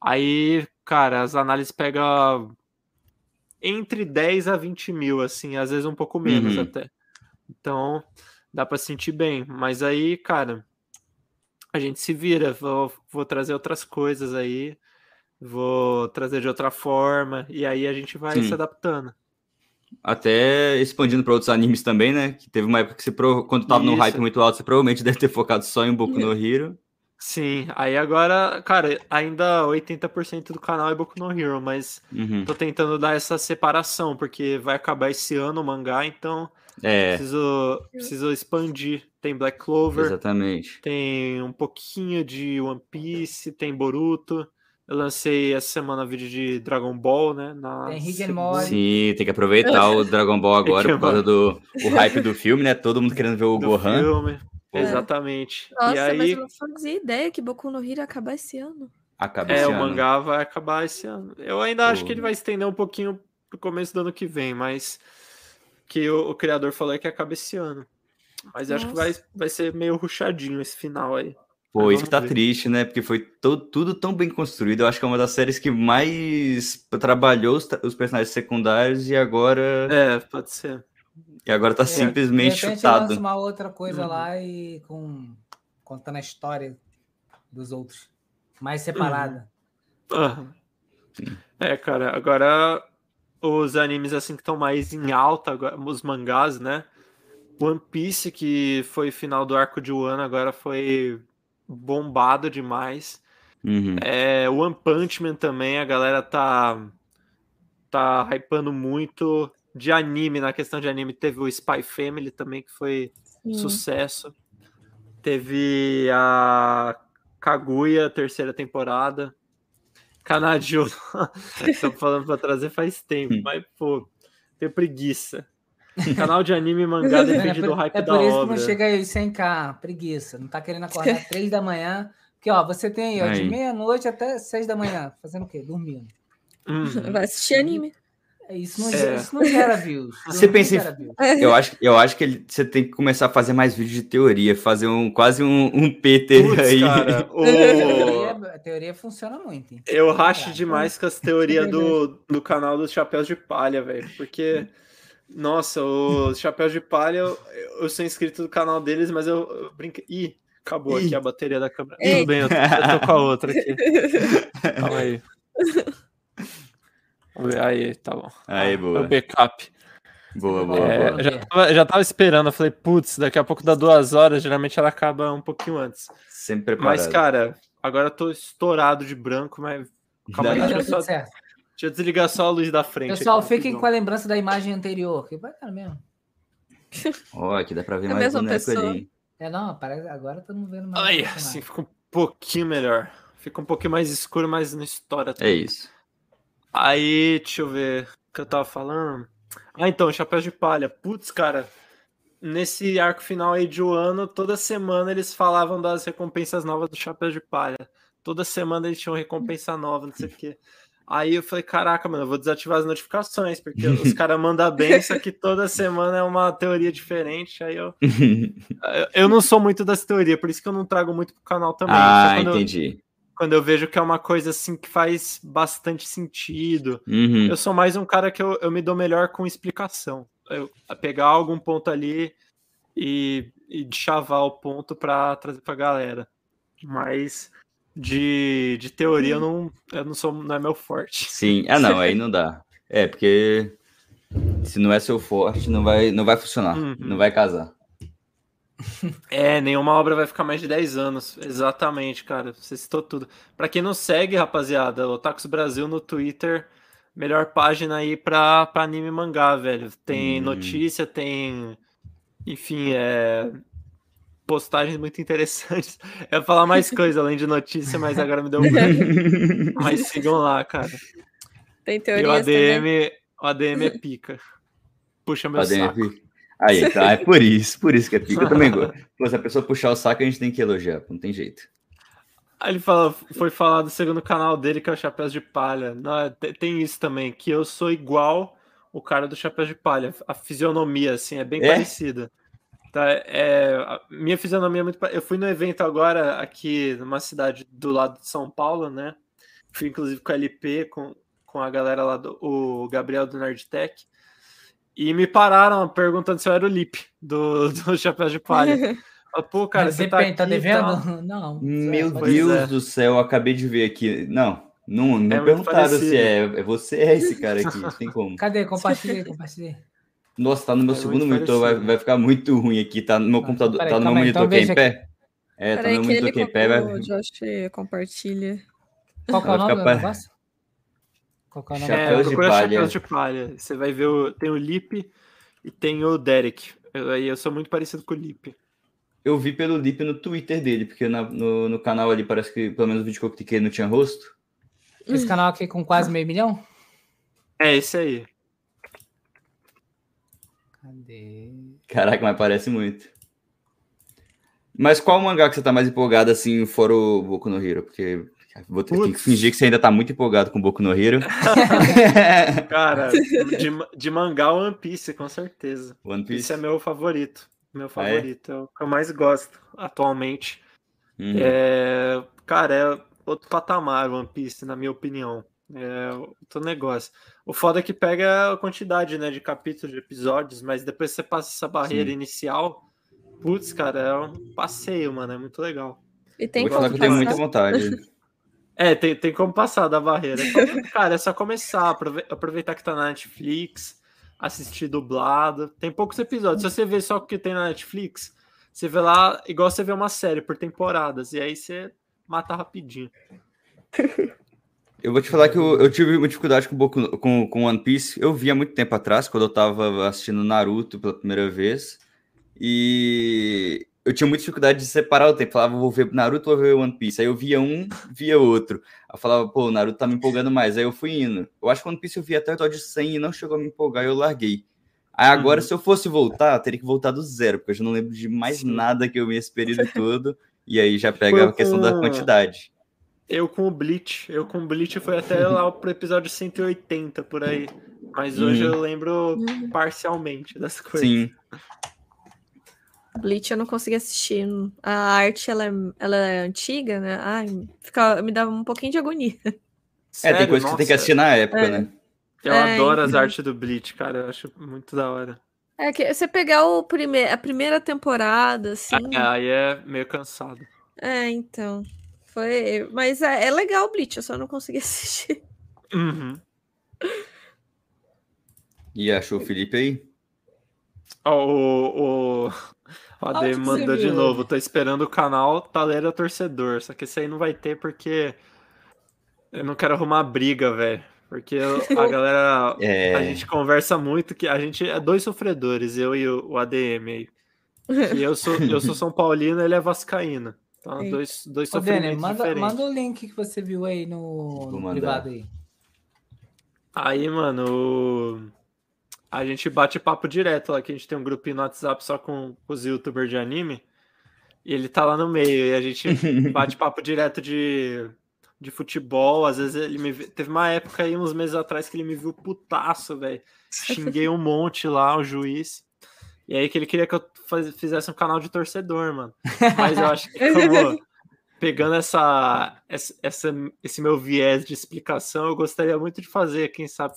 Aí, cara, as análises pegam entre 10 a 20 mil, assim, às vezes um pouco menos uhum. até. Então, dá para sentir bem. Mas aí, cara, a gente se vira. Vou, vou trazer outras coisas aí. Vou trazer de outra forma. E aí a gente vai Sim. se adaptando. Até expandindo para outros animes também, né? Que teve uma época que você, quando tava Isso. num hype muito alto, você provavelmente deve ter focado só em Boku no Hero. Sim, aí agora, cara, ainda 80% do canal é Boku no Hero, mas Uhum. tô tentando dar essa separação, porque vai acabar esse ano o mangá, então É, preciso, preciso expandir. Tem Black Clover, exatamente. tem um pouquinho de One Piece, tem Boruto. Eu lancei essa semana vídeo de Dragon Ball, né? Na Tem Rick and. Morty. Sim, tem que aproveitar o Dragon Ball agora por causa do o hype do filme, né? Todo mundo querendo ver o do Gohan. filme. Pô. Exatamente. Nossa, e aí, mas eu não fazia ideia que Boku no Hero ia acabar esse ano. Acaba é, esse o ano. mangá vai acabar esse ano. Eu ainda acho Pô. que ele vai estender um pouquinho pro começo do ano que vem, mas que o, o criador falou é que acaba esse ano. Mas eu acho que vai, vai ser meio ruchadinho esse final aí. Pô, isso que tá ver. triste, né? Porque foi to- tudo tão bem construído. Eu acho que é uma das séries que mais trabalhou os, os personagens secundários e agora, É, pode ser. e agora tá De simplesmente chutado. lança uma outra coisa Uhum. lá e com contando a história dos outros. Mais separada. Aham. É, cara, agora os animes assim que estão mais em alta, agora, os mangás, né? One Piece, que foi final do arco de Wano, agora foi bombado demais. Uhum. É, One Punch Man também, a galera tá tá hypando muito de anime, na questão de anime, teve o Spy Family também, que foi Sim. sucesso. Teve a Kaguya, terceira temporada. Canadio, tô falando pra trazer faz tempo, Hum. mas, pô, tenho preguiça. Canal de anime e mangá depende do por, hype é da por isso que obra. não chega aí 100k, preguiça. Não tá querendo acordar 3 da manhã. Porque, ó, você tem ó, de meia-noite até 6 da manhã. Fazendo o quê? Dormindo. Uhum. Vai assistir anime. Isso não, É. isso não gera views. Você pensa em- views. Eu acho, eu acho que ele- você tem que começar a fazer mais vídeos de teoria, fazer um quase um, um PT Putz, aí. cara, o... A teoria, a teoria funciona muito. hein? Eu racho Caraca. demais com as teorias do, do canal dos Chapéus de Palha, velho. Porque, nossa, os Chapéus de Palha, eu, eu sou inscrito do canal deles, mas eu, eu brinquei. Ih, acabou Ih. aqui a bateria da câmera. Ei. Tudo bem, eu tô, eu tô com a outra aqui. Calma aí. Vamos ver. Aí, tá bom. Aí, É boa. o backup. Boa, boa, É, boa. já, tava, já tava esperando, eu falei, putz, daqui a pouco dá duas horas, geralmente ela acaba um pouquinho antes. Sempre preparado. Mas, cara, agora eu tô estourado de branco, mas calma aí, deixa eu só certo. Deixa eu desligar só a luz da frente. Pessoal, aqui, fiquem com a lembrança da imagem anterior. Que bacana mesmo. Ó, aqui dá pra ver É a mais mesma boneco pessoa. ali. É, não, parece, agora estamos vendo mais. Ai, assim fica um pouquinho melhor. Fica um pouquinho mais escuro, mas não estoura tudo. É isso. Aí, deixa eu ver o que eu tava falando. Ah, então, Chapéu de Palha. Putz, cara, nesse arco final aí de um ano, toda semana eles falavam das recompensas novas do Chapéu de Palha. Toda semana eles tinham recompensa nova, não sei o quê. Aí eu falei, caraca, mano, eu vou desativar as notificações, porque os caras mandam bem, só que toda semana é uma teoria diferente. Aí eu, eu- não sou muito das teorias, por isso que eu não trago muito pro canal também. Ah, quando, eu, entendi. quando eu vejo que é uma coisa assim que faz bastante sentido. Uhum. Eu sou mais um cara que eu, eu me dou melhor com explicação. Eu a pegar algum ponto ali e, e chavar o ponto para trazer pra galera. Mas de, de teoria eu não, eu não sou, não é meu forte. Sim. Ah, não, aí não dá. É, porque se não é seu forte, não vai, não vai funcionar. Uhum. Não vai casar. É, nenhuma obra vai ficar mais de 10 anos. Exatamente, cara. Você citou tudo. Pra quem não segue, rapaziada, o Tacos Brasil no Twitter, melhor página aí pra, pra anime e mangá, velho. Tem Hum. notícia, tem. Enfim, é. Postagens muito interessantes. Eu ia falar mais coisa além de notícia, mas agora me deu um. Mas sigam lá, cara. Tem E o teorias também. ADM, o ADM é pica. Puxa meu ADM é saco. pica. Aí, então, é por isso, por isso que é pica. Eu também gosto. Pô, se a pessoa puxar o saco, a gente tem que elogiar, não tem jeito. Aí ele fala, foi falar do segundo canal dele, que é o Chapéus de Palha. Não, te- tem isso também, que eu sou igual o cara do Chapéus de Palha. A fisionomia, assim, é bem É? parecida. Tá, é, a minha fisionomia é muito. Eu fui no evento agora aqui numa cidade do lado de São Paulo, né? Fui inclusive com a LP, com, com a galera lá do o Gabriel do Nerdtech. E me pararam perguntando se eu era o Lip do, do Chapéus de Palha. Pô, cara, Mas você tá, depende, aqui tá devendo? Não. Meu pode- Deus é. do céu, eu acabei de ver aqui. Não, não, não É perguntaram parecido. se é, é você é esse cara aqui. Tem como. Cadê? Compartilhei, compartilhei. Nossa, tá no meu É segundo monitor, vai, vai ficar muito ruim aqui. Tá no meu computador, peraí, tá no meu aí, monitor então que é em pé. É, Peraí, também muito quem pega. O Josh compartilha. Qual que é o nome do negócio? Qual que é o nome? É, de palha. chapéus de palha. Você vai ver, o, tem o Lip e tem o Derek. Eu, eu sou muito parecido com o Lip. Eu vi pelo Lip no Twitter dele, porque na, no, no canal ali parece que pelo menos o vídeo que eu cliquei não tinha rosto. Esse canal aqui com quase meio milhão? É, esse aí. Cadê? Caraca, mas parece muito. Mas qual mangá que você tá mais empolgado assim, fora o Boku no Hero? Porque vou ter Putz. que fingir que você ainda tá muito empolgado com o Boku no Hero. Cara, de, de mangá One Piece, com certeza. One Piece. Esse é meu favorito. Meu favorito. Ah, é? é o que eu mais gosto atualmente. Uhum. É, cara, é outro patamar One Piece, na minha opinião. É outro negócio. O foda é que pega a quantidade né, de capítulos, de episódios, mas depois você passa essa barreira Sim. inicial. Putz, cara, é um passeio, mano. É muito legal. E tem Vou falar que eu tenho muita vontade. É, tem, tem como passar da barreira. Então, cara, é só começar, aproveitar que tá na Netflix, assistir dublado. Tem poucos episódios. Se você vê só o que tem na Netflix, você vê lá, igual você vê uma série por temporadas, e aí você mata rapidinho. Eu vou te falar que eu, eu tive uma dificuldade com, com, com One Piece. Eu vi há muito tempo atrás, quando eu tava assistindo Naruto pela primeira vez. E eu tinha muita dificuldade de separar o tempo. falava, vou ver Naruto ou vou ver One Piece. Aí eu via um, via outro. Eu falava, pô, o Naruto tá me empolgando mais. Aí eu fui indo. Eu acho que One Piece eu vi até o episódio 100 e não chegou a me empolgar e eu larguei. Aí agora, uhum. se eu fosse voltar, teria que voltar do zero, porque eu já não lembro de mais Sim. nada que eu vi esse período todo. E aí já pega a questão da quantidade. Eu com o Bleach. Eu com o Bleach foi até lá pro episódio 180 por aí. Mas hoje hum. eu lembro hum. parcialmente das coisas. Sim. Bleach eu não consegui assistir. A arte ela é, ela é antiga, né? Ai, fica, me dava um pouquinho de agonia. Sério? É, tem coisa que você tem que assistir na época, é. né? Eu é, adoro as artes do Bleach, cara. Eu acho muito da hora. É que você pegar o prime a primeira temporada, assim. É, aí é meio cansado. É, então. Foi. Mas é, é legal o Bleach, eu só não consegui assistir. Uhum. E achou o Felipe aí? Oh, o, o, o AD mandou de novo. Tô esperando o canal Talera Torcedor. Só que esse aí não vai ter porque eu não quero arrumar briga, velho. Porque a galera. É... A gente conversa muito que a gente é dois sofredores, eu e o, ADM aí. E eu sou, eu sou São Paulino ele é Vascaíno. Então, dois, dois Ô, sofrimentos manda, diferentes. Manda o link que você viu aí no, no privado aí. Aí, mano, a gente bate papo direto lá, que a gente tem um grupinho no WhatsApp só com os youtubers de anime. E ele tá lá no meio, e a gente bate papo direto de, de futebol. Às vezes ele me teve uma época aí, uns meses atrás, que ele me viu putaço, velho. Xinguei um monte lá, o juiz. E aí que ele queria que eu faz, fizesse um canal de torcedor, mano. Mas eu acho que como pegando essa, essa, esse meu viés de explicação, eu gostaria muito de fazer, quem sabe,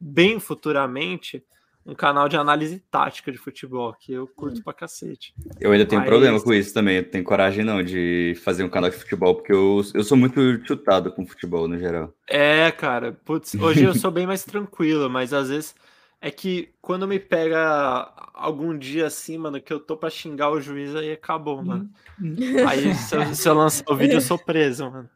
bem futuramente, um canal de análise tática de futebol, que eu curto pra cacete. Eu ainda tenho Mas... problema com isso também, eu tenho coragem não de fazer um canal de futebol, porque eu, eu sou muito chutado com futebol no geral. É, cara, putz, hoje eu sou bem mais tranquilo, mas às vezes é que quando me pega algum dia assim, mano, que eu tô pra xingar o juiz, aí acabou, mano. Hum. aí se eu, se eu lançar o vídeo, eu sou preso, mano.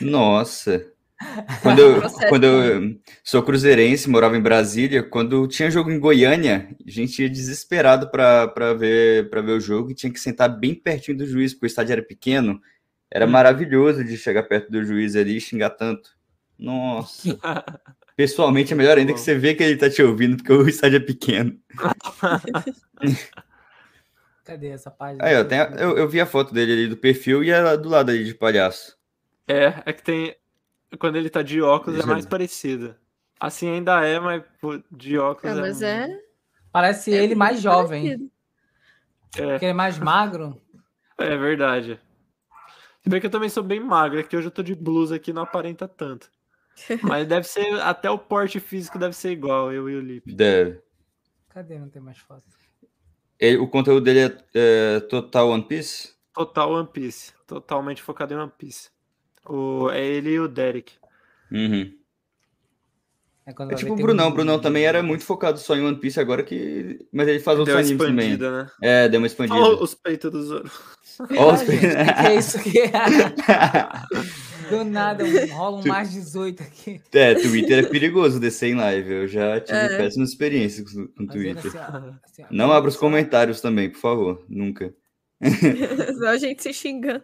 Nossa. Quando eu, quando eu sou cruzeirense, morava em Brasília, quando tinha jogo em Goiânia, a gente ia desesperado para ver, ver o jogo e tinha que sentar bem pertinho do juiz, porque o estádio era pequeno. Era hum. maravilhoso de chegar perto do juiz ali e xingar tanto. Nossa. Pessoalmente é melhor ainda que você vê que ele tá te ouvindo, porque o estádio é pequeno. Cadê essa página? Aí, ó, tem a, eu, eu vi a foto dele ali do perfil e ela do lado ali de palhaço. É, é que tem. Quando ele tá de óculos é mais parecido. Assim ainda é, mas de óculos é. Mas é. é... Parece é ele mais jovem. É. Porque ele é mais magro. É verdade. Se bem que eu também sou bem magro, é que hoje eu tô de blusa aqui não aparenta tanto. Mas deve ser, até o porte físico deve ser igual, eu e o Lipe. Deve. Cadê? Não tem mais foto. Ele, o conteúdo dele é, é, total One Piece? Total One Piece. Totalmente focado em One Piece. O, é ele e o Derek. Uhum. É, é tipo o Brunão. O Brunão também era muito focado só em One Piece agora que. Mas ele faz outros animes também. Né? É, deu uma expandida. Olha os peitos do Zoro. Olha os peitos. O que, é isso que é? Do nada, rola um mais 18 aqui. É, Twitter é perigoso descer em live. Eu já tive é. péssimas experiências com, com Twitter. Assim, ó, assim, ó, Não abra os comentários também, por favor. Nunca. Só a gente se xingando.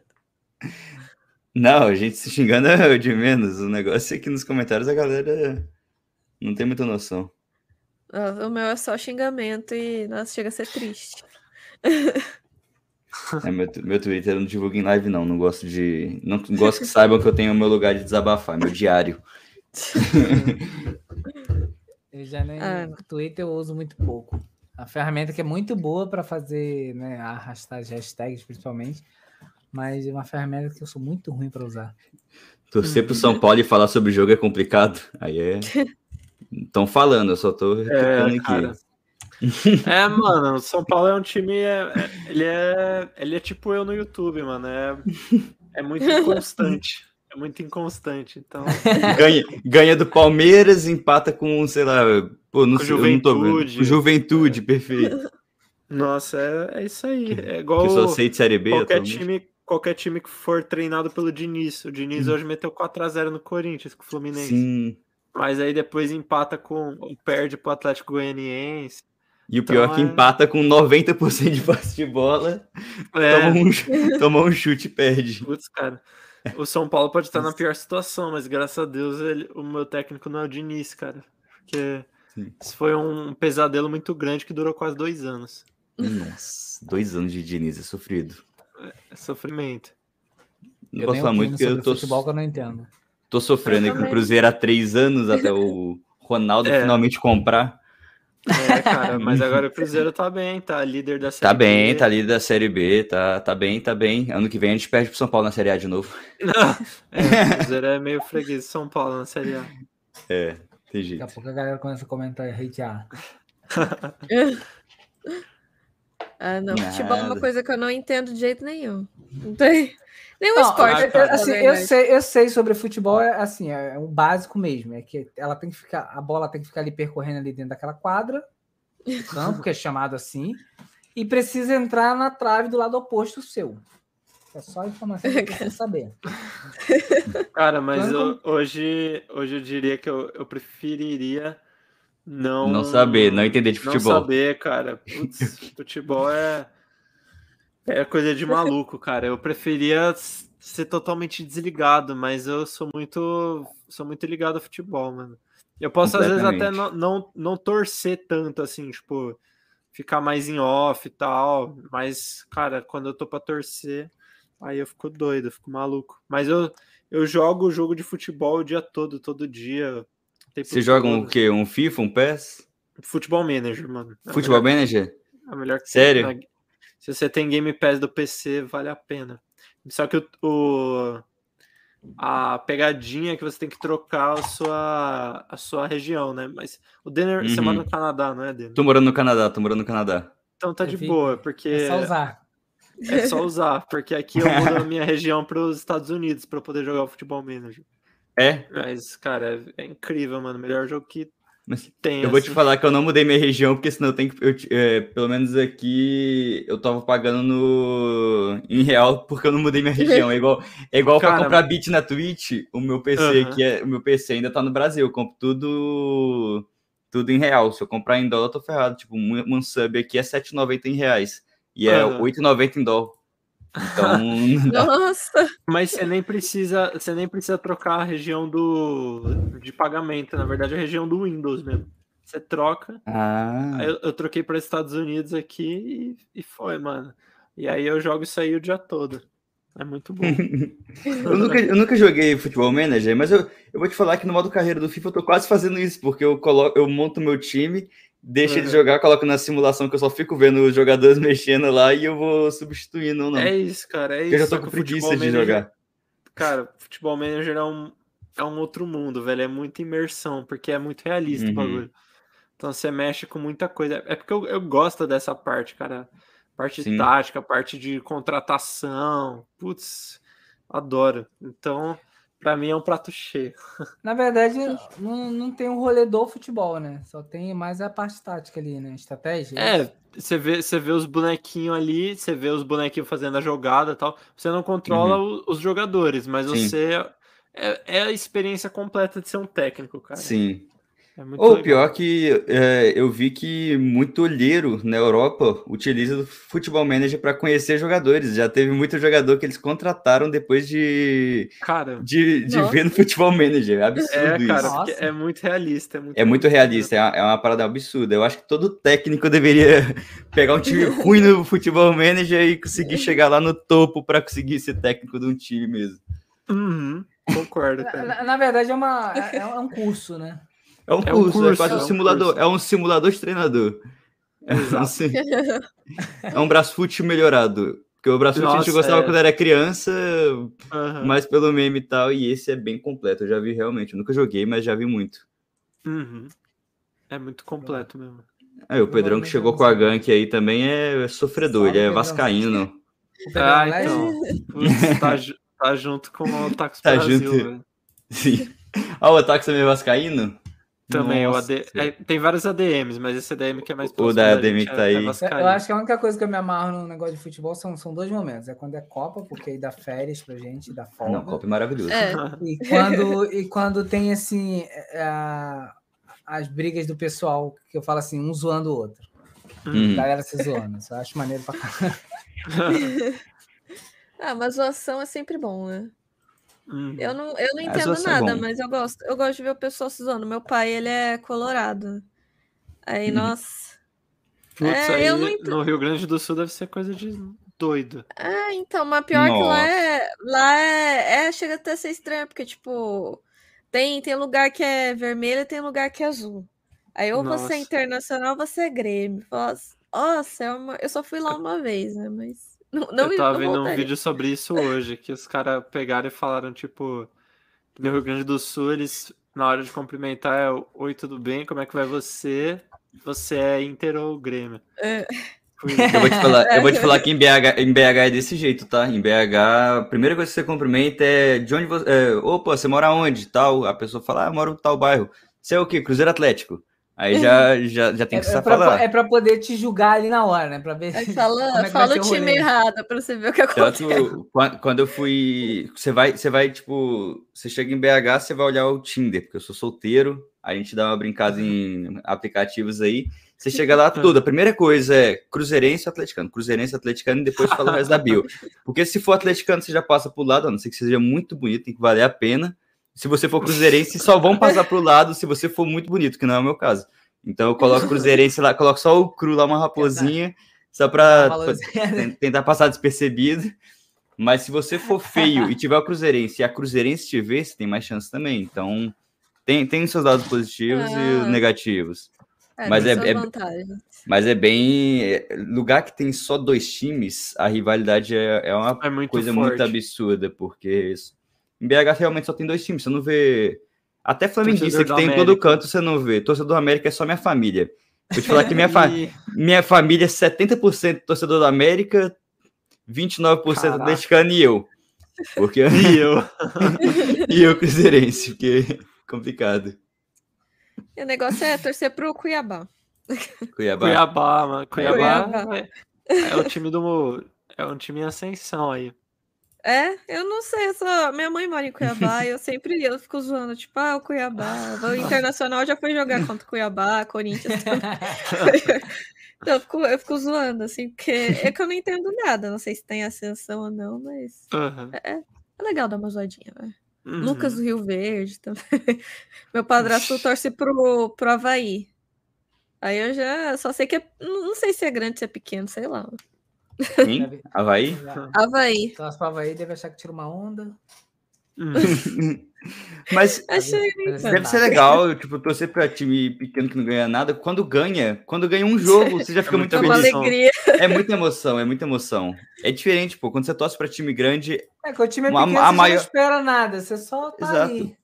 Não, a gente se xingando é de menos. O negócio é que nos comentários a galera não tem muita noção. O meu é só xingamento e, nossa, chega a ser triste. É, meu, meu Twitter eu não divulgo em live, não. Não gosto de. Não gosto que saibam que eu tenho o meu lugar de desabafar, meu diário. eu já nem. Ah. Twitter eu uso muito pouco. A ferramenta que é muito boa para fazer, né? Arrastar as hashtags, principalmente. Mas é uma ferramenta que eu sou muito ruim para usar. Torcer pro São Paulo e falar sobre o jogo é complicado. Aí é. Estão falando, eu só tô é, aqui. É, mano, o São Paulo é um time. É, é, ele, é, ele é tipo eu no YouTube, mano. É, é muito inconstante. É muito inconstante. Então... ganha, ganha do Palmeiras, empata com, sei lá, pô, não com sei, Juventude. Com Juventude, perfeito. Nossa, é, é isso aí. É igual. Que só de Série B. Qualquer time, qualquer time que for treinado pelo Diniz. O Diniz hum. hoje meteu 4x0 no Corinthians com o Fluminense. Sim. Mas aí depois empata com. perde pro Atlético Goianiense. E o pior então, é que empata com 90% de passe de bola, é. toma, um, toma um chute e perde. Putz, cara. O São Paulo pode estar na pior situação, mas graças a Deus ele, o meu técnico não é o Diniz, cara. Porque Sim. isso foi um pesadelo muito grande que durou quase dois anos. Nossa, dois anos de Diniz é sofrido. É, é sofrimento. Não eu posso falar muito porque eu tô. Futebol que eu não entendo. Tô sofrendo com o Cruzeiro há três anos até o Ronaldo é. finalmente comprar. É, cara, mas agora o Cruzeiro tá bem, tá líder da Série Tá bem, B. tá líder da Série B, tá, tá bem, tá bem. Ano que vem a gente perde pro São Paulo na Série A de novo. Não, é, o Cruzeiro é meio freguês de São Paulo na Série A. É, tem jeito. Daqui a pouco a galera começa a comentar e hatear. ah, não. Nada. Futebol é uma coisa que eu não entendo de jeito nenhum. Não tem. Nenhum não, esporte. Eu, assim, eu, sei, eu sei sobre futebol, é assim, é o básico mesmo. É que ela tem que ficar, a bola tem que ficar ali percorrendo ali dentro daquela quadra, campo, que é chamado assim, e precisa entrar na trave do lado oposto seu. É só a informação que você saber. Cara, mas eu, hoje, hoje eu diria que eu, eu preferiria não. Não saber, não entender de futebol. Não saber, cara. Putz, futebol é. É coisa de maluco, cara. Eu preferia ser totalmente desligado, mas eu sou muito sou muito ligado a futebol, mano. Eu posso às vezes até não, não, não torcer tanto assim, tipo, ficar mais em off e tal, mas cara, quando eu tô para torcer, aí eu fico doido, eu fico maluco. Mas eu eu jogo o jogo de futebol o dia todo, todo dia. Você joga um, o quê? Um FIFA, um PES? Futebol Manager, mano. É Futebol melhor, Manager? A melhor Sério? Se você tem Game Pass do PC, vale a pena. Só que o, o, a pegadinha é que você tem que trocar a sua, a sua região, né? Mas o Denner, uhum. você mora no Canadá, não é, Denner? Tô morando no Canadá, tô morando no Canadá. Então tá de boa, porque. É só usar. É só usar, porque aqui eu mudo a minha região para os Estados Unidos para poder jogar o Futebol Manager. É? Mas, cara, é, é incrível, mano. Melhor jogo que tem, eu vou te falar que eu não mudei minha região, porque senão eu tenho que. Eu, é, pelo menos aqui eu tava pagando no em real porque eu não mudei minha região. É igual, é igual para comprar bit na Twitch, o meu PC uh -huh. é, o meu PC ainda tá no Brasil. Eu compro tudo tudo em real. Se eu comprar em dólar, eu tô ferrado. Tipo, um, um sub aqui é 7,90 em reais. E é uh -huh. 8,90 em dólar. Então, Nossa! Mas você nem precisa, você nem precisa trocar a região do de pagamento, na verdade, é a região do Windows mesmo. Você troca. Ah. Eu, eu, troquei para Estados Unidos aqui e, e, foi, mano. E aí eu jogo isso aí o dia todo. É muito bom. eu, nunca, eu nunca joguei Futebol Manager, mas eu, eu vou te falar que no modo carreira do FIFA eu tô quase fazendo isso, porque eu, coloco, eu monto meu time deixa uhum. de jogar, coloco na simulação que eu só fico vendo os jogadores mexendo lá e eu vou substituindo ou não. É isso, cara, é isso. Eu já tô com preguiça de jogar. Cara, futebol manager é um, é um outro mundo, velho. É muita imersão, porque é muito realista uhum. o bagulho. Então você mexe com muita coisa. É porque eu, eu gosto dessa parte, cara. Parte Sim. tática, parte de contratação. Putz, adoro. Então, Pra mim é um prato cheio. Na verdade, não, não tem um rolê do futebol, né? Só tem mais a parte tática ali, né? Estratégia. É, você vê, você vê os bonequinhos ali, você vê os bonequinhos fazendo a jogada e tal. Você não controla uhum. os jogadores, mas Sim. você é, é, a experiência completa de ser um técnico, cara. Sim. É Ou legal. pior que é, eu vi que muito olheiro na Europa utiliza o Futebol Manager para conhecer jogadores. Já teve muito jogador que eles contrataram depois de cara, de, de ver no Futebol Manager. É absurdo é, cara, isso. É muito realista. É muito, é muito realista, é uma, é uma parada absurda. Eu acho que todo técnico deveria pegar um time ruim no Futebol Manager e conseguir chegar lá no topo para conseguir ser técnico de um time mesmo. Uhum, concordo. Na, na, verdade, é, uma, é, é um curso, né? É um, é curso, um curso, é quase um, um simulador. É um simulador de treinador. É um, é um braço fute melhorado. Porque o braço a gente gostava é... quando era criança, uhum. mais pelo meme e tal, e esse é bem completo. Eu já vi realmente. Eu nunca joguei, mas já vi muito. Uhum. É muito completo mesmo. Aí, o Pedrão que chegou com a gank aí também é sofredor, ele é vascaíno. Ah, então. tá, tá, junto com o Otakus tá Brasil, junto. Sim. Ah, o Otakus também é vascaíno? Também, o AD... é, tem vários ADMs, mas esse ADM que é mais O da ADM que tá é, aí. É eu acho que a única coisa que eu me amarro no negócio de futebol são, são dois momentos. É quando é Copa, porque aí dá férias pra gente, dá folga. Não, Copa é maravilhoso. É. E, quando, e quando tem, assim, é, a, as brigas do pessoal, que eu falo assim, um zoando o outro. Hum. A galera se zoando. Isso eu acho maneiro pra caramba. ah, mas zoação é sempre bom, né? Uhum. Eu não, eu não entendo é nada, mas eu gosto. Eu gosto de ver o pessoal se zoando. Meu pai, ele é colorado. Aí, uhum. nossa. Putz, é, aí no Rio Grande do Sul deve ser coisa de doido. É, então, mas pior nossa. que lá é. Lá é, é. Chega até a ser estranho, porque, tipo. Tem, tem lugar que é vermelho e tem lugar que é azul. Aí ou nossa. você é internacional ou você é Grêmio. Nossa, é uma... eu só fui lá uma vez, né? Mas. Não, não eu tava vendo um vídeo sobre isso hoje, que os caras pegaram e falaram, tipo, no Rio Grande do Sul, eles, na hora de cumprimentar, é Oi, tudo bem? Como é que vai você? Você é Inter ou Grêmio? É. Eu vou te falar, eu vou te falar que em BH, em BH é desse jeito, tá? Em BH, a primeira coisa que você cumprimenta é de onde você. É, Opa, você mora onde? Tal. A pessoa fala, ah, eu moro em tal bairro. Você é o quê? Cruzeiro Atlético. Aí já, já, já tem que é, é falar. É para poder te julgar ali na hora, né? Para ver. Aí fala, é fala o time errado para você ver o que acontece. Tanto, quando eu fui, você vai, você vai tipo, você chega em BH, você vai olhar o Tinder, porque eu sou solteiro. A gente dá uma brincada em aplicativos aí. Você chega lá tudo. A primeira coisa é cruzeirense atleticano, cruzeirense atleticano e depois fala o resto da bio. Porque se for atleticano, você já passa pro lado, a não ser que seja muito bonito, tem que valer a pena. Se você for cruzeirense, só vão passar para o lado se você for muito bonito, que não é o meu caso. Então eu coloco cruzeirense lá, coloco só o cru lá, uma raposinha, só para tentar passar despercebido. Mas se você for feio e tiver o cruzeirense e a cruzeirense te ver, você tem mais chance também. Então tem, tem seus lados positivos ah. e negativos. É, mas é, é mas é bem é, lugar que tem só dois times, a rivalidade é, é uma é muito coisa forte. muito absurda, porque em BH realmente só tem dois times, você não vê. Até flamenguista que tem em todo canto, você não vê. Torcedor do América é só minha família. Vou te falar que minha, fa... minha família é 70% torcedor do América, 29% atleticano e eu. Porque... E eu. e eu, cruzeirense, porque é complicado. E o negócio é torcer pro Cuiabá. Cuiabá. Cuiabá, mano. Cuiabá, Cuiabá. É, é, o time do. É um time em ascensão aí. É, eu não sei, só... minha mãe mora em Cuiabá e eu sempre eu fico zoando, tipo, ah, o Cuiabá, o Internacional já foi jogar contra o Cuiabá, Corinthians. então eu fico, eu fico zoando, assim, porque é que eu não entendo nada, não sei se tem ascensão ou não, mas uhum. é, é, legal dar uma zoadinha, né? Uhum. Lucas do Rio Verde também. Meu padrasto torce pro, pro Havaí. Aí eu já só sei que é, não sei se é grande, se é pequeno, sei lá. Havaí? Havaí. Então, para Havaí deve achar que tira uma onda. Hum. Mas Achei deve ser legal, tipo, torcer para time pequeno que não ganha nada. Quando ganha, quando ganha um jogo, você já fica é muito feliz. alegria. É muita emoção, é muita emoção. É diferente, pô, quando você torce para time grande. É, quando o time é pequeno, a, a você maior... não espera nada, você só tá Exato. ali.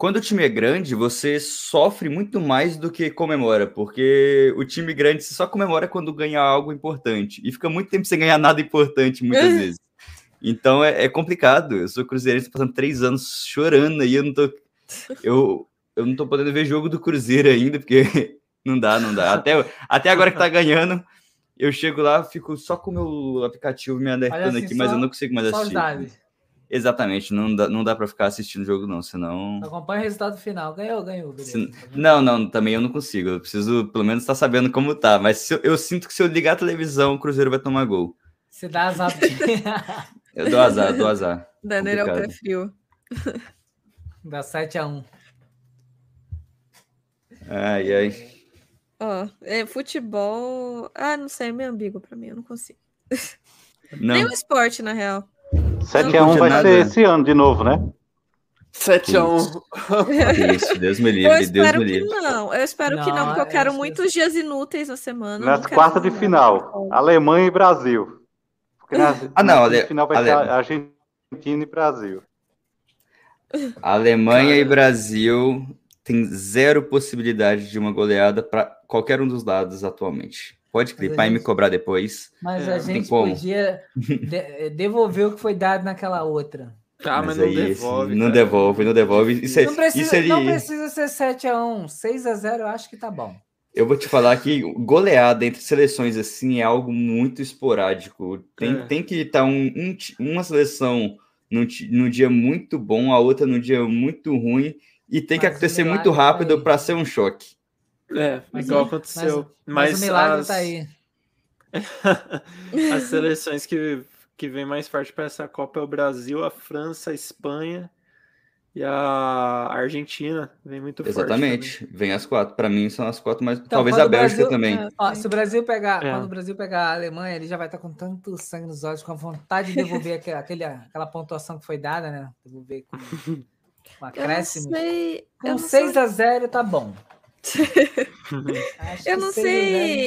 Quando o time é grande, você sofre muito mais do que comemora, porque o time grande só comemora quando ganha algo importante. E fica muito tempo sem ganhar nada importante, muitas vezes. Então é, é, complicado. Eu sou cruzeirense passando três anos chorando e eu não tô. Eu, eu não tô podendo ver jogo do Cruzeiro ainda, porque não dá, não dá. Até, até agora que tá ganhando, eu chego lá, fico só com o meu aplicativo me alertando assim, aqui, mas eu não consigo mais assistir. Exatamente, não dá, não dá para ficar assistindo o jogo, não, senão. Acompanha o resultado final. Ganhou, ganhou. Se... Não, não, também eu não consigo. Eu preciso, pelo menos, estar tá sabendo como tá. Mas eu, eu, sinto que se eu ligar a televisão, o Cruzeiro vai tomar gol. Você dá azar. eu dou azar, dou azar. Daniel é o pé frio. Dá 7x1. Ai, ai. Ó, é, futebol. Ah, não sei, é meio ambíguo pra mim, eu não consigo. Não. Nem o esporte, na real. 7x1 vai nada. ser esse ano de novo, né? 7x1. Isso, Deus me livre, Deus me livre. Não, eu espero não, que não, porque eu quero muitos dias inúteis na semana. Nas quartas de final, Alemanha e Brasil. Nas, ah, não, Ale... final vai Ale... ser Argentina e Brasil. Alemanha Cara. e Brasil tem zero possibilidade de uma goleada para qualquer um dos lados atualmente. Pode clipar gente... e me cobrar depois. Mas é, a gente podia de devolver o que foi dado naquela outra. Ah, mas, mas não aí, devolve. Não devolve, não devolve. Isso é, não, precisa, isso ali... não precisa ser 7x1. 6x0 eu acho que tá bom. Eu vou te falar que goleada entre seleções assim é algo muito esporádico. Tem, é. tem que estar um, um, uma seleção num, num dia muito bom, a outra num dia muito ruim, e tem mas que acontecer muito rápido tá para ser um choque. É, mas igual aconteceu. Mas, mas, o milagre as... tá aí. as seleções que, que vem mais forte para essa Copa é o Brasil, a França, a Espanha e a Argentina. Vem muito Exatamente. forte. Exatamente. Vem as quatro. Para mim são as quatro, mas então, talvez a Bélgica Brasil, também. Ó, se o Brasil pegar, é. quando o Brasil pegar a Alemanha, ele já vai estar com tanto sangue nos olhos, com a vontade de devolver aquele, aquele, aquela pontuação que foi dada, né? Devolver com, com acréscimo. Com 6 a 0 tá bom eu não sei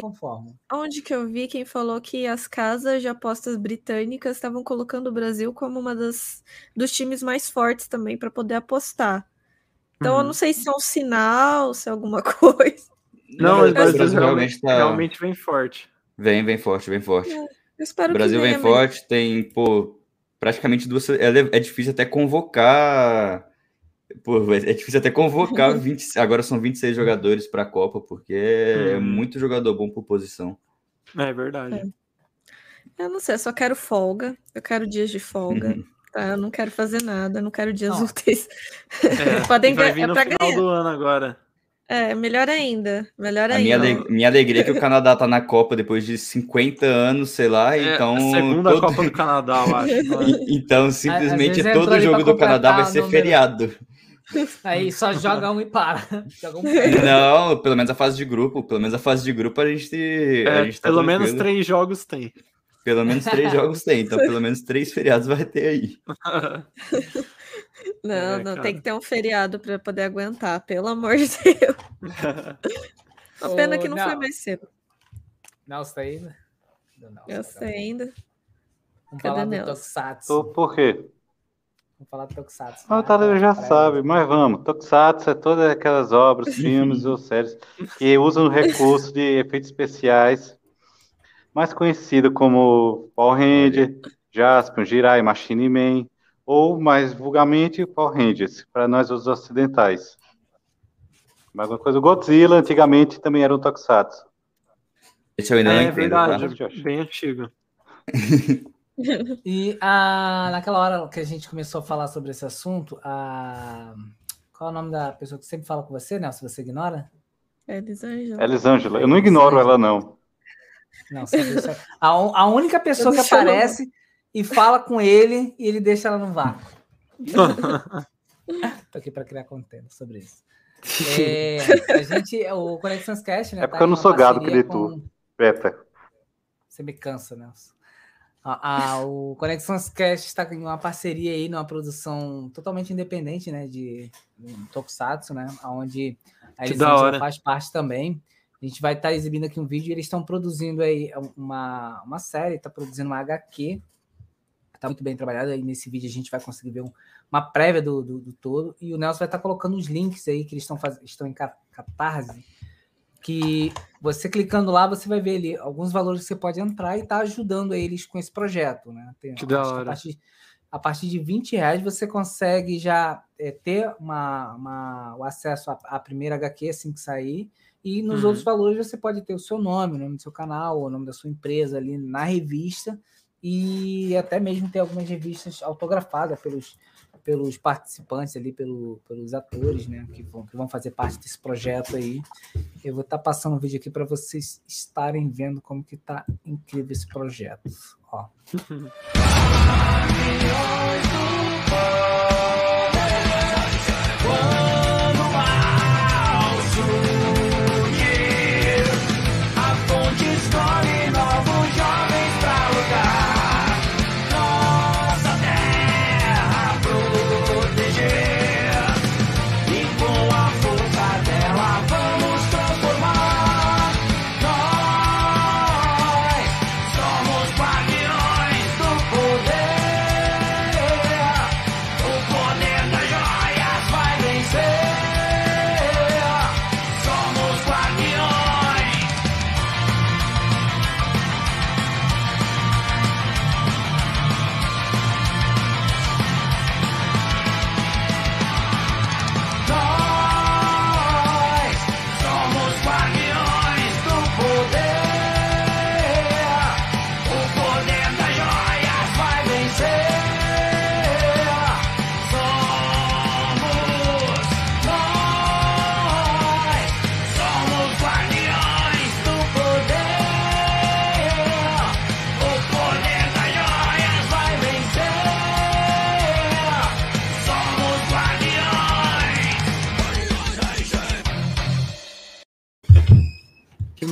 onde que eu vi quem falou que as casas de apostas britânicas estavam colocando o Brasil como uma das dos times mais fortes também para poder apostar. Então uhum. eu não sei se é um sinal, se é alguma coisa. Não, o Brasil realmente, tá... realmente vem forte. Vem, vem forte, vem forte. É, eu espero o Brasil vem forte, tem, pô, praticamente duas. É, é difícil até convocar Pô, é difícil até convocar 20, agora são 26 jogadores para a Copa, porque é, hum. muito jogador bom por posição. É verdade. É. Eu não sei, eu só quero folga, eu quero dias de folga. Uhum. Tá, eu não quero fazer nada, não quero dias não. úteis. É, Podem vai vir é no final ganhar. do ano agora. É, melhor ainda. Melhor a ainda. Minha, minha alegria é que o Canadá tá na Copa depois de 50 anos, sei lá, é, então... segunda todo... Copa do Canadá, eu acho. então, simplesmente todo jogo do Canadá vai ser feriado. Aí só joga um e para. Um não, pelo menos a fase de grupo. Pelo menos a fase de grupo a gente. É, a gente tá pelo tranquilo. menos três jogos tem. Pelo menos três jogos tem. Então, pelo menos três feriados vai ter aí. Não, é, não, cara. tem que ter um feriado para poder aguentar, pelo amor de Deus. A pena que não, não, foi mais cedo. Não, você tá ainda? Não, Eu sei ainda. Vamos Cadê do Tokusatsu. Por quê? Vamos falar do Tokusatsu. Ah, o Tadeu já sabe, mas vamos. Tokusatsu é todas aquelas obras, filmes ou séries que usam recurso de efeitos especiais, mais conhecido como Power Ranger, Jasper, Jirai, Machine Man, ou mais vulgarmente Power Rangers, para nós os ocidentais. Mais uma coisa, o Godzilla antigamente também era um Tokusatsu. Esse eu ainda é, não entendo. É verdade, tá? bem antigo. E a, naquela hora que a gente começou a falar sobre esse assunto, a, qual é o nome da pessoa que sempre fala com você, né? Se você ignora? Elisângela. Elisângela. Eu não ignoro ela, não. Não, a, a única pessoa que aparece e fala com ele e ele deixa ela no vácuo. Tô aqui para criar conteúdo sobre isso. É, a gente, o Conexões Cast, né? É porque tá eu não sou gado que nem tu, Beta. Você me cansa, Nelson. A, a, o Conexões Cast está em uma parceria aí, numa produção totalmente independente, né, de um Tokusatsu, né, onde a Elisângela faz parte também. A gente vai estar tá exibindo aqui um vídeo, eles estão produzindo aí uma, uma série, está produzindo uma HQ, está muito bem trabalhado, aí. Nesse vídeo a gente vai conseguir ver um, uma prévia do, do, do, todo, e o Nelson vai estar tá colocando os links aí que eles estão, faz, estão em Catarse, que você clicando lá, você vai ver ali alguns valores que você pode entrar e tá ajudando eles com esse projeto, né? Tem, que da hora. A partir, a partir, de 20 reais você consegue já é, ter uma, uma, o acesso à, à, primeira HQ assim que sair. E nos uhum. outros valores você pode ter o seu nome, o nome do seu canal, o nome da sua empresa ali na revista e até mesmo ter algumas revistas autografadas pelos, pelos participantes ali, pelo, pelos atores, né, que vão, que vão fazer parte desse projeto aí. Eu vou estar tá passando um vídeo aqui para vocês estarem vendo como que tá incrível esse projeto. Ó.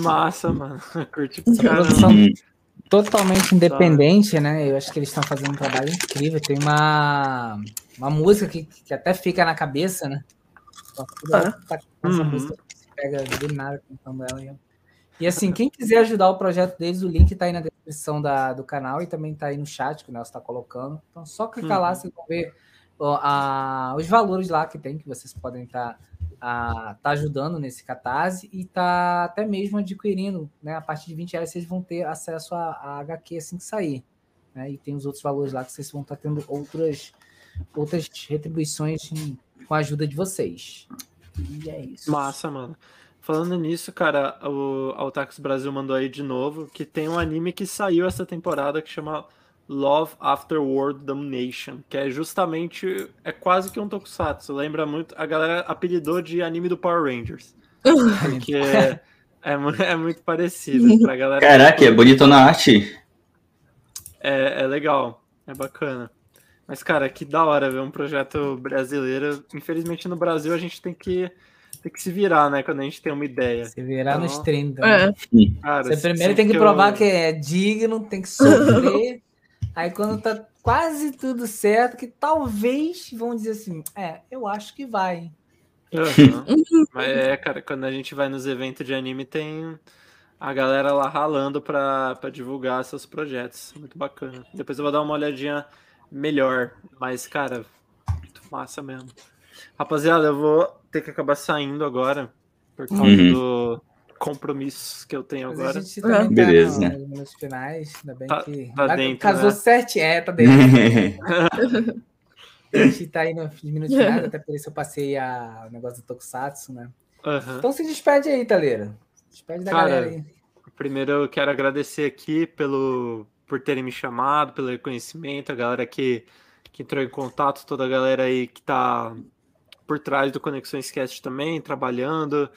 massa, mano. Curti pra produção totalmente independente, né? Eu acho que eles estão fazendo um trabalho incrível. Tem uma, uma música que, que até fica na cabeça, né? Ah, tá essa uhum. música se pega de nada cantando ela. E assim, quem quiser ajudar o projeto deles, o link tá aí na descrição da, do canal e também tá aí no chat que o Nelson está colocando. Então, só clicar uhum. lá, vocês vão ver ó, a, os valores lá que tem, que vocês podem estar. Tá a tá ajudando nesse catarse e tá até mesmo adquirindo, né? A partir de 20 reais vocês vão ter acesso a, a HQ assim que sair. Né? E tem os outros valores lá que vocês vão estar tá tendo outras, outras retribuições em, com a ajuda de vocês. E é isso. Massa, mano. Falando nisso, cara, o Altax Brasil mandou aí de novo que tem um anime que saiu essa temporada que chama Love After World Domination, que é justamente, é quase que um tokusatsu, lembra muito, a galera apelidou de anime do Power Rangers, porque é, é, muito parecido pra galera. Caraca, é bonito na arte. É, é legal, é bacana. Mas, cara, que da hora ver um projeto brasileiro. Infelizmente, no Brasil, a gente tem que, tem que se virar, né? Quando a gente tem uma ideia. Se virar então, nos 30. Né? É. Cara, Você primeiro tem que, que provar eu... que é digno, tem que sofrer. Aí quando tá quase tudo certo, que talvez vão dizer assim, é, eu acho que vai. Uhum. Mas é, cara, quando a gente vai nos eventos de anime, tem a galera lá ralando pra, pra divulgar seus projetos. Muito bacana. Depois eu vou dar uma olhadinha melhor. Mas, cara, muito massa mesmo. Rapaziada, eu vou ter que acabar saindo agora. Por causa uhum. do, compromissos que eu tenho Mas agora. A gente também tá Beleza. No, nos finais, ainda bem tá, que. Tá dentro, casou né? certo, é, tá dentro. a gente tá aí nos minutos finais, até por isso eu passei a, o negócio do Tokusatsu, né? Uhum. Então se despede aí, Taleira. Despede da Cara, galera aí. Primeiro eu quero agradecer aqui pelo, por terem me chamado, pelo reconhecimento, a galera que, que entrou em contato, toda a galera aí que tá por trás do Conexões Cast também, trabalhando.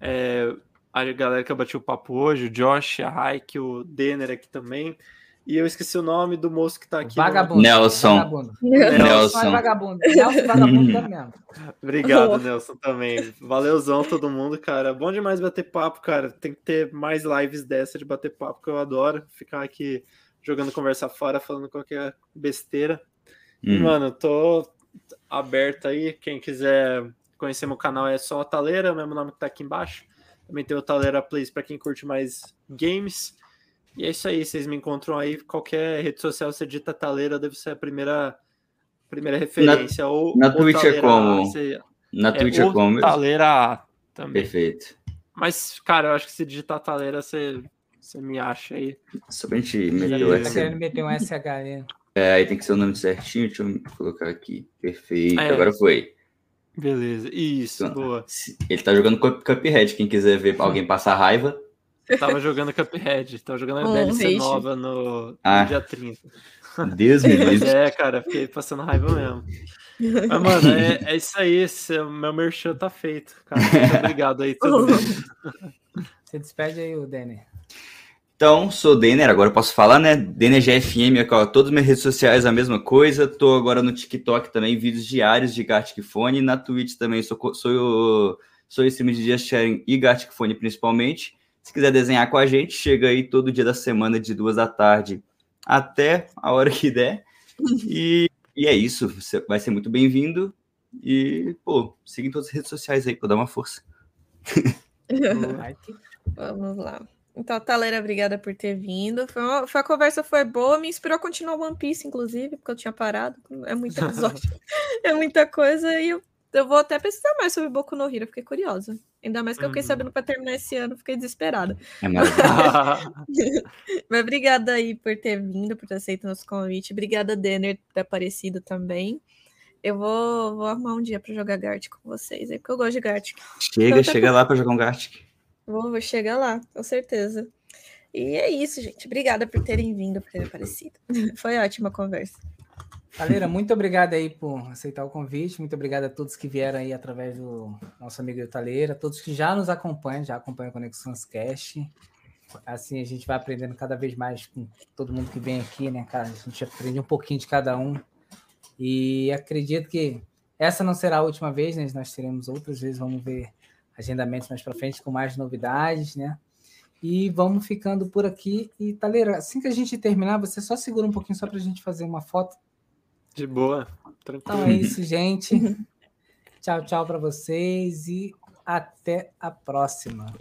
É, a galera que eu bati o papo hoje, o Josh, a Raik, o Denner aqui também. E eu esqueci o nome do moço que tá aqui. Vagabundo. Nelson. Vagabundo. Nelson. Vagabundo. Nelson Vagabundo mesmo. Obrigado, Nelson, também. Valeuzão todo mundo, cara. Bom demais bater papo, cara. Tem que ter mais lives dessa de bater papo, que eu adoro. Ficar aqui jogando conversa fora, falando qualquer besteira. Hum. E, mano, tô aberto aí. Quem quiser conhecer meu canal é só a Taleira, o mesmo nome que tá aqui embaixo. Também tem o Talera Plays para quem curte mais games. E é isso aí, vocês me encontram aí. Qualquer rede social você digita Talera, deve ser a primeira, primeira referência. Na, ou, na Twitch é como? Você, na é, Twitch é como? Talera também. Perfeito. Mas, cara, eu acho que se digitar Taleira, você, você me acha aí. Só pra gente meter o Tá querendo meter um SH ali. É, aí tem que ser o nome certinho, deixa eu colocar aqui. Perfeito, é. agora foi. Beleza, isso, então, boa. Ele tá jogando Cuphead, quem quiser ver alguém passar raiva. tava jogando Cuphead, tava jogando a oh, DLC nova no, ah. no dia 30. Deus me livre. É, cara, fiquei passando raiva mesmo. Mas, mano, é, é isso aí. Esse, meu merchan tá feito, cara. Muito obrigado aí, todo mundo. Você despede aí o Denner. Então, sou Denner, agora eu posso falar, né? Denner GFM, ó, todas as minhas redes sociais a mesma coisa. Tô agora no TikTok também, vídeos diários de Gartic Fone. Na Twitch também sou, sou, sou streamer de Just Sharing e Gartic Fone principalmente. Se quiser desenhar com a gente, chega aí todo dia da semana, de duas da tarde até a hora que der. E, e é isso, você vai ser muito bem-vindo. E, pô, siga em todas as redes sociais aí para dar uma força. Vamos lá. Então, Talera, obrigada por ter vindo. Foi uma, foi, a conversa foi boa, me inspirou a continuar One Piece, inclusive, porque eu tinha parado. É muita episódio, é muita coisa. E eu, eu vou até pesquisar mais sobre Boku no Hero, fiquei curiosa. Ainda mais que eu fiquei uhum. sabendo para terminar esse ano, fiquei desesperada. É Mas obrigada aí por ter vindo, por ter aceito nosso convite. Obrigada, Denner, por ter aparecido também. Eu vou, vou arrumar um dia para jogar Gartic com vocês, aí, porque eu gosto de Gartic. Chega, então, chega lá para jogar um Gartic. Vou, vou chegar lá, com certeza. E é isso, gente. Obrigada por terem vindo, por terem aparecido. Foi ótima conversa. Galera, muito obrigado aí por aceitar o convite. Muito obrigado a todos que vieram aí através do nosso amigo Italeira, todos que já nos acompanham, já acompanham a Conexões Cast. Assim a gente vai aprendendo cada vez mais com todo mundo que vem aqui, né, cara? A gente aprende um pouquinho de cada um. E acredito que essa não será a última vez, né? Nós teremos outras vezes, vamos ver agendamentos mais para frente com mais novidades, né? E vamos ficando por aqui. E, Taleira, assim que a gente terminar, você só segura um pouquinho só para a gente fazer uma foto. De boa, tranquilo. Então é isso, gente. tchau, tchau para vocês e até a próxima.